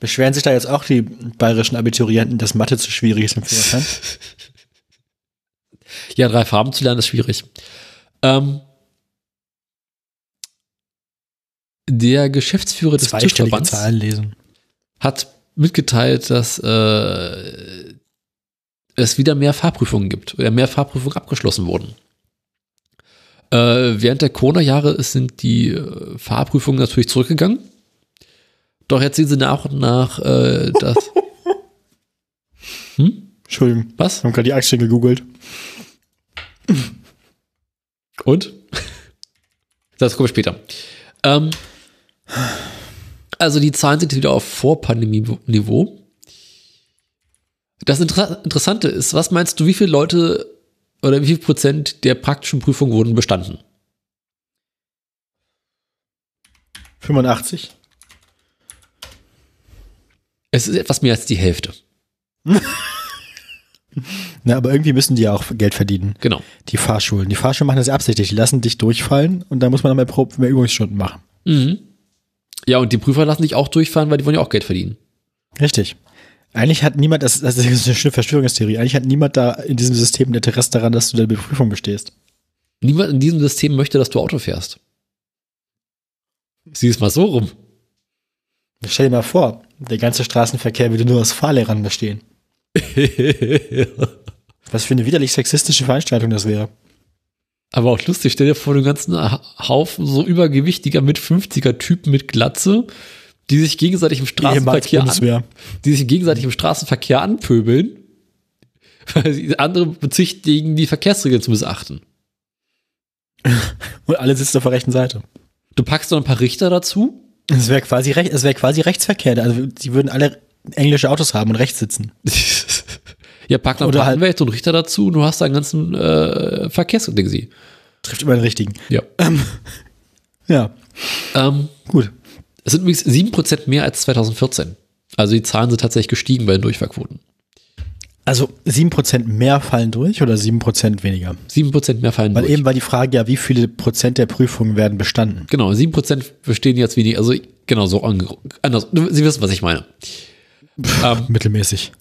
Beschweren sich da jetzt auch die bayerischen Abiturienten, dass Mathe zu schwierig ist im Führerschein? *laughs* ja, drei Farben zu lernen ist schwierig. Ähm, der Geschäftsführer des TÜV-Verbands hat mitgeteilt, dass äh, es wieder mehr Fahrprüfungen gibt oder mehr Fahrprüfungen abgeschlossen wurden. Äh, während der Corona-Jahre sind die äh, Fahrprüfungen natürlich zurückgegangen. Doch jetzt sehen sie nach und nach, äh, dass. *laughs* Hm? Entschuldigung. Was? Wir haben gerade die Aktien gegoogelt. Und? Das kommt später. Ähm, also die Zahlen sind wieder auf Vorpandemie-Niveau. Das Inter Interessante ist, was meinst du, wie viele Leute oder wie viel Prozent der praktischen Prüfung wurden bestanden? 85. Es ist etwas mehr als die Hälfte. *laughs* Na, aber irgendwie müssen die ja auch Geld verdienen. Genau. Die Fahrschulen. Die Fahrschulen machen das ja absichtlich. Die lassen dich durchfallen und dann muss man dann mehr, mehr Übungsstunden machen. Mhm. Ja, und die Prüfer lassen dich auch durchfahren, weil die wollen ja auch Geld verdienen. Richtig. Eigentlich hat niemand, das, das ist eine schöne Verschwörungstheorie, eigentlich hat niemand da in diesem System ein Interesse daran, dass du deine Prüfung bestehst. Niemand in diesem System möchte, dass du Auto fährst. Sieh es mal so rum. Stell dir mal vor, der ganze Straßenverkehr würde nur aus Fahrlehrern bestehen. *laughs* Was für eine widerlich sexistische Veranstaltung das wäre. Aber auch lustig, stell dir vor, den ganzen Haufen so übergewichtiger mit 50er Typen mit Glatze, die sich gegenseitig im Straßenverkehr, an, die sich gegenseitig im Straßenverkehr anpöbeln, *laughs* weil sie andere bezichtigen, die Verkehrsregeln zu missachten. *laughs* Und alle sitzen auf der rechten Seite. Du packst noch ein paar Richter dazu. Es wäre quasi, es wäre quasi Rechtsverkehr. Also die würden alle englische Autos haben und rechts sitzen. *laughs* ja, pack noch ein paar halt- Anwälte und Richter dazu und du hast da einen ganzen äh, Verkehrsding sie. Trifft immer den richtigen. Ja. Ja, Ähm, gut. Es sind übrigens 7% mehr als 2014. Also die Zahlen sind tatsächlich gestiegen bei den Durchfallquoten. Also 7% mehr fallen durch oder 7% weniger? 7% mehr fallen Weil durch. eben war die Frage ja, wie viele Prozent der Prüfungen werden bestanden? Genau, 7% bestehen jetzt wenig, also genau so anders. Sie wissen, was ich meine. Ähm, Mittelmäßig.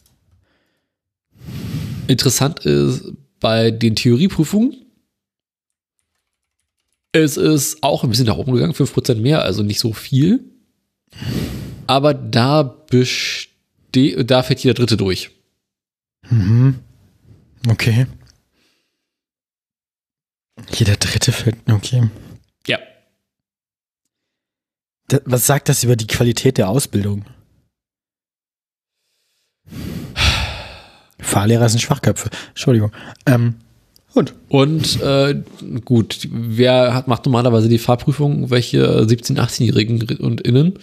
interessant ist bei den Theorieprüfungen, es ist auch ein bisschen nach oben gegangen, 5% mehr, also nicht so viel. Aber da beste da fällt jeder Dritte durch. Mhm. Okay. Jeder dritte fällt, okay. Ja. Was sagt das über die Qualität der Ausbildung? Fahrlehrer sind Schwachköpfe. Entschuldigung. Ähm, und? Und äh, gut, wer hat, macht normalerweise die Fahrprüfung? Welche 17-, 18-Jährigen und Innen?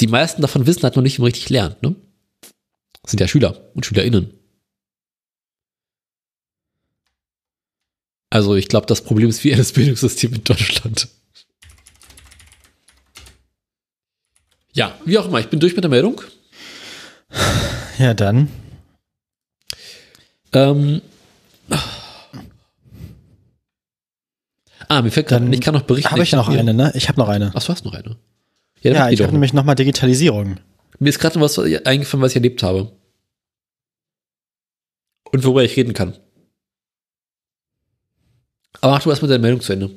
Die meisten davon wissen halt noch nicht, wie man richtig lernt, ne? Das sind ja Schüler und SchülerInnen. Also ich glaube, das Problem ist wie das *laughs* Bildungssystem in Deutschland. Ja, wie auch immer, ich bin durch mit der Meldung. Ja, dann. Ähm. Ah, mir fällt gerade, ich kann noch berichten. Habe ich noch hab mir- eine, ne? Ich habe noch eine. Ach, du hast noch eine. Ja, Ja, ich habe nämlich nochmal Digitalisierung. Mir ist gerade noch was eingefallen, was ich erlebt habe. Und worüber ich reden kann. Aber mach du erstmal deine Meldung zu Ende.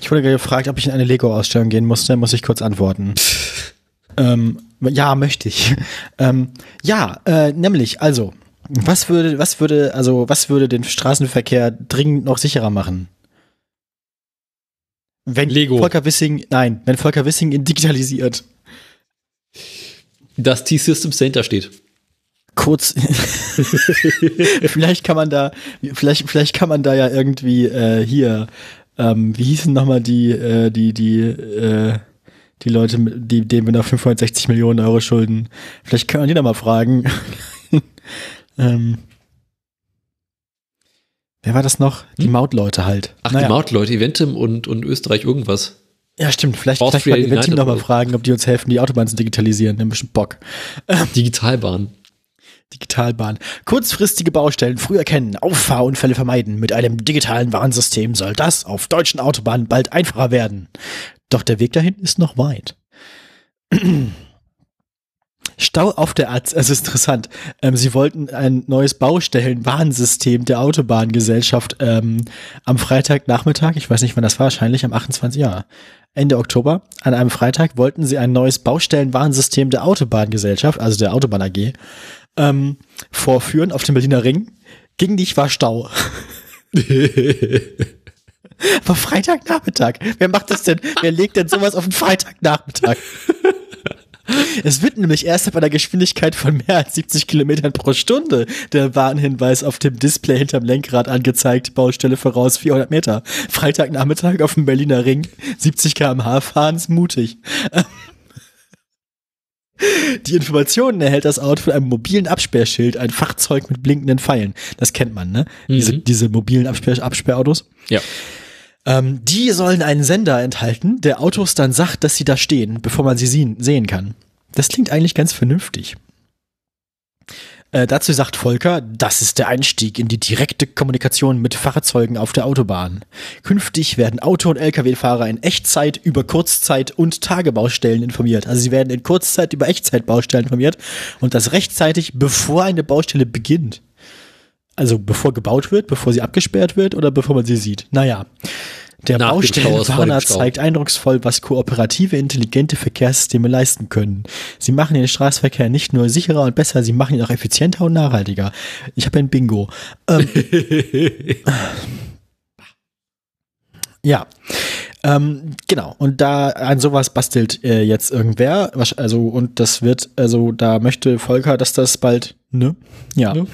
Ich wurde gefragt, ob ich in eine Lego-Ausstellung gehen musste. Muss ich kurz antworten. *laughs* ähm, ja, möchte ich. *laughs* ähm, ja, äh, nämlich, also, was würde, was würde, also, was würde den Straßenverkehr dringend noch sicherer machen? Wenn Lego. Volker Wissing, nein, wenn Volker Wissing ihn digitalisiert. Dass T-Systems dahinter steht. kurz, *laughs* vielleicht kann man da, vielleicht, vielleicht kann man da ja irgendwie äh, hier, ähm, wie hießen nochmal die, äh, die, die, äh, die Leute, die, denen wir noch 560 Millionen Euro schulden. Vielleicht können wir die da mal fragen. *laughs* ähm, wer war das noch? Die Hm? Mautleute halt. Ach, Naja. die Mautleute, Eventim und, und Österreich irgendwas. Ja, stimmt. Vielleicht, vielleicht Austria mal Eventim United noch mal oder- fragen, ob die uns helfen, die Autobahn zu digitalisieren. Wir haben bestimmt Bock. Digitalbahn. Digitalbahn. Kurzfristige Baustellen früh erkennen, Auffahrunfälle vermeiden. Mit einem digitalen Warnsystem soll das auf deutschen Autobahnen bald einfacher werden. Doch der Weg dahin ist noch weit. Stau auf der A, es ist interessant. Ähm, sie wollten ein neues Baustellenwarnsystem der Autobahngesellschaft ähm, am Freitagnachmittag, ich weiß nicht, wann das war, wahrscheinlich am 28. Jahr, Ende Oktober, an einem Freitag wollten sie ein neues Baustellenwarnsystem der Autobahngesellschaft, also der Autobahn AG, ähm, vorführen auf dem Berliner Ring. Ging nicht, war Stau. *laughs* War Freitagnachmittag. Wer macht das denn? Wer legt denn sowas auf den Freitagnachmittag? Es wird nämlich erst ab einer Geschwindigkeit von mehr als 70 Kilometern pro Stunde der Warnhinweis auf dem Display hinterm Lenkrad angezeigt, Baustelle voraus 400 Meter. Freitagnachmittag auf dem Berliner Ring, 70 km/h fahren ist mutig. Die Informationen erhält das Auto von einem mobilen Absperrschild, ein Fahrzeug mit blinkenden Pfeilen. Das kennt man, ne? Diese, diese mobilen Absperr Absperrautos. Ja. Ähm, die sollen einen Sender enthalten, der Autos dann sagt, dass sie da stehen, bevor man sie sehen, kann. Das klingt eigentlich ganz vernünftig. Äh, dazu sagt Volker, das ist der Einstieg in die direkte Kommunikation mit Fahrzeugen auf der Autobahn. Künftig werden Auto- und Lkw-Fahrer in Echtzeit über Kurzzeit- und Tagebaustellen informiert. Also sie werden in Kurzzeit über Echtzeitbaustellen informiert und das rechtzeitig, bevor eine Baustelle beginnt. Also bevor gebaut wird, bevor sie abgesperrt wird oder bevor man sie sieht. Naja. Der Nach Baustellenwarner zeigt eindrucksvoll, was kooperative, intelligente Verkehrssysteme leisten können. Sie machen den Straßenverkehr nicht nur sicherer und besser, sie machen ihn auch effizienter und nachhaltiger. Ich habe ein Bingo. Ähm, *laughs* ja. Ähm, genau, und da an sowas bastelt äh, jetzt irgendwer, also und das wird, also da möchte Volker, dass das bald, ne? Ja. Ne?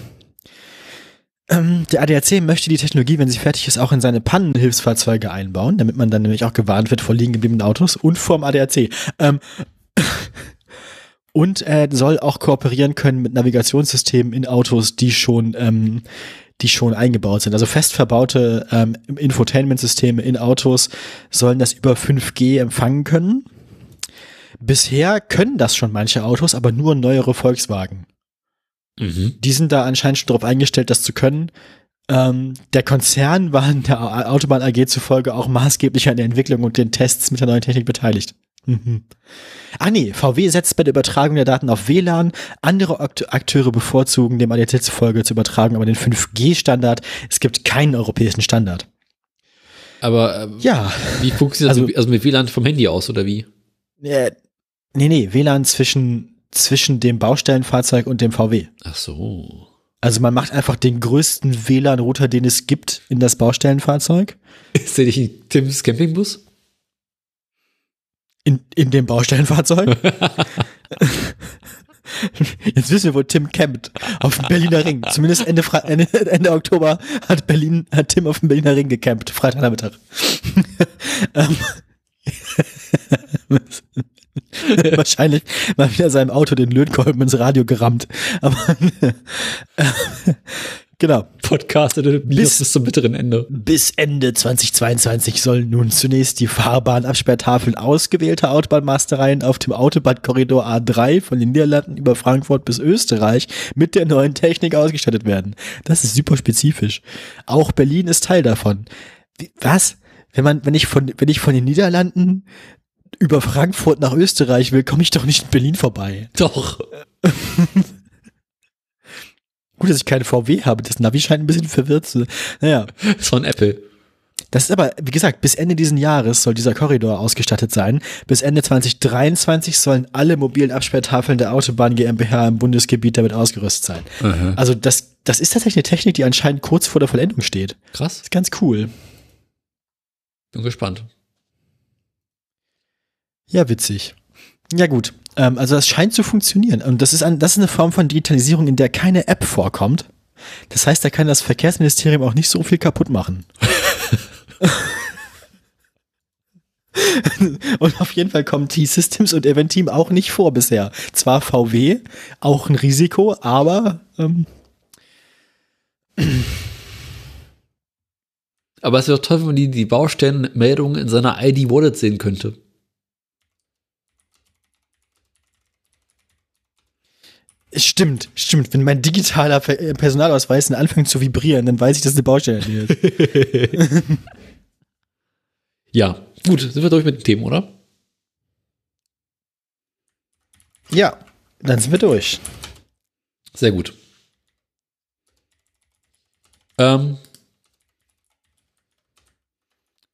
Ähm, der ADAC möchte die Technologie, wenn sie fertig ist, auch in seine Pannenhilfsfahrzeuge einbauen, damit man dann nämlich auch gewarnt wird vor liegen gebliebenen Autos und vorm ADAC. Ähm, *laughs* und er soll auch kooperieren können mit Navigationssystemen in Autos, die schon, ähm, die schon eingebaut sind. Also fest verbaute ähm, Infotainment-Systeme in Autos sollen das über 5G empfangen können. Bisher können das schon manche Autos, aber nur neuere Volkswagen Mhm. die sind da anscheinend schon darauf eingestellt, das zu können. Ähm, der Konzern war in der Autobahn AG zufolge auch maßgeblich an der Entwicklung und den Tests mit der neuen Technik beteiligt. Mhm. Ah nee, VW setzt bei der Übertragung der Daten auf WLAN. Andere Akt Akteure bevorzugen dem ADAC zufolge zu übertragen, aber den 5G-Standard. Es gibt keinen europäischen Standard. Aber ähm, Ja, wie funktioniert das? Also- mit- Also mit WLAN vom Handy aus oder wie? äh, nee, nee, WLAN zwischen, zwischen dem Baustellenfahrzeug und dem VW. Ach so. Also man macht einfach den größten WLAN-Router, den es gibt, in das Baustellenfahrzeug. Ist der nicht ein Tims Campingbus? In, in dem Baustellenfahrzeug. *laughs* Jetzt wissen wir, wo Tim campt. Auf dem Berliner Ring. Zumindest Ende, Fre Ende, Ende Oktober hat Berlin, hat Tim auf dem Berliner Ring gecampt. Freitagnachmittag. *laughs* Ähm, *laughs* Wahrscheinlich mal wieder seinem Auto den Lötkolben ins Radio gerammt. Aber *laughs* genau. Podcast oder bis, bis zum bitteren Ende. Bis Ende 2022 sollen nun zunächst die Fahrbahnabsperrtafeln ausgewählter Autobahnmastereien auf dem Autobahnkorridor A3 von den Niederlanden über Frankfurt bis Österreich mit der neuen Technik ausgestattet werden. Das ist super spezifisch. Auch Berlin ist Teil davon. Was? Wenn man, wenn ich von, wenn ich von den Niederlanden über Frankfurt nach Österreich will, komme ich doch nicht in Berlin vorbei. Doch. *laughs* Gut, dass ich keine VW habe. Das Navi scheint ein bisschen verwirrt zu. Naja. Das war ein Apple. Das ist aber, wie gesagt, bis Ende diesen Jahres soll dieser Korridor ausgestattet sein. Bis Ende 2023 sollen alle mobilen Absperrtafeln der Autobahn GmbH im Bundesgebiet damit ausgerüstet sein. Aha. Also das, das ist tatsächlich eine Technik, die anscheinend kurz vor der Vollendung steht. Krass. ist ganz cool. Bin gespannt. Ja, witzig. Ja gut. Ähm, also das scheint zu funktionieren. Und das ist, ein, das ist eine Form von Digitalisierung, in der keine App vorkommt. Das heißt, da kann das Verkehrsministerium auch nicht so viel kaputt machen. *laughs* und auf jeden Fall kommen T-Systems und Event-Team auch nicht vor bisher. Zwar VW, auch ein Risiko, aber ähm, Aber es wäre toll, wenn man die, die Baustellenmeldungen in seiner ID-Wallet sehen könnte. Stimmt, stimmt. Wenn mein digitaler äh, Personalausweis anfängt zu vibrieren, dann weiß ich, dass eine Baustelle ist. *laughs* Ja, gut, sind wir durch mit den Themen, oder? ja, dann sind wir durch. Sehr gut. Ähm,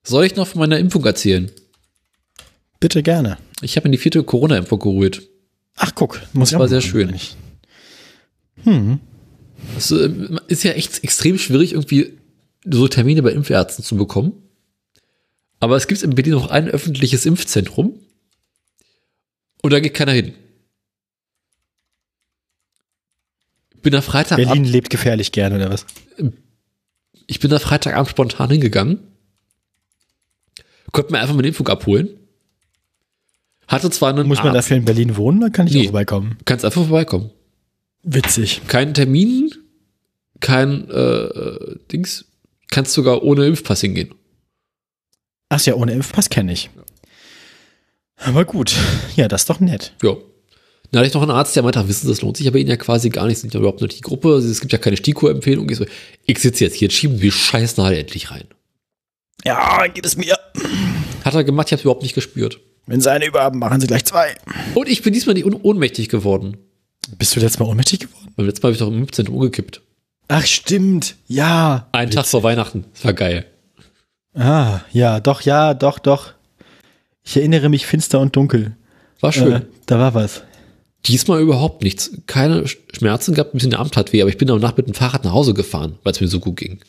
soll ich noch von meiner Impfung erzählen? Bitte gerne. Ich habe mir die vierte Corona-Impfung geholt. Ach, guck, muss Das ich war sehr schön. eigentlich. Das äh, ist ja echt extrem schwierig, irgendwie so Termine bei Impfärzten zu bekommen. Aber es gibt in Berlin noch ein öffentliches Impfzentrum. Und da geht keiner hin. Ich bin da Freitagabend, Berlin lebt gefährlich gerne, oder was? ich bin da Freitagabend spontan hingegangen. Konnte mir einfach meine Impfung abholen. Hatte zwar einen Muss man Arzt, dafür in Berlin wohnen, dann kann ich Nee. auch vorbeikommen. kannst einfach vorbeikommen. Witzig. Keinen Termin, kein äh, Dings, kannst sogar ohne Impfpass hingehen. Ach ja, ohne Impfpass kenne ich. Aber gut, ja, das ist doch nett. Ja. Dann hatte ich noch einen Arzt, der meinte, ach, wissen Sie, das lohnt sich aber Ihnen ja quasi gar nicht, sind ja überhaupt nicht die Gruppe, es gibt ja keine STIKO-Empfehlung. Ich so, ich sitze jetzt hier, jetzt schieben wir die Scheißnadel endlich rein. Ja, geht es mir. Hat er gemacht, ich habe es überhaupt nicht gespürt. Wenn Sie eine überhaben, machen Sie gleich zwei. Und ich bin diesmal nicht ohnmächtig geworden. Bist du letztes Mal ohnmächtig geworden? Beim letzten Mal habe ich doch im Impfzentrum umgekippt. Ach, stimmt. Ja. Einen Tag vor Weihnachten. Das war geil. Ah, ja, doch, ja, doch, doch. Ich erinnere mich finster und dunkel. War schön. Äh, da war was. Diesmal überhaupt nichts. Keine Sch- Schmerzen gehabt, ein bisschen der Arm tat weh, aber ich bin danach mit dem Fahrrad nach Hause gefahren, weil es mir so gut ging.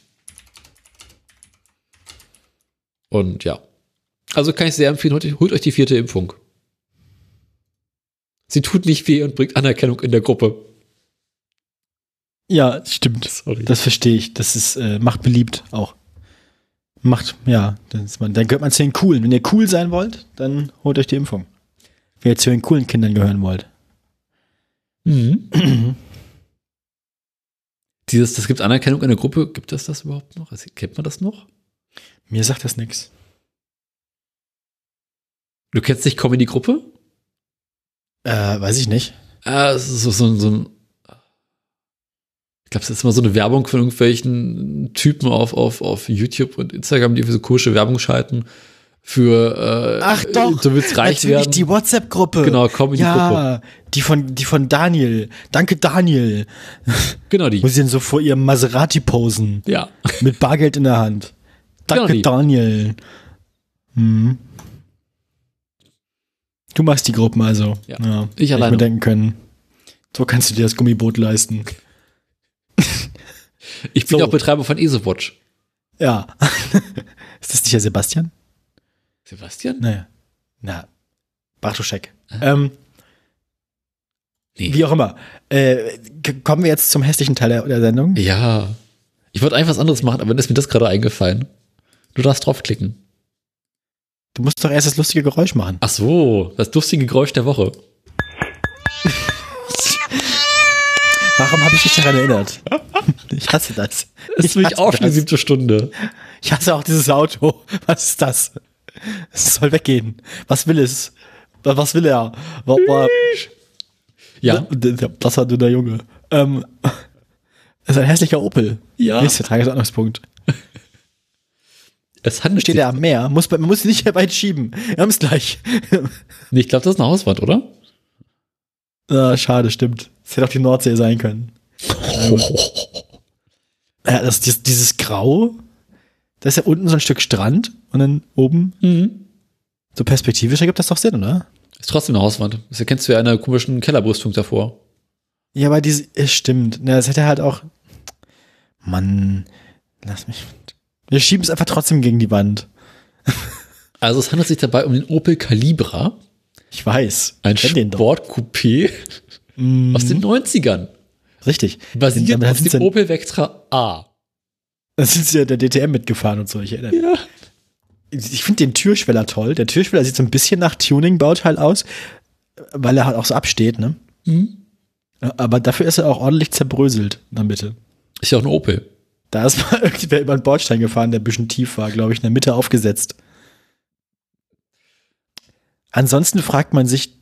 Und ja. Also kann ich sehr empfehlen, holt euch die vierte Impfung. Sie tut nicht weh und bringt Anerkennung in der Gruppe. Ja, stimmt. Sorry. Das verstehe ich. Das ist, äh, macht beliebt auch. Macht, ja, man, dann gehört man zu den Coolen. Wenn ihr cool sein wollt, dann holt euch die Impfung. Wenn ihr zu den coolen Kindern gehören wollt. Mhm. *clears throat* Dieses, das gibt Anerkennung in der Gruppe. Gibt es das überhaupt noch? Also, kennt man das noch? Mir sagt das nichts. Du kennst nicht Comedy-Gruppe? Äh, weiß ich nicht. Ah, es ist so, so, so ein. Ich glaube, es ist immer so eine Werbung von irgendwelchen Typen auf, auf, auf YouTube und Instagram, die irgendwie so komische Werbung schalten für äh, Ach doch, du willst reich Natürlich werden. die WhatsApp-Gruppe. Genau, Comedy-Gruppe. Ja, die von, die von Daniel. Danke, Daniel. Genau die. Wo sie dann so vor ihrem Maserati posen. Ja. Mit Bargeld in der Hand. Danke, Genau die. Daniel. Hm. Du machst die Gruppen also. Ja. Ich Ich alleine. mir denken können. So kannst du dir das Gummiboot leisten. *laughs* Ich bin So. auch Betreiber von EasyWatch. Ja. *laughs* Ist das nicht der Sebastian? Sebastian? Naja. Na. Bartoschek. Ähm, Nee. wie auch immer. Äh, kommen wir jetzt zum hässlichen Teil der, der Sendung? Ja. Ich wollte eigentlich was anderes machen, aber dann ist mir das gerade eingefallen. Du darfst draufklicken. Du musst doch erst das lustige Geräusch machen. Ach so, das lustige Geräusch der Woche. Warum habe ich dich daran erinnert? Ich hasse das. Das ist Ich nämlich hasse auch schon die siebte Stunde. Ich hasse auch dieses Auto. Was ist das? Es soll weggehen. Was will es? Was will er? Ja. Das war nur der Junge. Ähm, das ist ein hässlicher Opel. Ja. Nächster Tagesordnungspunkt. Es handelt Steht sich. er am Meer. Muss, man muss nicht weit schieben. Wir haben es gleich. Nee, ich glaube, das ist eine Hauswand, oder? ah, schade, stimmt. Es hätte auch die Nordsee sein können. Ähm, *laughs* ja, das, dieses, dieses Grau, da ist ja unten so ein Stück Strand und dann oben Mhm. so perspektivisch ergibt das doch Sinn, oder? Ist trotzdem eine Hauswand. Das erkennst du ja einer komischen Kellerbrüstung davor. Ja, aber diese, es stimmt. Na, das hätte halt auch. Mann, lass mich. Wir schieben es einfach trotzdem gegen die Wand. Also es handelt sich dabei um den Opel Calibra. Ich weiß. Ein. Sportcoupé aus den 90ern. Richtig. Basiert Den- auf dem Opel Vectra A. Da sind sie ja der DTM mitgefahren und so. Ich erinnere mich. Ja. Ich finde den Türschweller toll. Der Türschweller sieht so ein bisschen nach Tuning-Bauteil aus, weil er halt auch so absteht, ne? Mhm. Aber dafür ist er auch ordentlich zerbröselt der Mitte. Ist ja auch ein Opel. Da ist mal *laughs* irgendwer über einen Bordstein gefahren, der ein bisschen tief war, glaube ich, in der Mitte aufgesetzt. Ansonsten fragt man sich,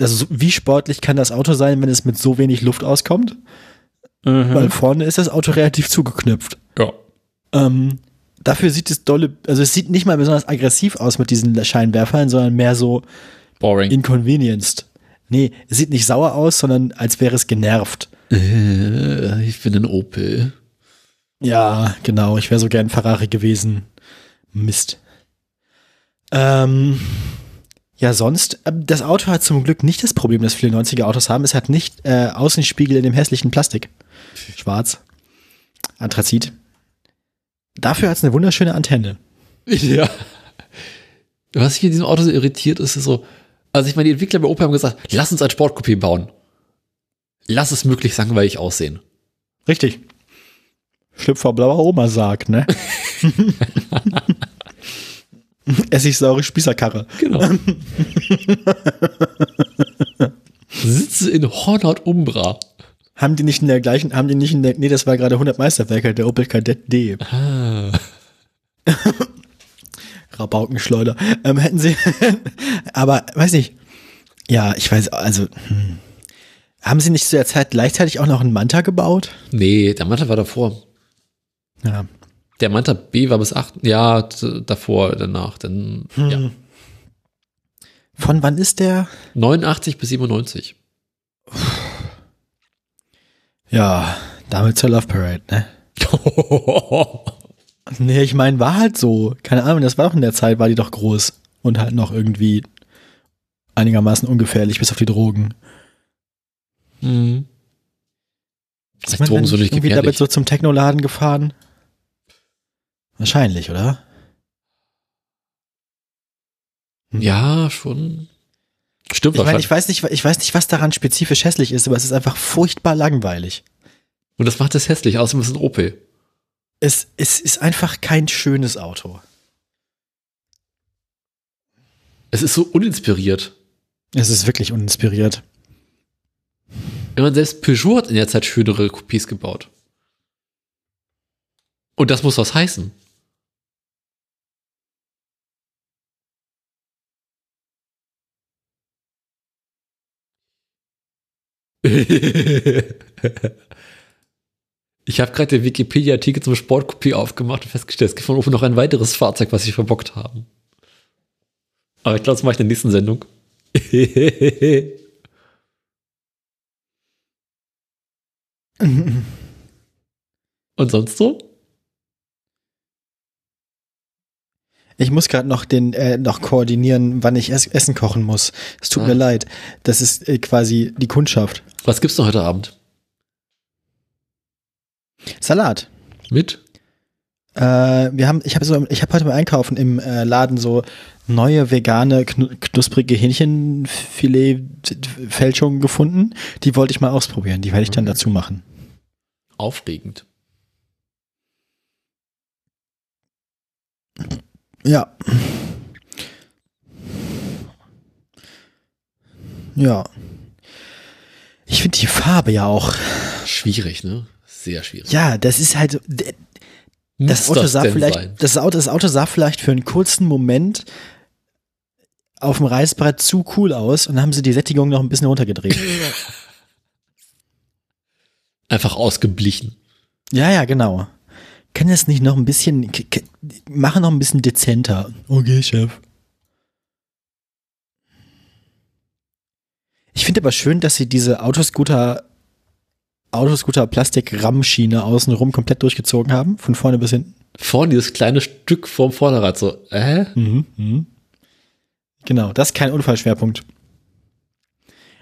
also wie sportlich kann das Auto sein, wenn es mit so wenig Luft auskommt? Weil vorne ist das Auto relativ zugeknüpft. Ja. Ähm, dafür sieht es dolle, also es sieht nicht mal besonders aggressiv aus mit diesen Scheinwerfern, sondern mehr so Boring. inconvenienced. Nee, es sieht nicht sauer aus, sondern als wäre es genervt. Äh, ich bin ein Opel. Ja, genau. Ich wäre so gern Ferrari gewesen. Mist. Ähm, ja, sonst, ähm, das Auto hat zum Glück nicht das Problem, das viele 90er Autos haben. Es hat nicht äh, Außenspiegel in dem hässlichen Plastik. Schwarz. Anthrazit. Dafür hat es eine wunderschöne Antenne. *laughs* Ja. Was mich in diesem Auto so irritiert, ist, ist so, also ich meine, die Entwickler bei Opel haben gesagt, lass uns ein Sportcoupé bauen. Lass es möglichst langweilig aussehen. Richtig. Schlüpfer blauer Oma sagt, ne? *laughs* Essigsaure Spießerkarre. Genau. *laughs* Sitze in Hornhaut Umbra. Haben die nicht in der gleichen, haben die nicht in der, nee, das war gerade 100 Meisterwerke, der Opel Kadett D. Ah. *laughs* Rabaukenschleuder. Ähm, hätten sie, aber weiß nicht. Ja, ich weiß, also, hm. haben sie nicht zu der Zeit gleichzeitig auch noch einen Manta gebaut? Nee, der Manta war davor. Ja. Der Manta B war bis 8, ja, davor, danach, dann, ja. Von wann ist der? 89 bis 97. Ja, damit zur Love Parade, ne? *laughs* Nee, ich meine, war halt so. Keine Ahnung, das war doch in der Zeit, war die doch groß. Und halt noch irgendwie einigermaßen ungefährlich, bis auf die Drogen. mhm. Ist man Drogen so nicht gefährlich? damit so zum Technoladen gefahren? Wahrscheinlich, oder? Ja, schon. Stimmt Ich meine, ich weiß nicht, ich weiß nicht, was daran spezifisch hässlich ist, aber es ist einfach furchtbar langweilig. Und das macht es hässlich, außerdem ist es ein Opel. Es, es ist einfach kein schönes Auto. Es ist so uninspiriert. Es ist wirklich uninspiriert. Wenn man selbst Peugeot hat in der Zeit schönere Coupés gebaut. Und das muss was heißen. *laughs* Ich habe gerade den Wikipedia-Artikel zum Sportcoupé aufgemacht und festgestellt, es gibt von oben noch ein weiteres Fahrzeug, was sie verbockt haben. Aber ich glaube, das mache ich in der nächsten Sendung. *laughs* Und sonst so? Ich muss gerade noch den äh, noch koordinieren, wann ich es Essen kochen muss. Es tut Ah. mir leid. Das ist äh, quasi die Kundschaft. Was gibt's noch heute Abend? Salat. Mit? Äh, wir haben, ich habe so, ich habe heute mal einkaufen im äh, Laden so neue vegane knu knusprige Hähnchenfilet-Fälschungen gefunden. Die wollte ich mal ausprobieren. Die werde ich dann dazu machen. Aufregend. Ja. Ja. Ich finde die Farbe ja auch. Schwierig, ne? Sehr schwierig. Ja, das ist halt. Das Muss Auto sah denn vielleicht, sein? das Auto, das Auto sah vielleicht für einen kurzen Moment auf dem Reißbrett zu cool aus und dann haben sie die Sättigung noch ein bisschen runtergedreht. *laughs* Einfach ausgeblichen. ja, ja, genau. Kann das nicht noch ein bisschen, machen noch ein bisschen dezenter. Okay, Chef. Ich finde aber schön, dass sie diese Autoscooter, Autoscooter Plastik-Rammschiene außenrum komplett durchgezogen haben, von vorne bis hinten. Vorne dieses kleine Stück vorm Vorderrad, so, äh? Mhm, mhm. Genau, das ist kein Unfallschwerpunkt.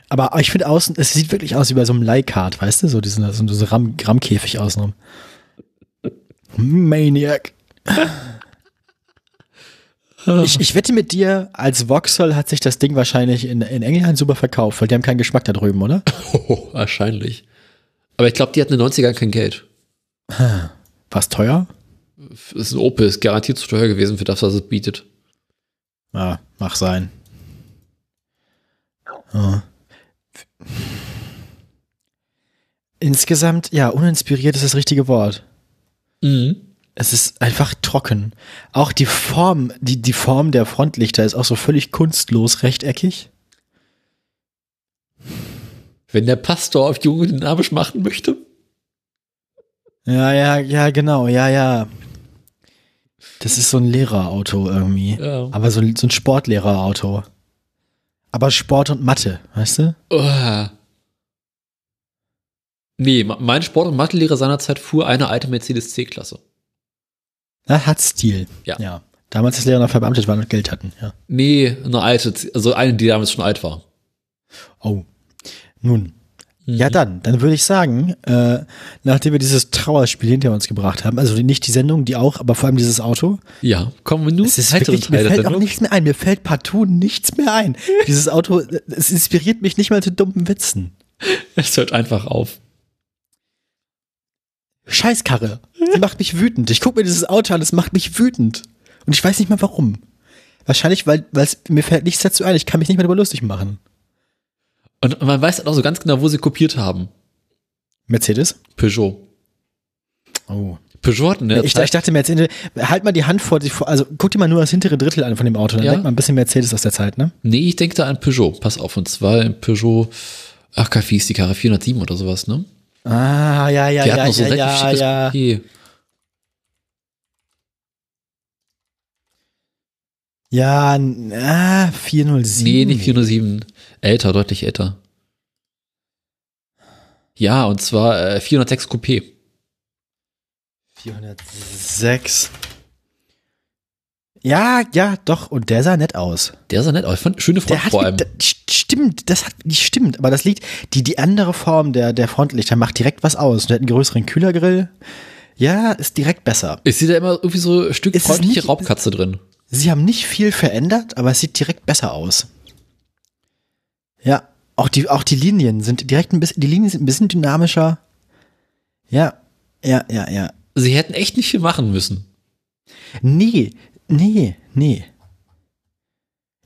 Aber ich finde außen, es sieht wirklich aus wie bei so einem Leihkart, weißt du? So diesen so diese Ramm, Rammkäfig außenrum. Maniac. Ich, ich wette mit dir, als Vauxhall hat sich das Ding wahrscheinlich in, in England super verkauft, weil die haben keinen Geschmack da drüben, oder? Oh, *laughs* wahrscheinlich. Aber ich glaube, die hatten in den 90ern kein Geld. Was teuer? Das ist ein Opel, ist garantiert zu teuer gewesen für das, was es bietet. Ja, mach sein. Ja. Insgesamt, ja, uninspiriert ist das richtige Wort. Mhm. Es ist einfach trocken. Auch die Form, die, die Form der Frontlichter ist auch so völlig kunstlos rechteckig. Wenn der Pastor auf Junge dynamisch machen möchte. Ja, ja, ja, genau, ja, ja. Das ist so ein Lehrerauto irgendwie. Ja. Aber so, so ein Sportlehrerauto. Aber Sport und Mathe, weißt du? Oh. Nee, mein Sport- und Mathelehrer seinerzeit fuhr eine alte Mercedes C-Klasse. Na, hat Stil. Ja. ja. Damals, als Lehrer noch verbeamtet waren und Geld hatten, ja. Nee, eine alte, also eine, die damals schon alt war. Oh. Nun. Ja, dann, dann würde ich sagen, äh, nachdem wir dieses Trauerspiel hinter uns gebracht haben, also nicht die Sendung, die auch, aber vor allem dieses Auto, Ja, kommen wir nun es ist wirklich, mir Teil der fällt auch nichts mehr ein, mir fällt partout nichts mehr ein. *laughs* Dieses Auto, es inspiriert mich nicht mal zu dummen Witzen. Es hört einfach auf. Scheißkarre. Sie macht mich wütend. Ich gucke mir dieses Auto an, es macht mich wütend. Und ich weiß nicht mal warum. Wahrscheinlich, weil mir fällt nichts dazu ein. Ich kann mich nicht mehr darüber lustig machen. Und man weiß halt auch so ganz genau, wo sie kopiert haben. Mercedes? Peugeot. Oh. Peugeot hat in der Ich, Zeit, ich dachte Mercedes, halt mal die Hand vor dich vor, also guck dir mal nur das hintere Drittel an von dem Auto, dann Ja. denkt man ein bisschen Mercedes aus der Zeit, ne? nee, ich denke da an Peugeot. Pass auf, und zwar ein Peugeot, ach, wie hieß die Karre, 407 oder sowas, ne? Ah, ja, ja, Die ja, noch so ja, ja, schickes ja. Ja, ah, 407. Nee, nicht 407. Älter, deutlich älter. Ja, und zwar äh, 406 Coupé. 406. Ja, ja, doch, und der sah nett aus. Der sah nett aus. Ich fand schöne Front hat, vor allem. da, stimmt, das hat, stimmt, aber das liegt, die, die andere Form der, der Frontlichter macht direkt was aus. Der hat einen größeren Kühlergrill. Ja, ist direkt besser. Ich sehe da immer irgendwie so ein Stück Es ist freundliche nicht- Raubkatze drin. Sie haben nicht viel verändert, aber es sieht direkt besser aus. Ja, auch die, auch die Linien sind direkt ein bisschen, die Linien sind ein bisschen dynamischer. Ja, ja, ja, ja. Sie hätten echt nicht viel machen müssen. Nee, nee, nee.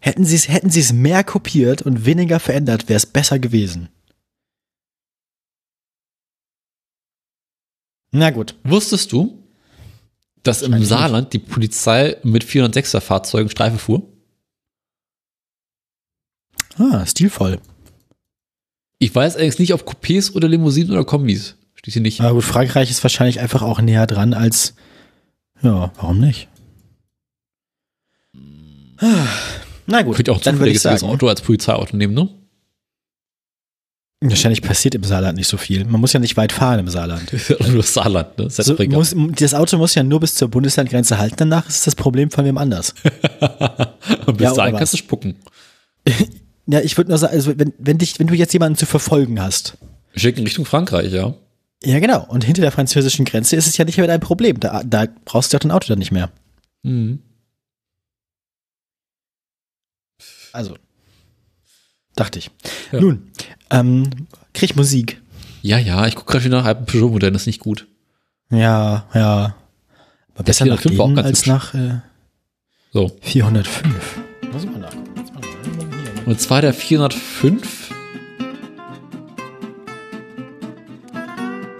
Hätten sie es, hätten sie es mehr kopiert und weniger verändert, wäre es besser gewesen. Na gut. Wusstest du, dass im Saarland die Polizei mit 406er Fahrzeugen Streife fuhr? Ah, stilvoll. Ich weiß allerdings nicht, ob Coupés oder Limousinen oder Kombis. Steht hier nicht. Aber gut, Frankreich ist wahrscheinlich einfach auch näher dran als. Ja, warum nicht? Na gut, Könnt ihr auch zufälliges. Auto als Polizeiauto nehmen, ne? Wahrscheinlich passiert im Saarland nicht so viel. Man muss ja nicht weit fahren im Saarland. *laughs* Ja nur Saarland, ne? Das So, muss, das Auto muss ja nur bis zur Bundeslandgrenze halten, danach ist das Problem von wem anders. *laughs* Und bis Ja, dahin kannst du spucken. *laughs* Ja, ich würde nur sagen, also wenn, wenn, dich, wenn du jetzt jemanden zu verfolgen hast, Schicken Richtung Frankreich, ja. ja genau, und hinter der französischen Grenze ist es ja nicht mehr dein Problem. Da, da brauchst du doch dein Auto dann nicht mehr. Mhm. Also, dachte ich. Ja. Nun, ähm, krieg ich Musik. Ja, ja, ich gucke gerade wieder nach einem Peugeot-Modell, das ist nicht gut. Ja, ja. Aber besser nach 405 war auch denen ganz als hübsch. nach äh, So. 405. Muss ich mal nachgucken. Jetzt mal hier. Und zwar der 405.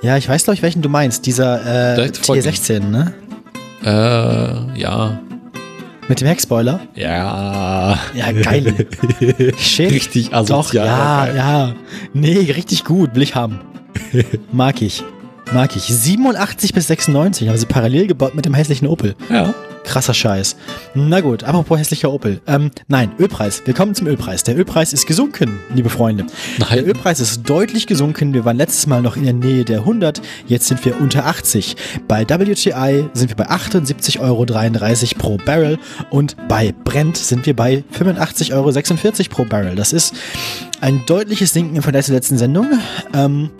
Ja, ich weiß, glaube ich, welchen du meinst. Dieser äh, Direkt vor mir. T16, ne? Äh, ja. Mit dem Heckspoiler. Ja. Ja, geil. Shit. Richtig Doch, asozial. ja, geil. ja. Nee, richtig gut. Will ich haben. Mag ich. Mag ich. 87 bis 96 haben sie parallel gebaut mit dem hässlichen Opel. ja. Krasser Scheiß. Na gut, apropos hässlicher Opel. Ähm, nein, Ölpreis. Wir kommen zum Ölpreis. Der Ölpreis ist gesunken, liebe Freunde. Der Nein. Ölpreis ist deutlich gesunken. Wir waren letztes Mal noch in der Nähe der 100. Jetzt sind wir unter 80. Bei WTI sind wir bei 78,33 Euro pro Barrel und bei Brent sind wir bei 85,46 Euro pro Barrel. Das ist ein deutliches Sinken im Vergleich zur letzten Sendung. Ähm,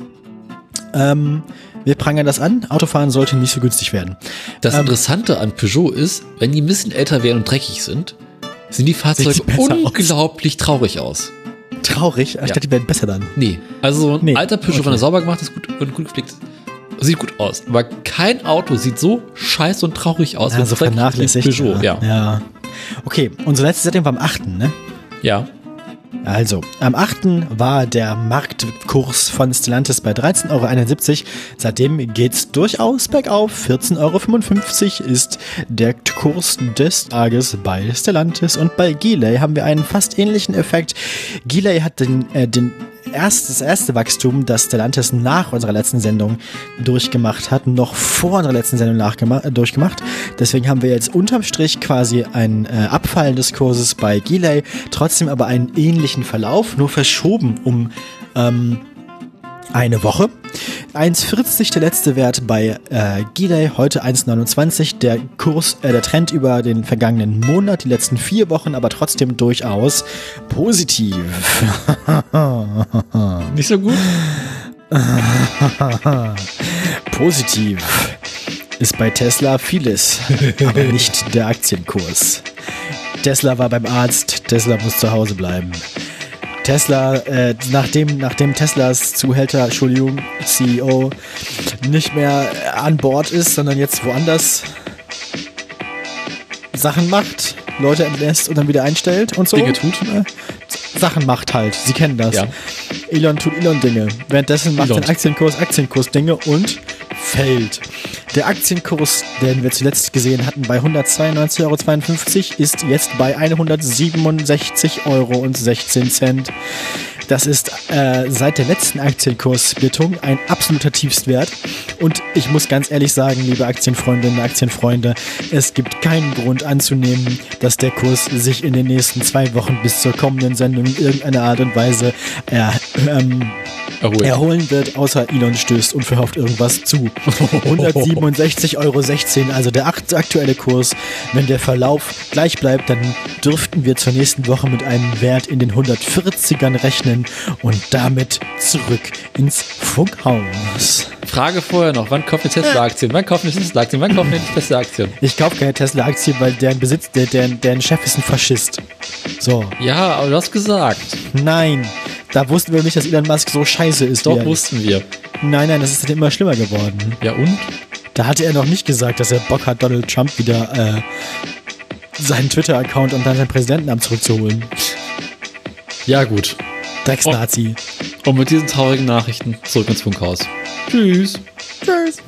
Ähm, wir prangern das an. Autofahren sollte nicht so günstig werden. Das Ähm. Interessante an Peugeot ist, wenn die ein bisschen älter werden und dreckig sind, sehen die Fahrzeuge besser aus. unglaublich traurig aus. Traurig. Ich dachte, die werden besser dann. Nee, also so ein Nee, alter Peugeot, okay. wenn er sauber gemacht ist gut und gut gepflegt ist, sieht gut aus. Aber kein Auto sieht so scheiße und traurig aus, Ja, wenn so vernachlässigt. Peugeot. Ja. ja. Okay, unsere letzte Sendung war am 8., ne? ja. Also, am 8. war der Marktkurs von Stellantis bei 13,71 Euro. Seitdem geht's durchaus bergauf. 14,55 Euro ist der Kurs des Tages bei Stellantis. Und bei Gilei haben wir einen fast ähnlichen Effekt. Gilei hat den, äh, den erst, das erste Wachstum, das Stellantis nach unserer letzten Sendung durchgemacht hat, noch vor unserer letzten Sendung äh, durchgemacht. Deswegen haben wir jetzt unterm Strich quasi ein äh, Abfallen des Kurses bei Gilei, trotzdem aber einen ähnlichen Verlauf, nur verschoben um ähm, eine Woche. 1,40 der letzte Wert bei äh, Gilei, heute 1,29. Der Kurs, äh, der Trend über den vergangenen Monat, die letzten vier Wochen, aber trotzdem durchaus positiv. *laughs* Nicht so gut? *laughs* Positiv ist bei Tesla vieles, aber nicht der Aktienkurs. Tesla war beim Arzt, Tesla muss zu Hause bleiben. Tesla, äh, nachdem, nachdem Teslas Zuhälter, Entschuldigung, CEO, nicht mehr an Bord ist, sondern jetzt woanders Sachen macht, Leute entlässt und dann wieder einstellt und so. Dinge tut. Sachen macht halt, Sie kennen das. Ja. Elon tut Elon-Dinge. Währenddessen macht Elon. der Aktienkurs Aktienkurs-Dinge und fällt. Der Aktienkurs, den wir zuletzt gesehen hatten, bei 192,52 Euro, ist jetzt bei 167,16 Euro. Das ist äh, seit der letzten Aktienkurssplittung ein absoluter Tiefstwert. Und ich muss ganz ehrlich sagen, liebe Aktienfreundinnen, Aktienfreunde, es gibt keinen Grund anzunehmen, dass der Kurs sich in den nächsten zwei Wochen bis zur kommenden Sendung in irgendeiner Art und Weise er, ähm, Erholt. erholen wird, außer Elon stößt und verhofft irgendwas zu. 167,16 Euro, also der akt- aktuelle Kurs. Wenn der Verlauf gleich bleibt, dann dürften wir zur nächsten Woche mit einem Wert in den 140ern rechnen und damit zurück ins Funkhaus. Frage vorher noch, wann kaufen wir Tesla-Aktien? Wann kaufen wir Tesla-Aktien? Wann wir nicht Tesla-Aktien? Ich kaufe keine Tesla-Aktie, weil deren Besitz, der, deren, deren Chef ist ein Faschist. So, Ja, aber du hast gesagt. nein. Da wussten wir nicht, dass Elon Musk so scheiße ist. Doch, ist. wussten wir. Nein, nein, das ist halt immer schlimmer geworden. Ja und? Da hatte er noch nicht gesagt, dass er Bock hat, Donald Trump wieder äh, seinen Twitter-Account und dann sein Präsidentenamt zurückzuholen. Ja gut. Drecksnazi. Und mit diesen traurigen Nachrichten zurück ins Funkhaus. Tschüss. Tschüss.